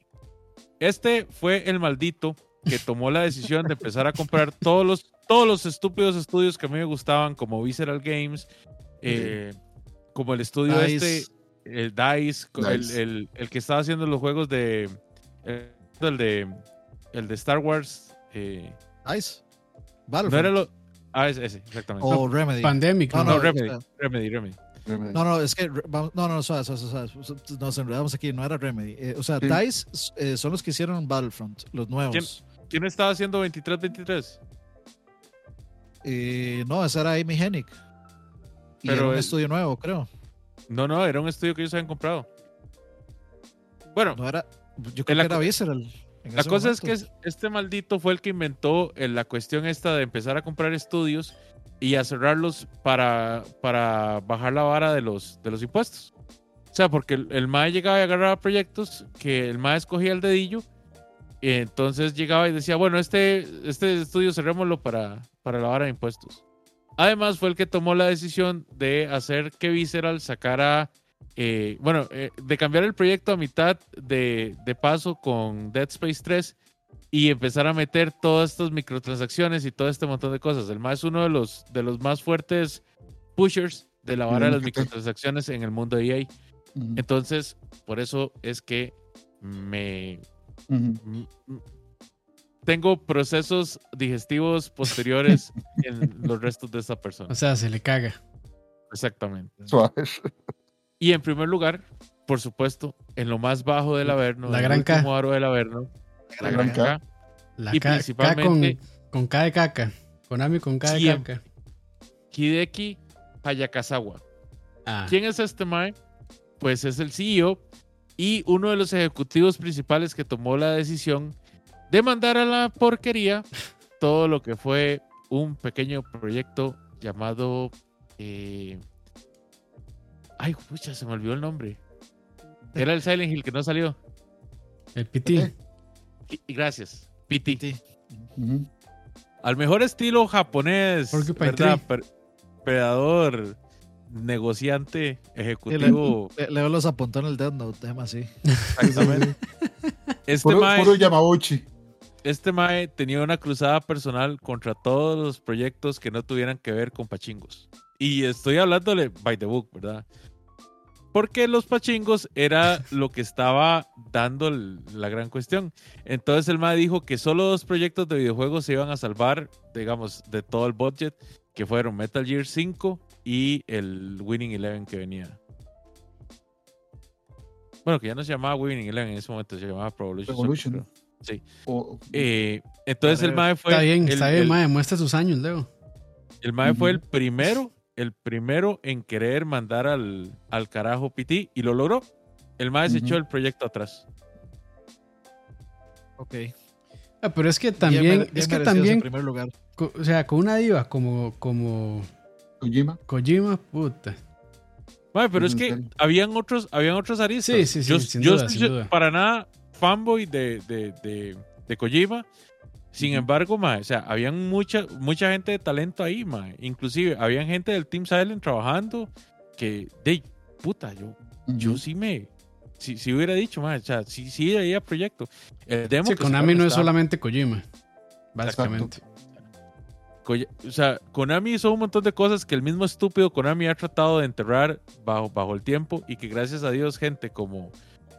Este fue el maldito que tomó la decisión de empezar a comprar todos los, todos los estúpidos estudios que a mí me gustaban, como Visceral Games, eh, como el estudio Dice. este, el DICE, co- el, Dice. el- el que estaba haciendo los juegos de. El de, el de Star Wars. eh, Ice. no era Battlefront. lo. Ah, ese, ese, exactamente. O Remedy. Pandemic, No, ¿no? no, no, Remedy, sea, Remedy, Remedy. No, no, es que no, no, suave, suave, suave, suave. nos enredamos aquí, no era Remedy. Eh, o sea, Sí. DICE eh, son los que hicieron Battlefront, los nuevos. ¿Quién estaba haciendo 23-23? Eh, no, esa era Amy Hennig. Y Pero era un el- estudio nuevo, creo. No, no, era un estudio que ellos habían comprado. Bueno, No era, yo creo la que era Visceral. La cosa es que este maldito fue el que inventó eh, la cuestión esta de empezar a comprar estudios y a cerrarlos para, para bajar la vara de los, de los impuestos. O sea, porque el, el MAE llegaba y agarraba proyectos que el MAE escogía el dedillo. Y entonces llegaba y decía, bueno, este, este estudio cerrémoslo para, para la vara de impuestos. Además, fue el que tomó la decisión de hacer que Visceral sacara, eh, bueno, eh, de cambiar el proyecto a mitad de, de paso con Dead Space 3 y empezar a meter todas estas microtransacciones y todo este montón de cosas. El es uno de los, de los más fuertes pushers de la vara de las microtransacciones en el mundo de EA. Entonces, por eso es que me tengo procesos digestivos posteriores en los restos de esa persona. O sea, se le caga. Exactamente. Suave. Y en primer lugar, por supuesto, en lo más bajo del Averno, La en el gran K. último aro del Averno, la gran K, La Y K, K principalmente- con, con K de caca. Konami con K de Siempre. caca. Hideki Hayakasawa. Ah, ¿Quién es este Mae? Pues es el CEO y uno de los ejecutivos principales que tomó la decisión de mandar a la porquería todo lo que fue un pequeño proyecto llamado. eh, Ay, pucha, se me olvidó el nombre. Era el Silent Hill que no salió. el PT. Gracias. PT. Al mejor estilo japonés, ¿verdad? Predador, negociante, ejecutivo. Le, Leo los apuntó en el Death Note, tema así. Exactamente. Este Puro, mae, puro Yamauchi. Este mae tenía una cruzada personal contra todos los proyectos que no tuvieran que ver con pachingos. Y estoy hablándole by the book, ¿verdad? Porque los pachingos era lo que estaba dando la gran cuestión. Entonces el mae dijo que solo dos proyectos de videojuegos se iban a salvar, digamos, de todo el budget, que fueron Metal Gear 5 y el Winning Eleven que venía. Bueno, que ya no se llamaba Winning Eleven en ese momento, se llamaba Pro Evolution. Sí. O- Eh, entonces el mae fue. Está bien, el, está bien, el- mae. Muestra sus años, Leo. el mae fue el primero, el primero en querer mandar al, al carajo PT y lo logró. El mae se echó el proyecto atrás. Ok. Ah, pero es que también, es que también, primer lugar. co- o sea, con una diva como, como Kojima. Kojima, puta. Mae, pero es ¿En que habían otros, habían otros aristas. Sí, sí, sí, Yo, sin yo duda, soy sin duda. para nada fanboy de, de, de, de Kojima. Sin embargo, mae, o sea, habían mucha, mucha gente de talento ahí, mae. Inclusive, habían gente del Team Silent trabajando que, de puta, yo yo sí me. Si, si hubiera dicho, man, o sea, sí, sí había proyecto. El demo Sí, que Konami no es solamente Kojima. Básicamente. O sea, Konami hizo un montón de cosas que el mismo estúpido Konami ha tratado de enterrar bajo, bajo el tiempo y que gracias a Dios gente como,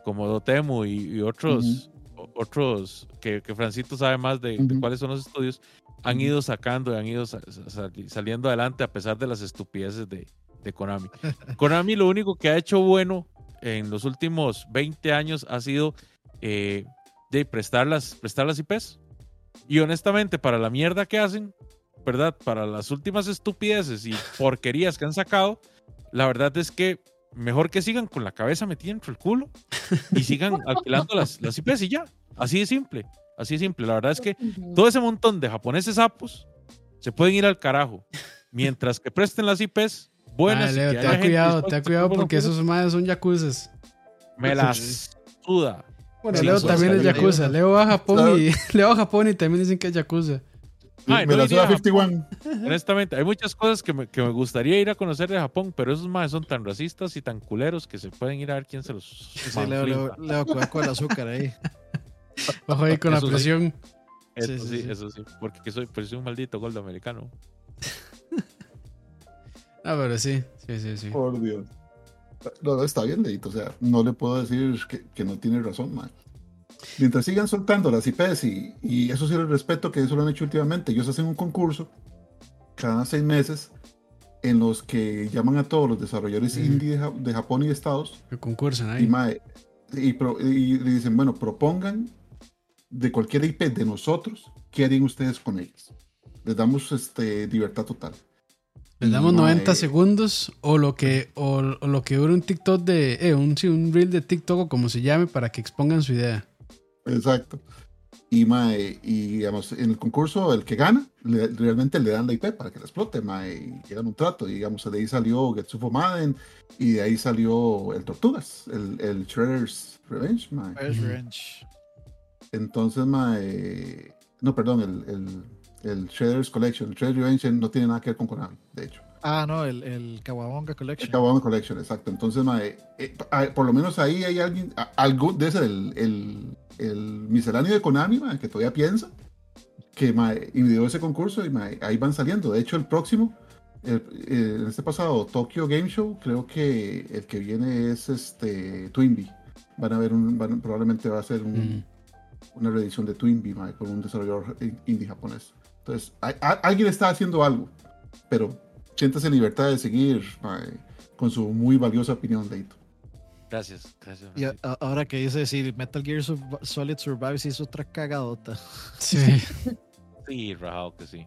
como Dotemu y, y otros, otros que, que Francito sabe más de, de cuáles son los estudios, han ido sacando y han ido sa- sa- sali- saliendo adelante a pesar de las estupideces de, de Konami. Konami lo único que ha hecho bueno en los últimos 20 años ha sido eh, de prestar las, prestar las IPs. Y honestamente, para la mierda que hacen, ¿verdad? Para las últimas estupideces y porquerías que han sacado, la verdad es que mejor que sigan con la cabeza metida dentro del culo y sigan alquilando las, las IPs y ya. Así de simple. Así de simple. La verdad es que todo ese montón de japoneses sapos se pueden ir al carajo. Mientras que presten las IPs buenas. Ah, y Leo, te gente cuidado, te a da cuidado porque esos madres son yakuzas. Me las suda. Bueno, Sí, Leo también es yakuza. Leo va a Japón y Leo va a Japón y también dicen que es yakuza. Ay, me no la suda a 51. Honestamente, hay muchas cosas que me, que me gustaría ir a conocer de Japón, pero esos más son tan racistas y tan culeros que se pueden ir a ver quién se los. Sí, Leo, Leo, manflinta. Leo, cuidado con el azúcar ahí. Bajo ahí con la sí. presión. Eso Sí, sí, sí, sí. eso sí. Porque soy, pues soy un maldito gordo americano. Ah, pero sí, sí, sí, sí. Por Dios. No, no, está bien, Leito. O sea, no le puedo decir que, que no tiene razón, man. Mientras sigan soltando las IPs y, y eso sí el respeto que eso lo han hecho últimamente. Ellos hacen un concurso cada seis meses en los que llaman a todos los desarrolladores Ujú. indie de, Ja- de Japón y de Estados Que concursan y, ahí. mae, y, y le dicen, bueno, propongan de cualquier IP de nosotros, ¿qué harían ustedes con ellas? Les damos este, libertad total. Les damos Y, 90 mae, segundos o lo que o, o lo que dure un TikTok de eh, un, sí, un reel de TikTok o como se llame para que expongan su idea. Exacto. Y, mae, y digamos, en el concurso, el que gana, le- realmente le dan la IP para que la explote, mae, y llegan un trato. Y digamos, de ahí salió Getsufo Madden, y de ahí salió el Tortugas, el, el Shredder's Revenge, mae. Ranch. Entonces, mae, no, perdón, el, el, el Shredder's Collection, el Shredder's Revenge no tiene nada que ver con Konami, de hecho. Ah, no, el, el Kawabonga El Collection. Kawabonga Collection, exacto. Entonces, mae, eh, por lo menos ahí hay alguien, a- algo de ese, el, el, el misceláneo de Konami, mae, que todavía piensa, que mae, ideó ese concurso y mae, ahí van saliendo. De hecho, el próximo, el- en este pasado Tokyo Game Show, creo que el que viene es este Twinbee. Van a ver un, van- probablemente va a ser un, Mm. una reedición de Twinbee, mae, con un desarrollador in- indie japonés. Entonces, hay- a- alguien está haciendo algo, pero siéntase en libertad de seguir mae, con su muy valiosa opinión, Leito. Gracias, gracias. Y a- Francito. a- ahora que dice si Metal Gear Sur- Solid Survive se hizo otra cagadota. Sí. Sí, rajado que sí.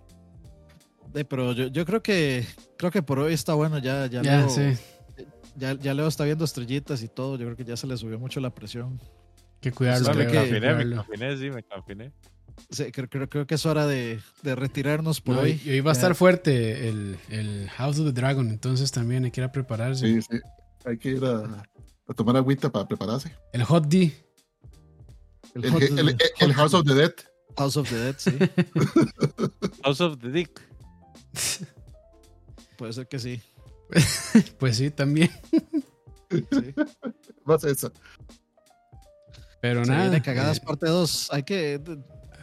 Eh, pero yo, yo creo que creo que por hoy está bueno. Ya, ya, Ya, Leo, sí. ya, ya Leo está viendo estrellitas y todo. Yo creo que ya se le subió mucho la presión. Que cuidarlo. Pues me es que- que campiné, me campiné, sí, me campiné. Sí, creo, creo, creo que es hora de, de retirarnos por No, hoy. y hoy va a estar fuerte el, el House of the Dragon, entonces también hay que ir a prepararse. Sí, sí. Hay que ir a, a tomar agüita para prepararse. El Hot D. El, El, Hot- el- el- el House of the Dead. House of the Dead, sí. House of the Dick. Puede ser que sí. Pues sí, también. sí. Más eso. Pero Se nada. viene cagadas eh, parte 2. Hay que.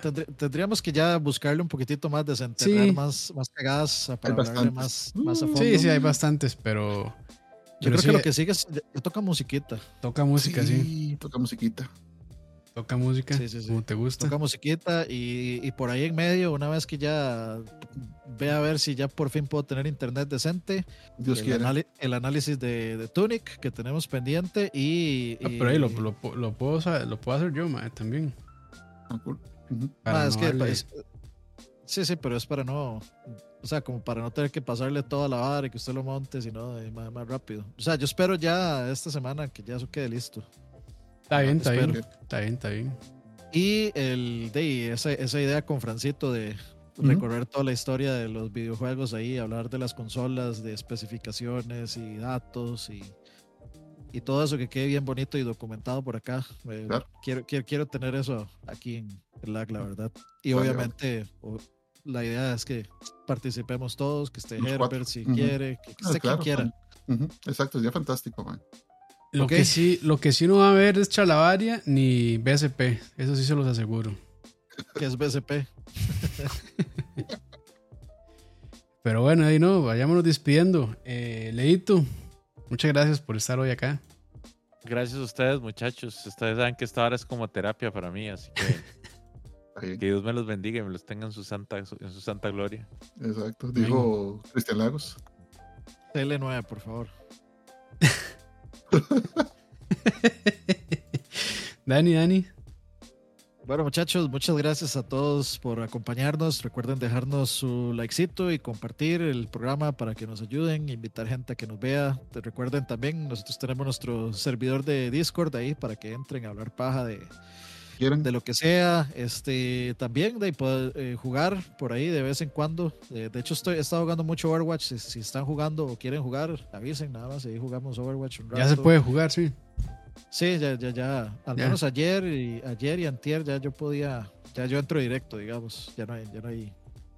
Tendr- Tendríamos que ya buscarle un poquitito más, desenterrar Sí. más, más cagadas para hablarle más, más a fondo. sí, sí, hay bastantes, pero. Yo pero creo sí, que lo que sigue es. Toca musiquita. Toca música, sí. Toca musiquita. Toca música. Sí, sí, sí. Como te gusta. Toca musiquita y, y por ahí en medio, una vez que ya ve a ver si ya por fin puedo tener internet decente, Dios el, análisis de, de Tunic que tenemos pendiente y... Ah, pero ahí lo, lo, lo puedo, lo puedo hacer yo, mae, también. Ah, cool. Ujú. Para Ah, no es que darle- pues, sí, sí, pero es para no, o sea, como para no tener que pasarle toda la vara y que usted lo monte, sino más, más rápido. O sea, yo espero ya esta semana que ya eso quede listo. Está bien, está bien. Está bien, está bien. Y el de esa, esa idea con Francito de Ujú. recorrer toda la historia de los videojuegos ahí, hablar de las consolas, de especificaciones y datos y, y todo eso que quede bien bonito y documentado por acá. Eh, Claro. quiero, quiero, quiero tener eso aquí en el LAG, la verdad. Y Vale, obviamente o- la idea es que participemos todos, que esté Los Herbert cuatro. si quiere, que, que Ah, esté claro, quien quiera. Exacto, sería fantástico, man. Lo, que sí, lo que sí no va a haber es Chalabaria ni BSP. Eso sí se los aseguro. Que es BSP. Pero bueno, ahí no, vayámonos despidiendo. Eh, Leito, muchas gracias por estar hoy acá. Gracias a ustedes, muchachos. Ustedes saben que esta hora es como terapia para mí, así que que Dios me los bendiga y me los tenga en su santa, en su santa gloria. Exacto. Dijo Cristian Lagos. TL9, por favor. Dani, Dani. Bueno, muchachos, muchas gracias a todos por acompañarnos. Recuerden dejarnos su likecito y compartir el programa para que nos ayuden, invitar gente a que nos vea. Te recuerden también, nosotros tenemos nuestro servidor de Discord ahí para que entren a hablar paja de, ¿Quieren? de lo que sea. Este, también de poder eh, jugar por ahí de vez en cuando. Eh, de hecho, estoy, he estado jugando mucho Overwatch. Si, si están jugando o quieren jugar, avisen nada más. Ahí jugamos Overwatch un rato. Ya se puede jugar, sí. Sí, ya, ya, ya. Al Ya. menos ayer y ayer y antier ya yo podía, ya yo entro directo, digamos. Ya no hay, ya no hay.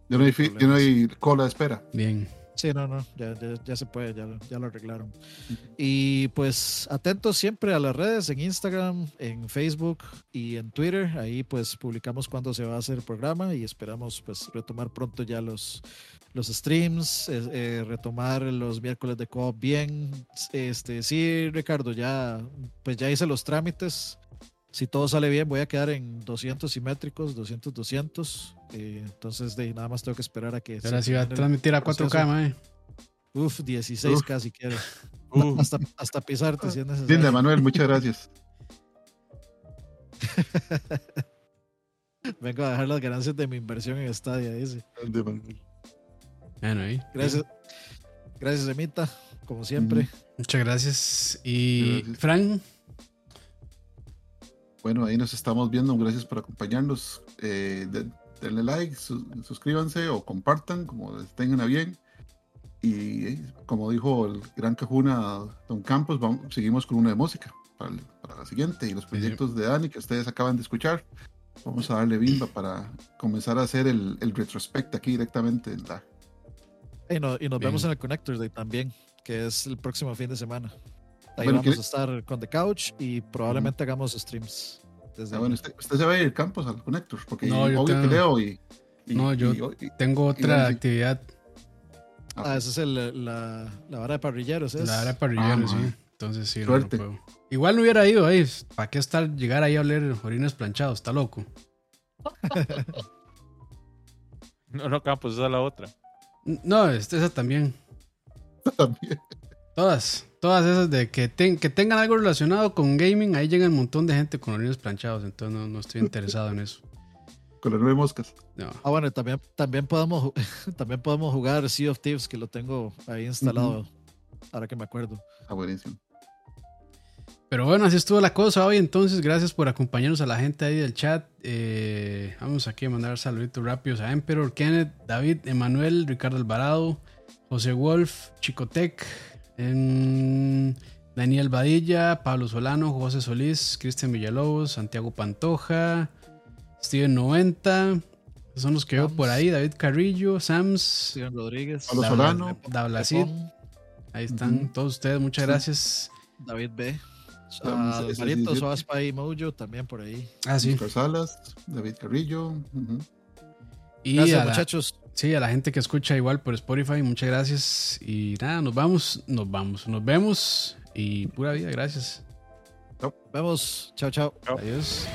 Ya no hay, fi- ya no hay cola de espera. Bien. Sí, no, no, ya, ya, ya se puede, ya, ya lo arreglaron. Y pues atentos siempre a las redes, en Instagram, en Facebook y en Twitter. Ahí pues publicamos cuándo se va a hacer el programa y esperamos pues retomar pronto ya los, los streams, eh, eh, retomar los miércoles de co bien. Este, sí, Ricardo, ya pues ya hice los trámites. Si todo sale bien, voy a quedar en 200 simétricos, 200, 200. eh, entonces, de, nada más tengo que esperar a que... Ahora se sí va a transmitir a 4K, proceso. mae. Uf, 16 Uf. casi quiero. Uh, Hasta, hasta pisarte si es necesario. Linda, Manuel, muchas gracias. Vengo a dejar las ganancias de mi inversión en Stadia, dice. Grande, Manuel. Bueno, ahí. Gracias. Gracias, Emita, como siempre. Muchas gracias. Y Gracias. Fran, bueno, ahí nos estamos viendo. Gracias por acompañarnos. Eh, de- denle like, su- suscríbanse o compartan, como les tengan a bien. Y eh, como dijo el gran cajuna Don Campos, vamos, seguimos con una de música para, el- para la siguiente. Y los proyectos de Dani que ustedes acaban de escuchar, vamos a darle bimba para comenzar a hacer el, el retrospect aquí directamente en la Y, no- y nos Bien. vemos en el Connectors Day también, que es el próximo fin de semana. Ahí Bueno, vamos ¿quiere- a estar con The Couch y probablemente hagamos streams. Desde Ah, bueno, usted, usted se va a ir Campos al Connectors, porque No, yo obvio tengo- que leo y, y- No, yo- y- y- Tengo otra actividad, Ah, esa es el- la, la vara de parrilleros. ¿es? la hora parrillero, Ah, sí. Entonces sí, no, no Suerte. puedo. Igual no hubiera ido ahí. ¿Para qué estar, llegar ahí a oler orines planchados? Está loco. No, no, Campos, esa es la otra. No, esa también. también. Todas, todas esas de que, ten- que tengan algo relacionado con gaming, ahí llega un montón de gente con orines planchados, entonces no, no estoy interesado en eso. Con las nueve moscas. No. Ah, bueno, también, también, podemos, también podemos jugar Sea of Thieves, que lo tengo ahí instalado, ahora que me acuerdo. Está buenísimo. Pero bueno, así estuvo la cosa hoy. Entonces, gracias por acompañarnos a la gente ahí del chat. Eh, vamos aquí a mandar saluditos rápidos a Emperor, Kenneth, David, Emanuel, Ricardo Alvarado, José Wolf, Chicotec, Daniel Badilla, Pablo Solano, José Solís, Cristian Villalobos, Santiago Pantoja, Steven 90. Esos son los que veo por ahí. David Carrillo, Sams, Steven Rodríguez, Pablo Dabla- Solano. Dablacid. Ahí están todos ustedes. Muchas Sí. gracias. David B. Ah, ese es Alvarito, 17. Soa Spy Mojo, también por ahí. Ah, sí. Oscar Salas, David Carrillo. Y Gracias, a la- muchachos. Sí, a la gente que escucha igual por Spotify, muchas gracias. Y nada, nos vamos, nos vamos, nos vemos y pura vida, gracias. Nos vemos. Chao, chao. Chao. Adiós.